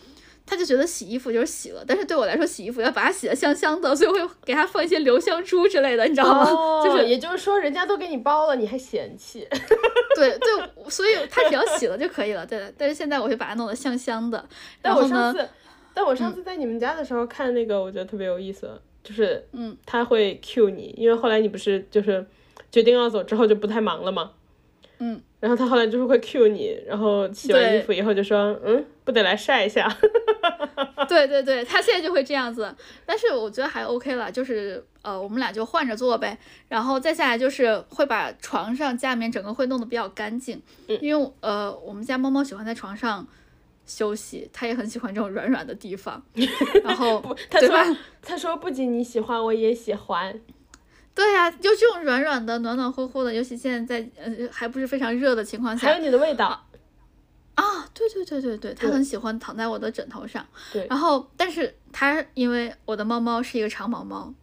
他就觉得洗衣服就是洗了，但是对我来说，洗衣服要把它洗得香香的，所以会给他放一些留香珠之类的，你知道吗？哦，就是也就是说，人家都给你包了，你还嫌弃？对对，所以他只要洗了就可以了。对，但是现在我会把它弄得香香的。但我上次，但我上次在你们家的时候看那个，我觉得特别有意思，就是嗯，他会 cue 你，因为后来你不是就是决定要走之后就不太忙了嘛，嗯，然后他后来就是会 cue 你，然后洗完衣服以后就说，嗯，不得来晒一下？对对对，他现在就会这样子，但是我觉得还 OK 了，就是呃，我们俩就换着做呗，然后再下来就是会把床上家里面整个会弄得比较干净，因为呃，我们家猫猫喜欢在床上休息，它也很喜欢这种软软的地方，然后不，他说？他说不仅你喜欢，我也喜欢。对呀、就这种软软的、暖暖和和的，尤其现在在呃还不是非常热的情况下还有你的味道，啊，对对对对对，它很喜欢躺在我的枕头上。对然后，但是它因为我的猫猫是一个长毛猫，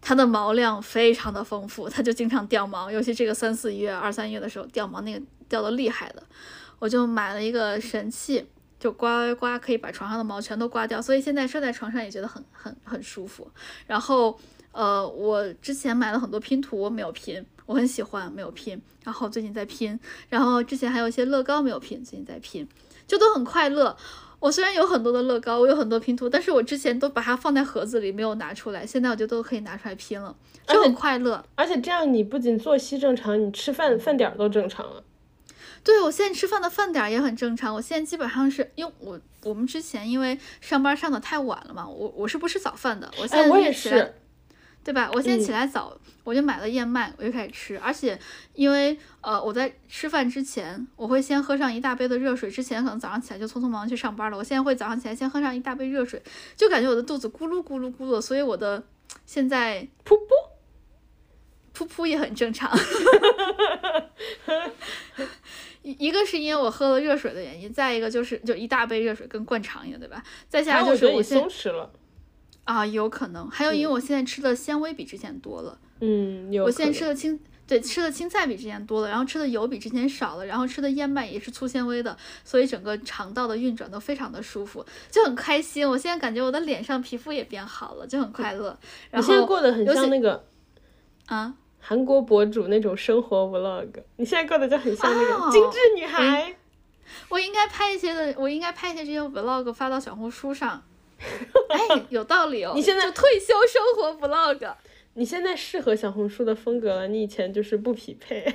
它的毛量非常的丰富，它就经常掉毛，尤其这个三四月、二三月的时候掉毛，那个掉的厉害的，我就买了一个神器。就刮刮刮可以把床上的毛全都刮掉，所以现在睡在床上也觉得很很很舒服。然后，呃，我之前买了很多拼图，我没有拼，我很喜欢，没有拼。然后最近在拼，然后之前还有一些乐高没有拼，最近在拼，就都很快乐。我虽然有很多的乐高，我有很多拼图，但是我之前都把它放在盒子里没有拿出来，现在我就都可以拿出来拼了，就很快乐。而且这样你不仅作息正常，你吃饭饭点儿都正常了。对我现在吃饭的饭点儿也很正常，我现在基本上是因为我我们之前因为上班上的太晚了嘛，我我是不吃早饭的，我现哎，在我也是，对吧？我现在嗯起来早，我就买了燕麦，我就开始吃。而且因为呃我在吃饭之前，我会先喝上一大杯的热水。之前可能早上起来就匆匆忙忙去上班了，我现在会早上起来先喝上一大杯热水，就感觉我的肚子咕噜咕噜咕噜，所以我的现在噗噗。噗噗也很正常。一一个是因为我喝了热水的原因，再一个就是就一大杯热水跟灌肠一样，对吧？再下来就是我现松弛了。啊有可能，还有因为我现在吃的纤维比之前多了。嗯，有我现在吃的青，对，吃的青菜比之前多了，然后吃的油比之前少了，然后吃的燕麦也是粗纤维的，所以整个肠道的运转都非常的舒服，就很开心。我现在感觉我的脸上皮肤也变好了，就很快乐。然你现在后过得很像那个啊，韩国博主那种生活 vlog，你现在过得就很像那个哦精致女孩。我应该拍一些的，我应该拍一些这些 vlog 发到小红书上。哎，有道理哦。你现在就退休生活 vlog。你现在适合小红书的风格了，你以前就是不匹配。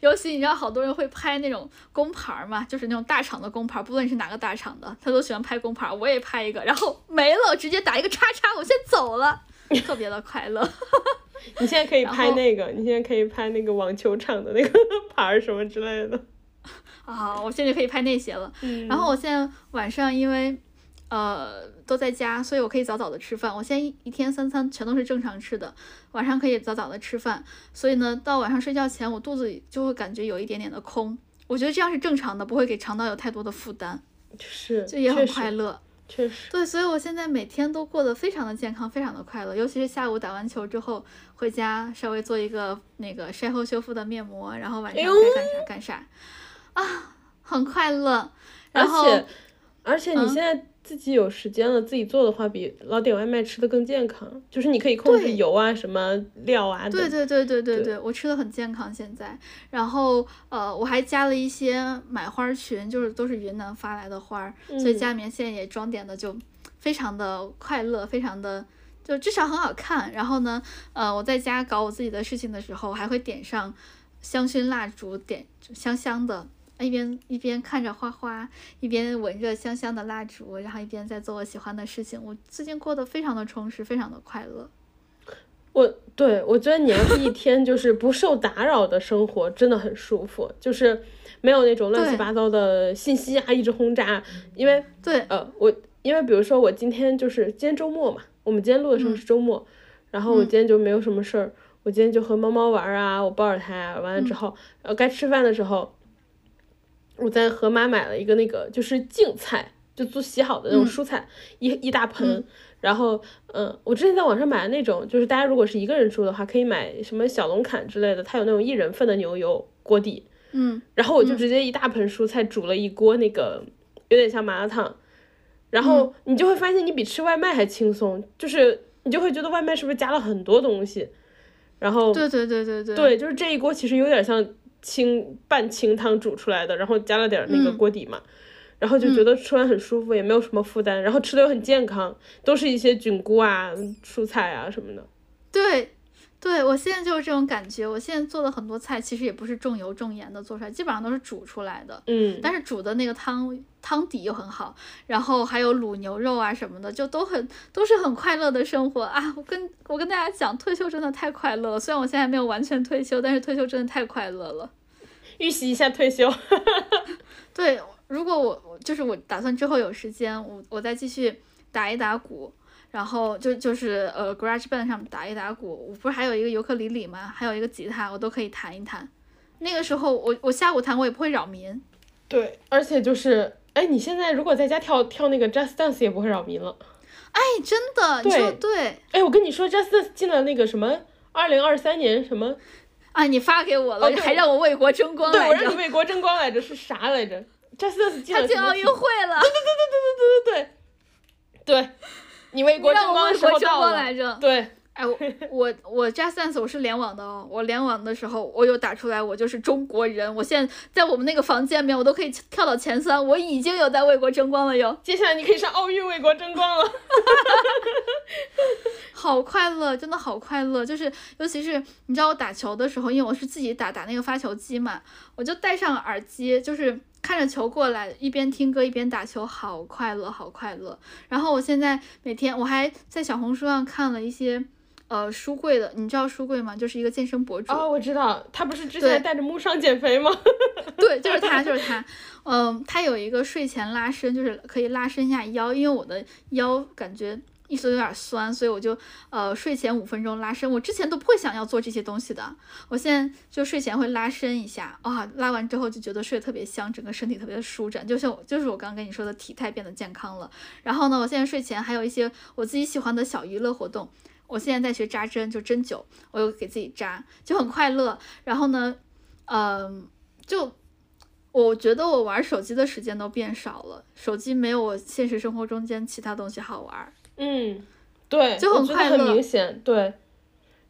尤其你知道，好多人会拍那种工牌儿嘛，就是那种大厂的工牌儿，不论是哪个大厂的，他都喜欢拍工牌儿。我也拍一个，然后没了，直接打一个叉叉，我先走了，特别的快乐。你现在可以拍那个，你现在可以拍那个网球场的那个牌儿什么之类的。啊，我现在就可以拍那些了。嗯然后我现在晚上因为呃都在家，所以我可以早早的吃饭。我现在一一天三餐全都是正常吃的，晚上可以早早的吃饭。所以呢，到晚上睡觉前，我肚子里就会感觉有一点点的空。我觉得这样是正常的，不会给肠道有太多的负担，是，这也很快乐。确实。对，所以我现在每天都过得非常的健康，非常的快乐。尤其是下午打完球之后回家，稍微做一个那个晒后修复的面膜，然后晚上该干啥干啥，啊，很快乐。而然后且而且你嗯现在自己有时间了，自己做的话，比老点外卖吃的更健康。就是你可以控制油啊、什么料啊。对对对对对对对，我吃的很健康现在。然后呃，我还加了一些买花儿群，就是都是云南发来的花儿，所以嗯家里面现在也装点的就非常的快乐，非常的就至少很好看。然后呢，呃，我在家搞我自己的事情的时候，还会点上香薰蜡烛，点香香的。一边一边看着花花，一边闻着香香的蜡烛，然后一边在做我喜欢的事情。我最近过得非常的充实，非常的快乐。我对我觉得你要是一天就是不受打扰的生活，真的很舒服，就是没有那种乱七八糟的信息啊一直轰炸。因为对，呃，我因为比如说我今天就是今天周末嘛，我们今天录的时候嗯是周末，然后我嗯今天就没有什么事儿，我今天就和猫猫玩儿啊，我抱着它啊，完了之嗯后，呃，该吃饭的时候，我在盒马买了一个那个就是净菜，就做洗好的那种嗯。蔬菜，一一大盆。嗯。然后，嗯，我之前在网上买的那种，就是大家如果是一个人住的话，可以买什么小龙坎之类的，它有那种一人份的牛油锅底，嗯。然后我就嗯。直接一大盆蔬菜煮了一锅那个，有点像麻辣烫，然嗯。后你就会发现你比吃外卖还轻松，就是你就会觉得外卖是不是加了很多东西，然后对对对对对，对，就是这一锅其实有点像清半清汤煮出来的，然后加了点那个嗯锅底嘛，然后就觉得吃完很舒服，也没有什么负担，然后吃的又很健康，都是一些菌菇啊、蔬菜啊什么的。对对，我现在就是这种感觉。我现在做的很多菜其实也不是重油重盐的做出来，基本上都是煮出来的。嗯，但是煮的那个汤汤底又很好，然后还有卤牛肉啊什么的，就都很都是很快乐的生活啊！我跟我跟大家讲，退休真的太快乐了。虽然我现在没有完全退休，但是退休真的太快乐了。预习一下退休。对，如果我我就是我打算之后有时间，我我再继续打一打鼓，然后就就是呃 GarageBand 上面打一打鼓，我不是还有一个尤克里里吗？还有一个吉他，我都可以弹一弹。那个时候我我下午弹我也不会扰民。对，而且就是，哎，你现在如果在家跳跳那个 Just Dance 也不会扰民了。哎，真的，你说对哎，我跟你说，Just Dance 进了那个什么二零二三年什么，啊！你发给我了，哦还让我为国争光来着对我让你。为国争光来着，是啥来着？Just Dance 进了什么体他进奥运会了，对对对对对，你为国争光的时候到了。光来着。对，哎，我我我 Just Dance 我是联网的哦，我联网的时候我有打出来，我就是中国人。我现在在我们那个房间里面，我都可以跳到前三，我已经有在为国争光了哟，接下来你可以上奥运为国争光了。好快乐，真的好快乐。就是尤其是你知道我打球的时候，因为我是自己打打那个发球机嘛，我就戴上耳机，就是看着球过来，一边听歌一边打球，好快乐，好快乐。然后我现在每天我还在小红书上看了一些。呃，书柜的，你知道书柜吗？就是一个健身博主，哦，我知道，他不是之前带着木上减肥吗？对，就是他，就是他。嗯，他有一个睡前拉伸，就是可以拉伸一下腰，因为我的腰感觉一直有点酸，所以我就呃睡前五分钟拉伸。我之前都不会想要做这些东西的，我现在就睡前会拉伸一下，啊、拉完之后就觉得睡得特别香，整个身体特别的舒展，就像就是我刚刚跟你说的体态变得健康了。然后呢，我现在睡前还有一些我自己喜欢的小娱乐活动。我现在在学扎针，就针灸，我又给自己扎，就很快乐。然后呢，嗯、就我觉得我玩手机的时间都变少了，手机没有我现实生活中间其他东西好玩。嗯，对，就很我觉得很明显，对。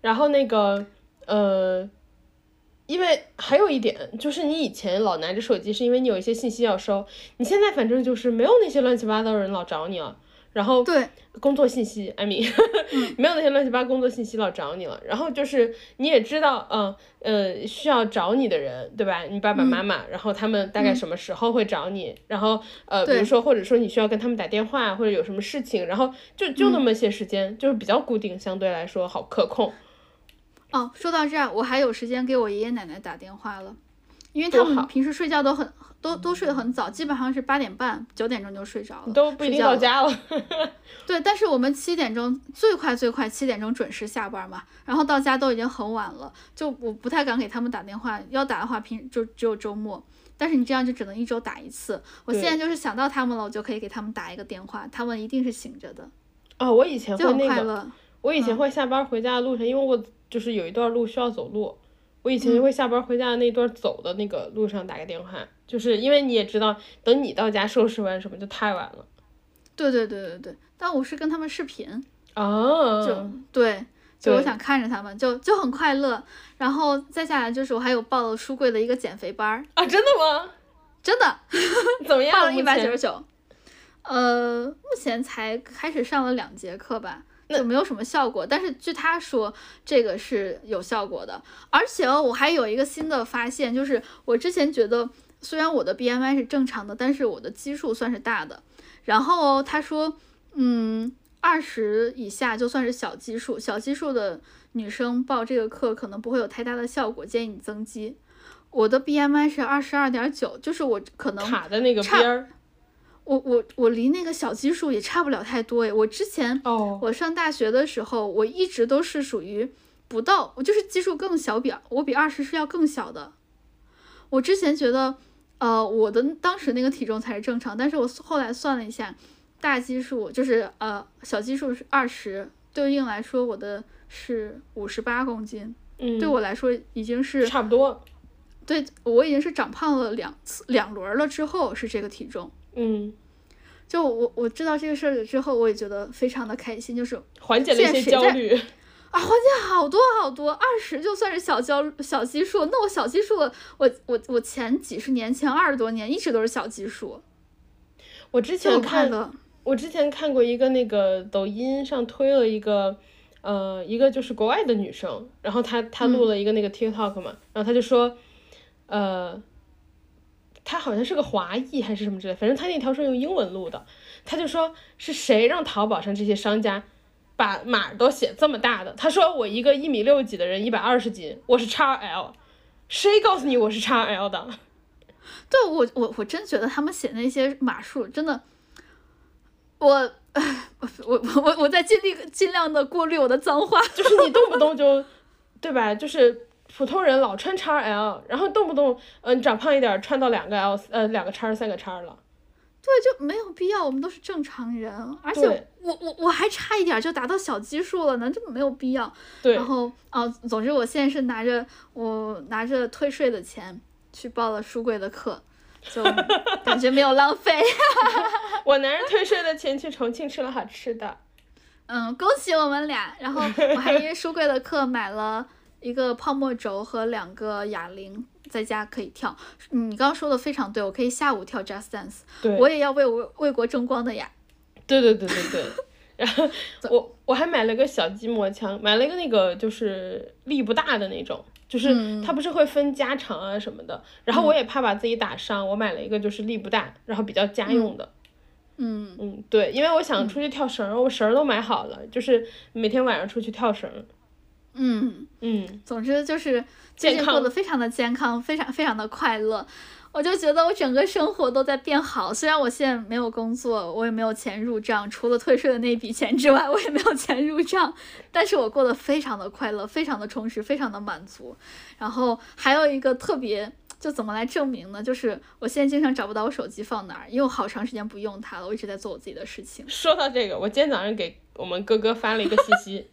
然后那个，呃，因为还有一点就是，你以前老拿着手机，是因为你有一些信息要收，你现在反正就是没有那些乱七八糟的人老找你了。然后对，工作信息，I mean，没有那些乱七八糟工作信息老找你了。然后就是你也知道，嗯呃，需要找你的人，对吧？你爸爸妈妈，然后他们大概什么时候会找你？然后呃，比如说或者说你需要跟他们打电话，或者有什么事情，然后就就那么些时间，就是比较固定，相对来说好可控。哦，说到这儿，我还有时间给我爷爷奶奶打电话了。因为他们平时睡觉都很都都睡得很早，基本上是八点半九点钟就睡着了，都不一定睡觉了到家了。对，但是我们七点钟最快最快七点钟准时下班嘛，然后到家都已经很晚了，就我不太敢给他们打电话，要打的话平就只有周末。但是你这样就只能一周打一次。我现在就是想到他们了，我就可以给他们打一个电话，他们一定是醒着的，哦，我以前会那个，快乐。我以前会下班回家的路上，因为我就是有一段路需要走路，我以前就会下班回家的那段走的那个路上打个电话，就是因为你也知道，等你到家收拾完什么就太晚了。对对对对对，但我是跟他们视频，哦，就对，就我想看着他们，就就很快乐。然后再下来就是我还有报了书柜的一个减肥班儿，啊，真的吗？真的 怎么样？报了一百九十九，呃，目前才开始上了两节课吧。就没有什么效果，但是据他说，这个是有效果的。而且哦我还有一个新的发现，就是我之前觉得，虽然我的 BMI 是正常的，但是我的基数算是大的。然后哦他说，嗯，二十以下就算是小基数，小基数的女生报这个课可能不会有太大的效果，建议你增肌。我的 BMI 是二十二点九，就是我可能卡在那个差边儿。我我我离那个小基数也差不了太多诶。我之前哦，我上大学的时候，我一直都是属于不到，我就是基数更小比我比二十是要更小的。我之前觉得，呃，我的当时那个体重才是正常，但是我后来算了一下，大基数就是呃小基数是二十，对应来说我的是五十八公斤，嗯，对我来说已经是差不多。对我已经是长胖了两次两轮儿了之后是这个体重。嗯，就我我知道这个事儿之后，我也觉得非常的开心，就是缓解了一些焦虑。啊，缓解好多好多，二十就算是小焦小基数，那我小基数了，我我我前几十年前二十多年一直都是小基数，我之前看。我之前看过一个那个抖音上推了一个，呃，一个就是国外的女生，然后她她录了一个那个 TikTok 嘛，然后她就说，呃，她好像是个华裔还是什么之类，反正他那条是用英文录的，他就说是谁让淘宝上这些商家把码都写这么大的？他说我一个一米六几的人，一百二十斤，我是 XL，谁告诉你我是 XL 的？对我我我真觉得他们写那些码数真的，我 我我我在尽力尽量的过滤我的脏话。就是你动不动就，对吧？就是普通人老穿 XL，然后动不动嗯、呃长胖一点穿到两个 L 呃两个叉三个叉了。对，就没有必要，我们都是正常人，而且我我我还差一点就达到小基数了呢，这没有必要。对然，后啊，总之我现在是拿着我拿着退税的钱去报了书柜的课，就感觉没有浪费。我拿着退税的钱去重庆吃了好吃的。嗯，恭喜我们俩。然后我还因为书柜的课买了一个泡沫轴和两个哑铃，在家可以跳。你刚刚说的非常对，我可以下午跳 Just Dance，对，我也要为我为国争光的呀。对对对对对。然后 我我还买了个小筋膜枪，买了一个那个就是力不大的那种，就是嗯它不是会分加长啊什么的。然后我也怕把自己打伤，我买了一个就是力不大，然后比较家用的。嗯，嗯，对，因为我想出去跳绳儿，我绳儿都买好了，就是每天晚上出去跳绳儿。嗯，嗯，总之就是最近过得非常的健康，非常非常的快乐。我就觉得我整个生活都在变好，虽然我现在没有工作，我也没有钱入账，除了退税的那一笔钱之外，我也没有钱入账，但是我过得非常的快乐，非常的充实，非常的满足。然后还有一个特别，就怎么来证明呢？就是我现在经常找不到我手机放哪儿，因为我好长时间不用它了，我一直在做我自己的事情。说到这个，我今天早上给我们哥哥发了一个信息，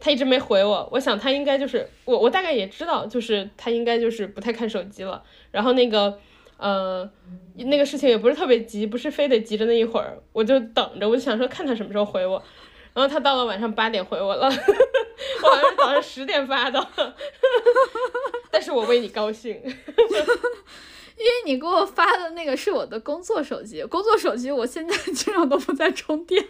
他一直没回我，我想他应该就是我，我大概也知道，就是他应该就是不太看手机了。然后那个呃，那个事情也不是特别急，不是非得急着那一会儿，我就等着，我就想说看他什么时候回我。然后他到了晚上八点回我了，我好像早上十点发的，但是我为你高兴。因为你给我发的那个是我的工作手机，工作手机我现在经常都不在充电。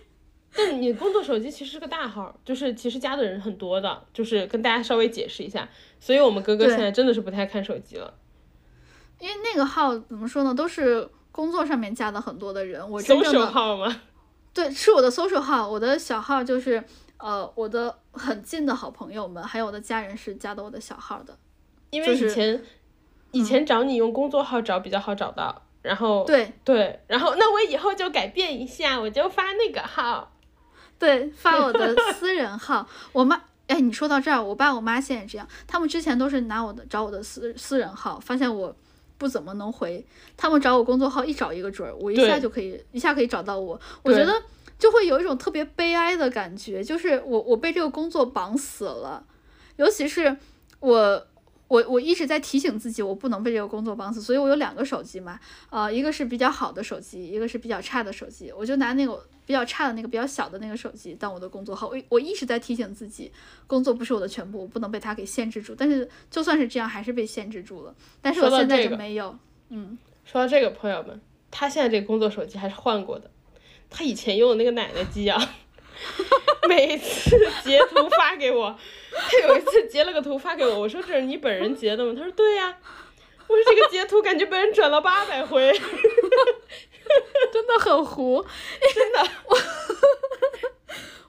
但你工作手机其实是个大号，就是其实加的人很多的，就是跟大家稍微解释一下。所以我们哥哥现在真的是不太看手机了。因为那个号怎么说呢，都是工作上面加的很多的人，我真正的号吗？对是我的 social 号，我的小号就是呃我的很近的好朋友们，还有我的家人是加的我的小号的。因为就是以前，以前找你用工作号找比较好找到，然后对对，然后那我以后就改变一下，我就发那个号。对，发我的私人号。我妈，哎，你说到这儿，我爸我妈现在这样，他们之前都是拿我的找我的私私人号，发现我不怎么能回，他们找我工作号一找一个准儿，我一下就可以一下可以找到我。我觉得就会有一种特别悲哀的感觉，就是我我被这个工作绑死了，尤其是我。我我一直在提醒自己，我不能被这个工作绑死，所以我有两个手机嘛，呃，一个是比较好的手机，一个是比较差的手机，我就拿那个比较差的那个比较小的那个手机当我的工作号。我我一直在提醒自己，工作不是我的全部，我不能被它给限制住。但是就算是这样，还是被限制住了。但是我现在就没有。嗯，说到这个，朋友们，他现在这个工作手机还是换过的，他以前用的那个奶奶机啊。每次截图发给我，他有一次截了个图发给我，我说这是你本人截的吗？他说对呀，我说这个截图感觉被人转了八百回，真的很糊，真的？我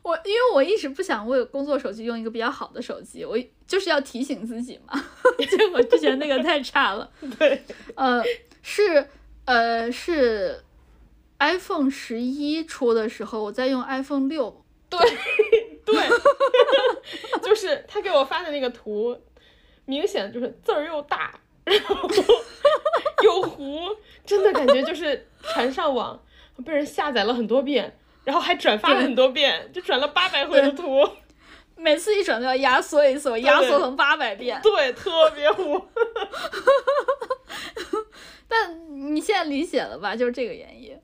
我因为我一直不想为工作手机用一个比较好的手机，我就是要提醒自己嘛，结果之前那个太差了，对，呃是呃是 iPhone 十一出的时候，我在用 iPhone 六。对对，就是他给我发的那个图，明显就是字儿又大，然后又糊，真的感觉就是传上网被人下载了很多遍，然后还转发了很多遍，就转了八百回的图，每次一转都要压缩一次，压缩成八百遍，对，特别糊。但你现在理解了吧？就是这个原因。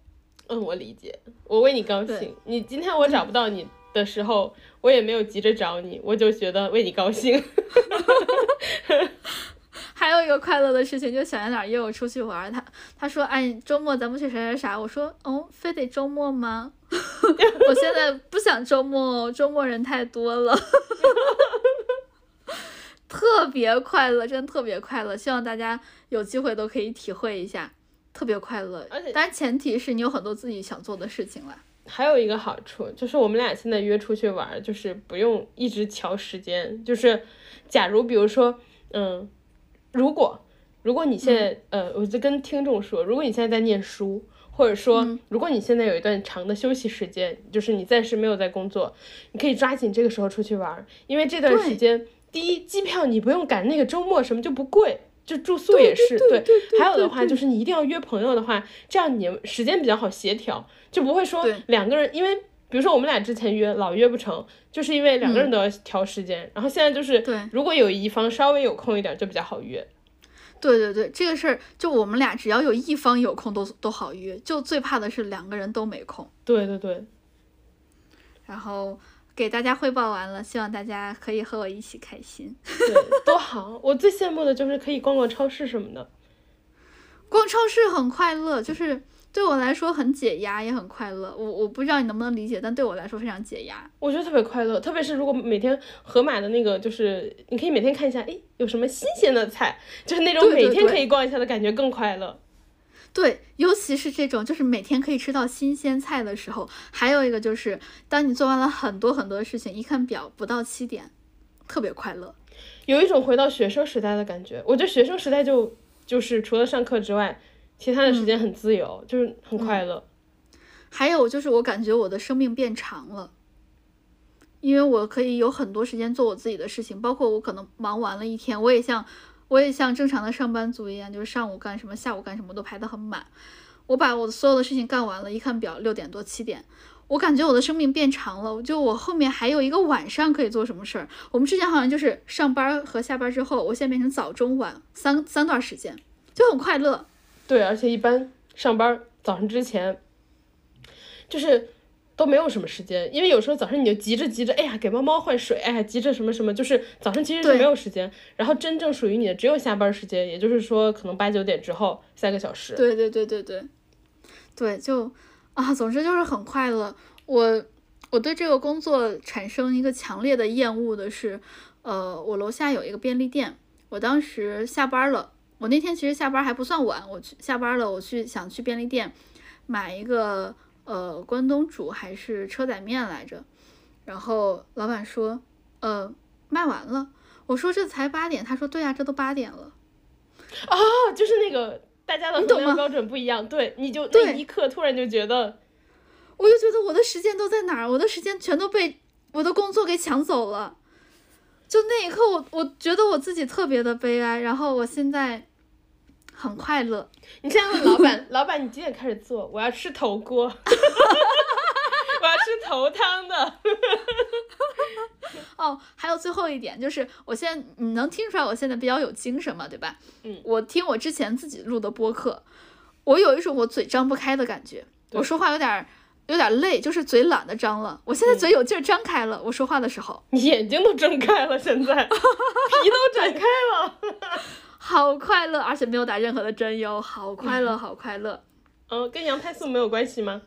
嗯，我理解，我为你高兴。你今天我找不到你。的时候，我也没有急着找你，我就觉得为你高兴。还有一个快乐的事情，就小圆脸约我出去玩，他他说：“哎，周末咱们去啥啥啥。”我说：“哦，非得周末吗？我现在不想周末，周末人太多了。”特别快乐，真的特别快乐。希望大家有机会都可以体会一下，特别快乐。而且，当然前提是你有很多自己想做的事情了。还有一个好处就是我们俩现在约出去玩，就是不用一直瞧时间。就是假如比如说，嗯，如果如果你现在呃，我就跟听众说，如果你现在在念书，或者说如果你现在有一段长的休息时间，就是你暂时没有在工作，你可以抓紧这个时候出去玩，因为这段时间，第一机票你不用赶那个周末，什么就不贵。就住宿也是对，还有的话就是你一定要约朋友的话，这样你时间比较好协调，就不会说两个人，因为比如说我们俩之前约老约不成，就是因为两个人都要调时间，然后现在就是如果有一方稍微有空一点就比较好约。对对对，这个事儿就我们俩只要有一方有空都都好约，就最怕的是两个人都没空。对对对，然后。给大家汇报完了，希望大家可以和我一起开心。对，多好！我最羡慕的就是可以逛逛超市什么的。逛超市很快乐，就是对我来说很解压，也很快乐。我我不知道你能不能理解，但对我来说非常解压。我觉得特别快乐，特别是如果每天盒马的那个，就是你可以每天看一下，哎，有什么新鲜的菜，就是那种每天可以逛一下的感觉更快乐。对，尤其是这种就是每天可以吃到新鲜菜的时候，还有一个就是当你做完了很多很多事情，一看表不到七点，特别快乐，有一种回到学生时代的感觉。我觉得学生时代就就是除了上课之外，其他的时间很自由，就是很快乐。还有就是我感觉我的生命变长了，因为我可以有很多时间做我自己的事情，包括我可能忙完了一天，我也像。我也像正常的上班族一样，就是上午干什么，下午干什么都排得很满。我把我的所有的事情干完了，一看表六点多七点，我感觉我的生命变长了。就我后面还有一个晚上可以做什么事儿。我们之前好像就是上班和下班之后，我现在变成早中晚三三段时间，就很快乐。对，而且一般上班早上之前，就是。都没有什么时间，因为有时候早上你就急着急着，哎呀，给猫猫换水，哎呀，急着什么什么，就是早上其实是没有时间。然后真正属于你的只有下班时间，也就是说可能八九点之后三个小时。对对对对对，对，就啊，总之就是很快乐。我我对这个工作产生一个强烈的厌恶的是，呃，我楼下有一个便利店，我当时下班了，我那天其实下班还不算晚，我去下班了，我去想去便利店买一个。呃，关东煮还是车仔面来着？然后老板说，呃，卖完了。我说这才八点，他说对呀，这都八点了。哦，就是那个大家的衡量标准不一样，对，你就那一刻突然就觉得，我就觉得我的时间都在哪儿？我的时间全都被我的工作给抢走了。就那一刻我，我觉得我自己特别的悲哀。然后我现在很快乐。你现在问老板，老板你几点开始做？我要吃头锅，我要吃头汤的。哦，还有最后一点就是，我现在你能听出来我现在比较有精神嘛，对吧？嗯我听我之前自己录的播客，我有一种我嘴张不开的感觉，我说话有点儿有点儿累，就是嘴懒得张了。我现在嘴有劲儿张开了，我说话的时候你眼睛都睁开了，现在皮都展开了。好快乐，而且没有打任何的针哟，好快乐，好快乐。嗯，跟羊胎素没有关系吗？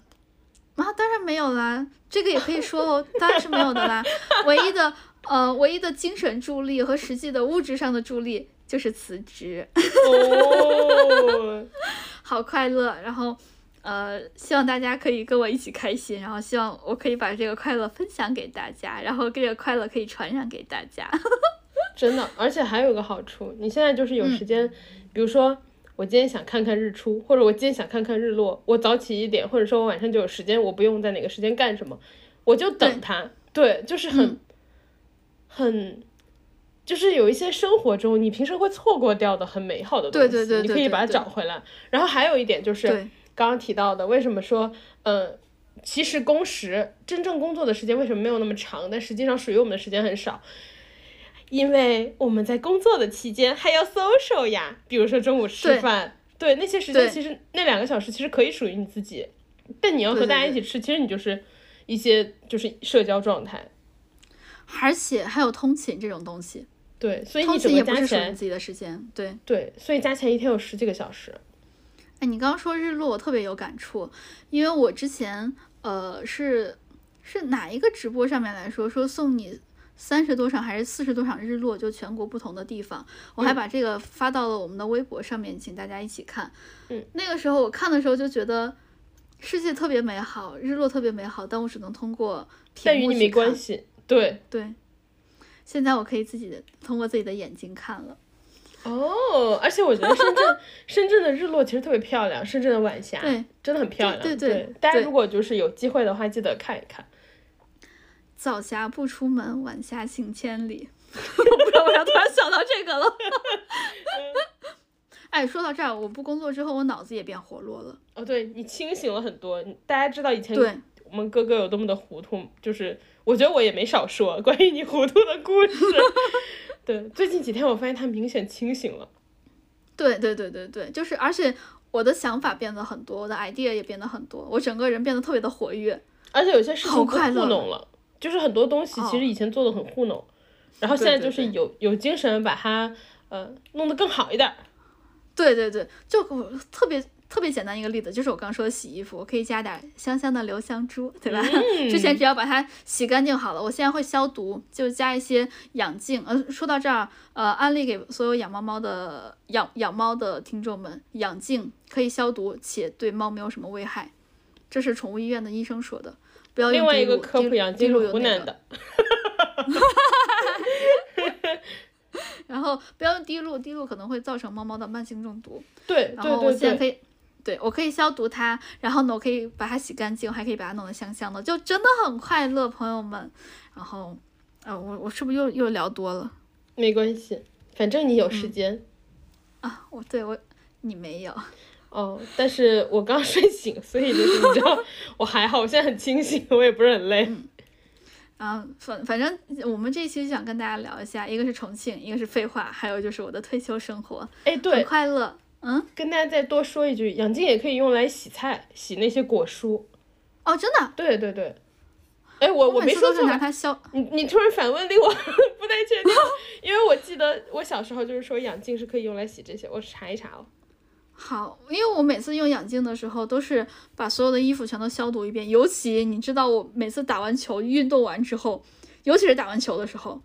啊，当然没有啦，这个也可以说哦，当然是没有的啦。唯一的呃，唯一的精神助力和实际的物质上的助力就是辞职，哦，好快乐。然后呃，希望大家可以跟我一起开心，然后希望我可以把这个快乐分享给大家，然后这个快乐可以传染给大家。真的，而且还有一个好处，你现在就是有嗯时间，比如说我今天想看看日出，或者我今天想看看日落，我早起一点，或者说我晚上就有时间，我不用在哪个时间干什么，我就等对它。对，就是很、嗯很，就是有一些生活中你平时会错过掉的很美好的东西，对对对你可以把它找回来。然后还有一点就是刚刚提到的，为什么说呃。其实工时真正工作的时间为什么没有那么长？但实际上属于我们的时间很少，因为我们在工作的期间还要 social 呀，比如说中午吃饭，对。那些时间其实那两个小时其实可以属于你自己，但你要和大家一起吃，其实你就是一些就是社交状态，而且还有通勤这种东西，对，所以通你整勤也不是个加起来，属于自己的时间，对。对，所以加起来一天有十几个小时，哎，你刚刚说日落，我特别有感触，因为我之前呃是是哪一个直播上面来说说送你三十多场还是四十多场日落，就全国不同的地方，我还嗯把这个发到了我们的微博上面，请大家一起看。嗯，那个时候我看的时候就觉得世界特别美好，日落特别美好，但我只能通过屏幕去但与你没关。系，对，对，现在我可以自己的通过自己的眼睛看了。哦，而且我觉得深圳 深圳的日落其实特别漂亮，深圳的晚霞对真的很漂亮，对对对大家如果就是有机会的话，记得看一看。早霞不出门，晚霞行千里。我不知道为啥突然想到这个了。哎，说到这儿，我不工作之后，我脑子也变活络了。哦，对你清醒了很多。大家知道以前对我们哥哥有多么的糊涂，就是我觉得我也没少说关于你糊涂的故事。对，最近几天我发现他明显清醒了。对对对对对，就是而且我的想法变得很多，我的 idea 也变得很多，我整个人变得特别的活跃。而且有些事情不好快乐糊弄了，就是很多东西其实哦以前做的很糊弄，然后现在就是有有精神把它呃弄得更好一点儿。对对对，就我特别特别简单一个例子，就是我刚刚说的洗衣服，我可以加点香香的留香珠，对吧？之前只要把它洗干净好了，我现在会消毒，就加一些养净。呃，说到这儿，呃，安利给所有养猫猫的养养猫的听众们，养净可以消毒，且对猫没有什么危害，这是宠物医院的医生说的。不要用另外一个科普养滴精是露有那个湖南的，然后不要用滴露，滴露可能会造成猫猫的慢性中毒。对然后我现在可以，对我可以消毒它，然后呢，我可以把它洗干净，我还可以把它弄得香香的，就真的很快乐，朋友们。然后，呃，我我是不是又又聊多了没关系，反正你有时嗯间。啊？我对我你没有，哦，但是我刚睡醒，所以就是你知道，我还好，我现在很清醒，我也不是很累。嗯然后反反正我们这一期就想跟大家聊一下，一个是重庆，一个是废话，还有就是我的退休生活，哎，很对，快乐。嗯，跟大家再多说一句，养精也可以用来洗菜，洗那些果蔬。哦，真的，对对对。哎，我我没说错你你突然反问令我 不太确定，因为我记得我小时候就是说养精是可以用来洗这些，我查一查哦。好，因为我每次用氧净的时候，都是把所有的衣服全都消毒一遍。尤其你知道，我每次打完球、运动完之后，尤其是打完球的时候，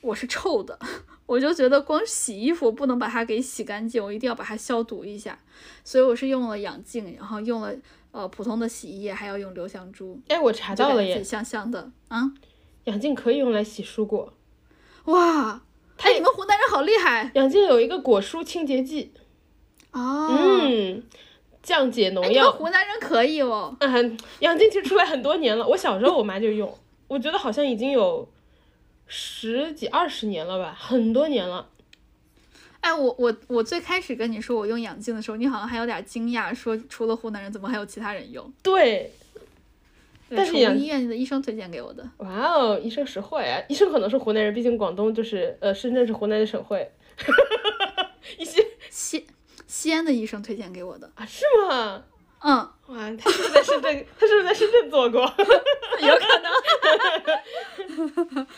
我是臭的，我就觉得光洗衣服不能把它给洗干净，我一定要把它消毒一下。所以我是用了氧净，然后用了呃普通的洗衣液，还要用留香珠，哎，我查到了耶香香的啊！氧净可以用来洗蔬果。哇，哎，你们湖南人好厉害！氧净有一个果蔬清洁剂，哦，嗯，降解农哎，你。湖南人可以哦。嗯，养精其实出来很多年了，我小时候我妈就用，我觉得好像已经有十几二十年了吧，很多年了。哎，我我我最开始跟你说我用养精的时候，你好像还有点惊讶，说除了湖南人，怎么还有其他人用？对，但是养医院的医生推荐给我的。哇哦，医生实惠啊！医生可能是湖南人，毕竟广东就是呃深圳是湖南的省会。一些西西安的医生推荐给我的。啊是吗？嗯，哇，他是不是在深圳？他是不是在深圳做过？有可能。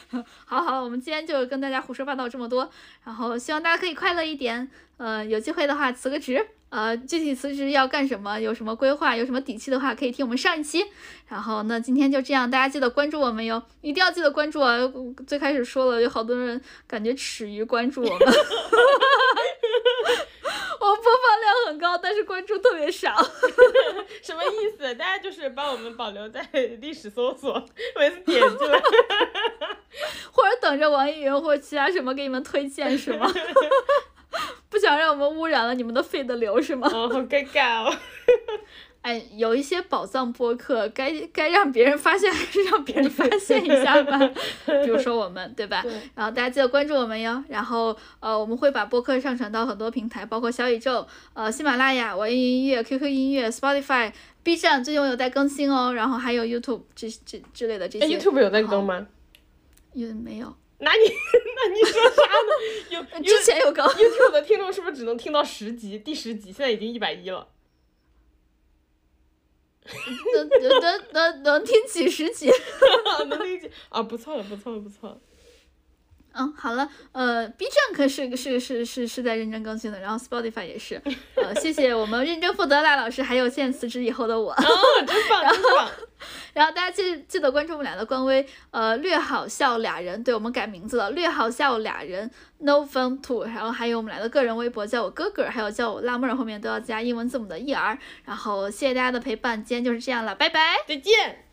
好好，我们今天就跟大家胡说八道这么多，然后希望大家可以快乐一点。呃，有机会的话辞个职，呃，具体辞职要干什么，有什么规划，有什么底气的话，可以听我们上一期。然后那今天就这样，大家记得关注我们哟，一定要记得关注啊！最开始说了，有好多人感觉耻于关注我们。我播放量很高，但是关注特别少。什么意思？大家就是把我们保留在历史搜索，每次点进来。或者等着网易云或者其他什么给你们推荐是吗？不想让我们污染了你们的 feed 流是吗？哦，好尴尬哦。哎，有一些宝藏播客，该该让别人发现还是让别人发现一下吧。比如说我们，对吧？对然后大家记得关注我们哟。然后呃，我们会把播客上传到很多平台，包括小宇宙、呃喜马拉雅、网易云音乐、QQ 音乐、Spotify、B 站，最近我有在更新哦。然后还有 YouTube 这这之类的这哎些。，YouTube 有在更吗？有没有？那你 那你说啥呢？有有 之前有更。YouTube 的听众是不是只能听到十集？第十集现在已经一百一了。能能能能能听几十集。能听几 啊，不错了，不错了，不错了。嗯，好了，呃，B 站可是是是是是在认真更新的，然后 Spotify 也是，呃，谢谢我们认真负责的赖老师，还有现在辞职以后的我，哦，真棒，真棒。然后 大家记记得关注我们俩的官微，呃，略好笑俩人，对我们改名字了，略好笑俩人，No Fun Two，然后还有我们俩的个人微博，叫我哥哥，还有叫我辣妹儿，后面都要加英文字母的 E R，然后谢谢大家的陪伴，今天就是这样了，拜拜。再见。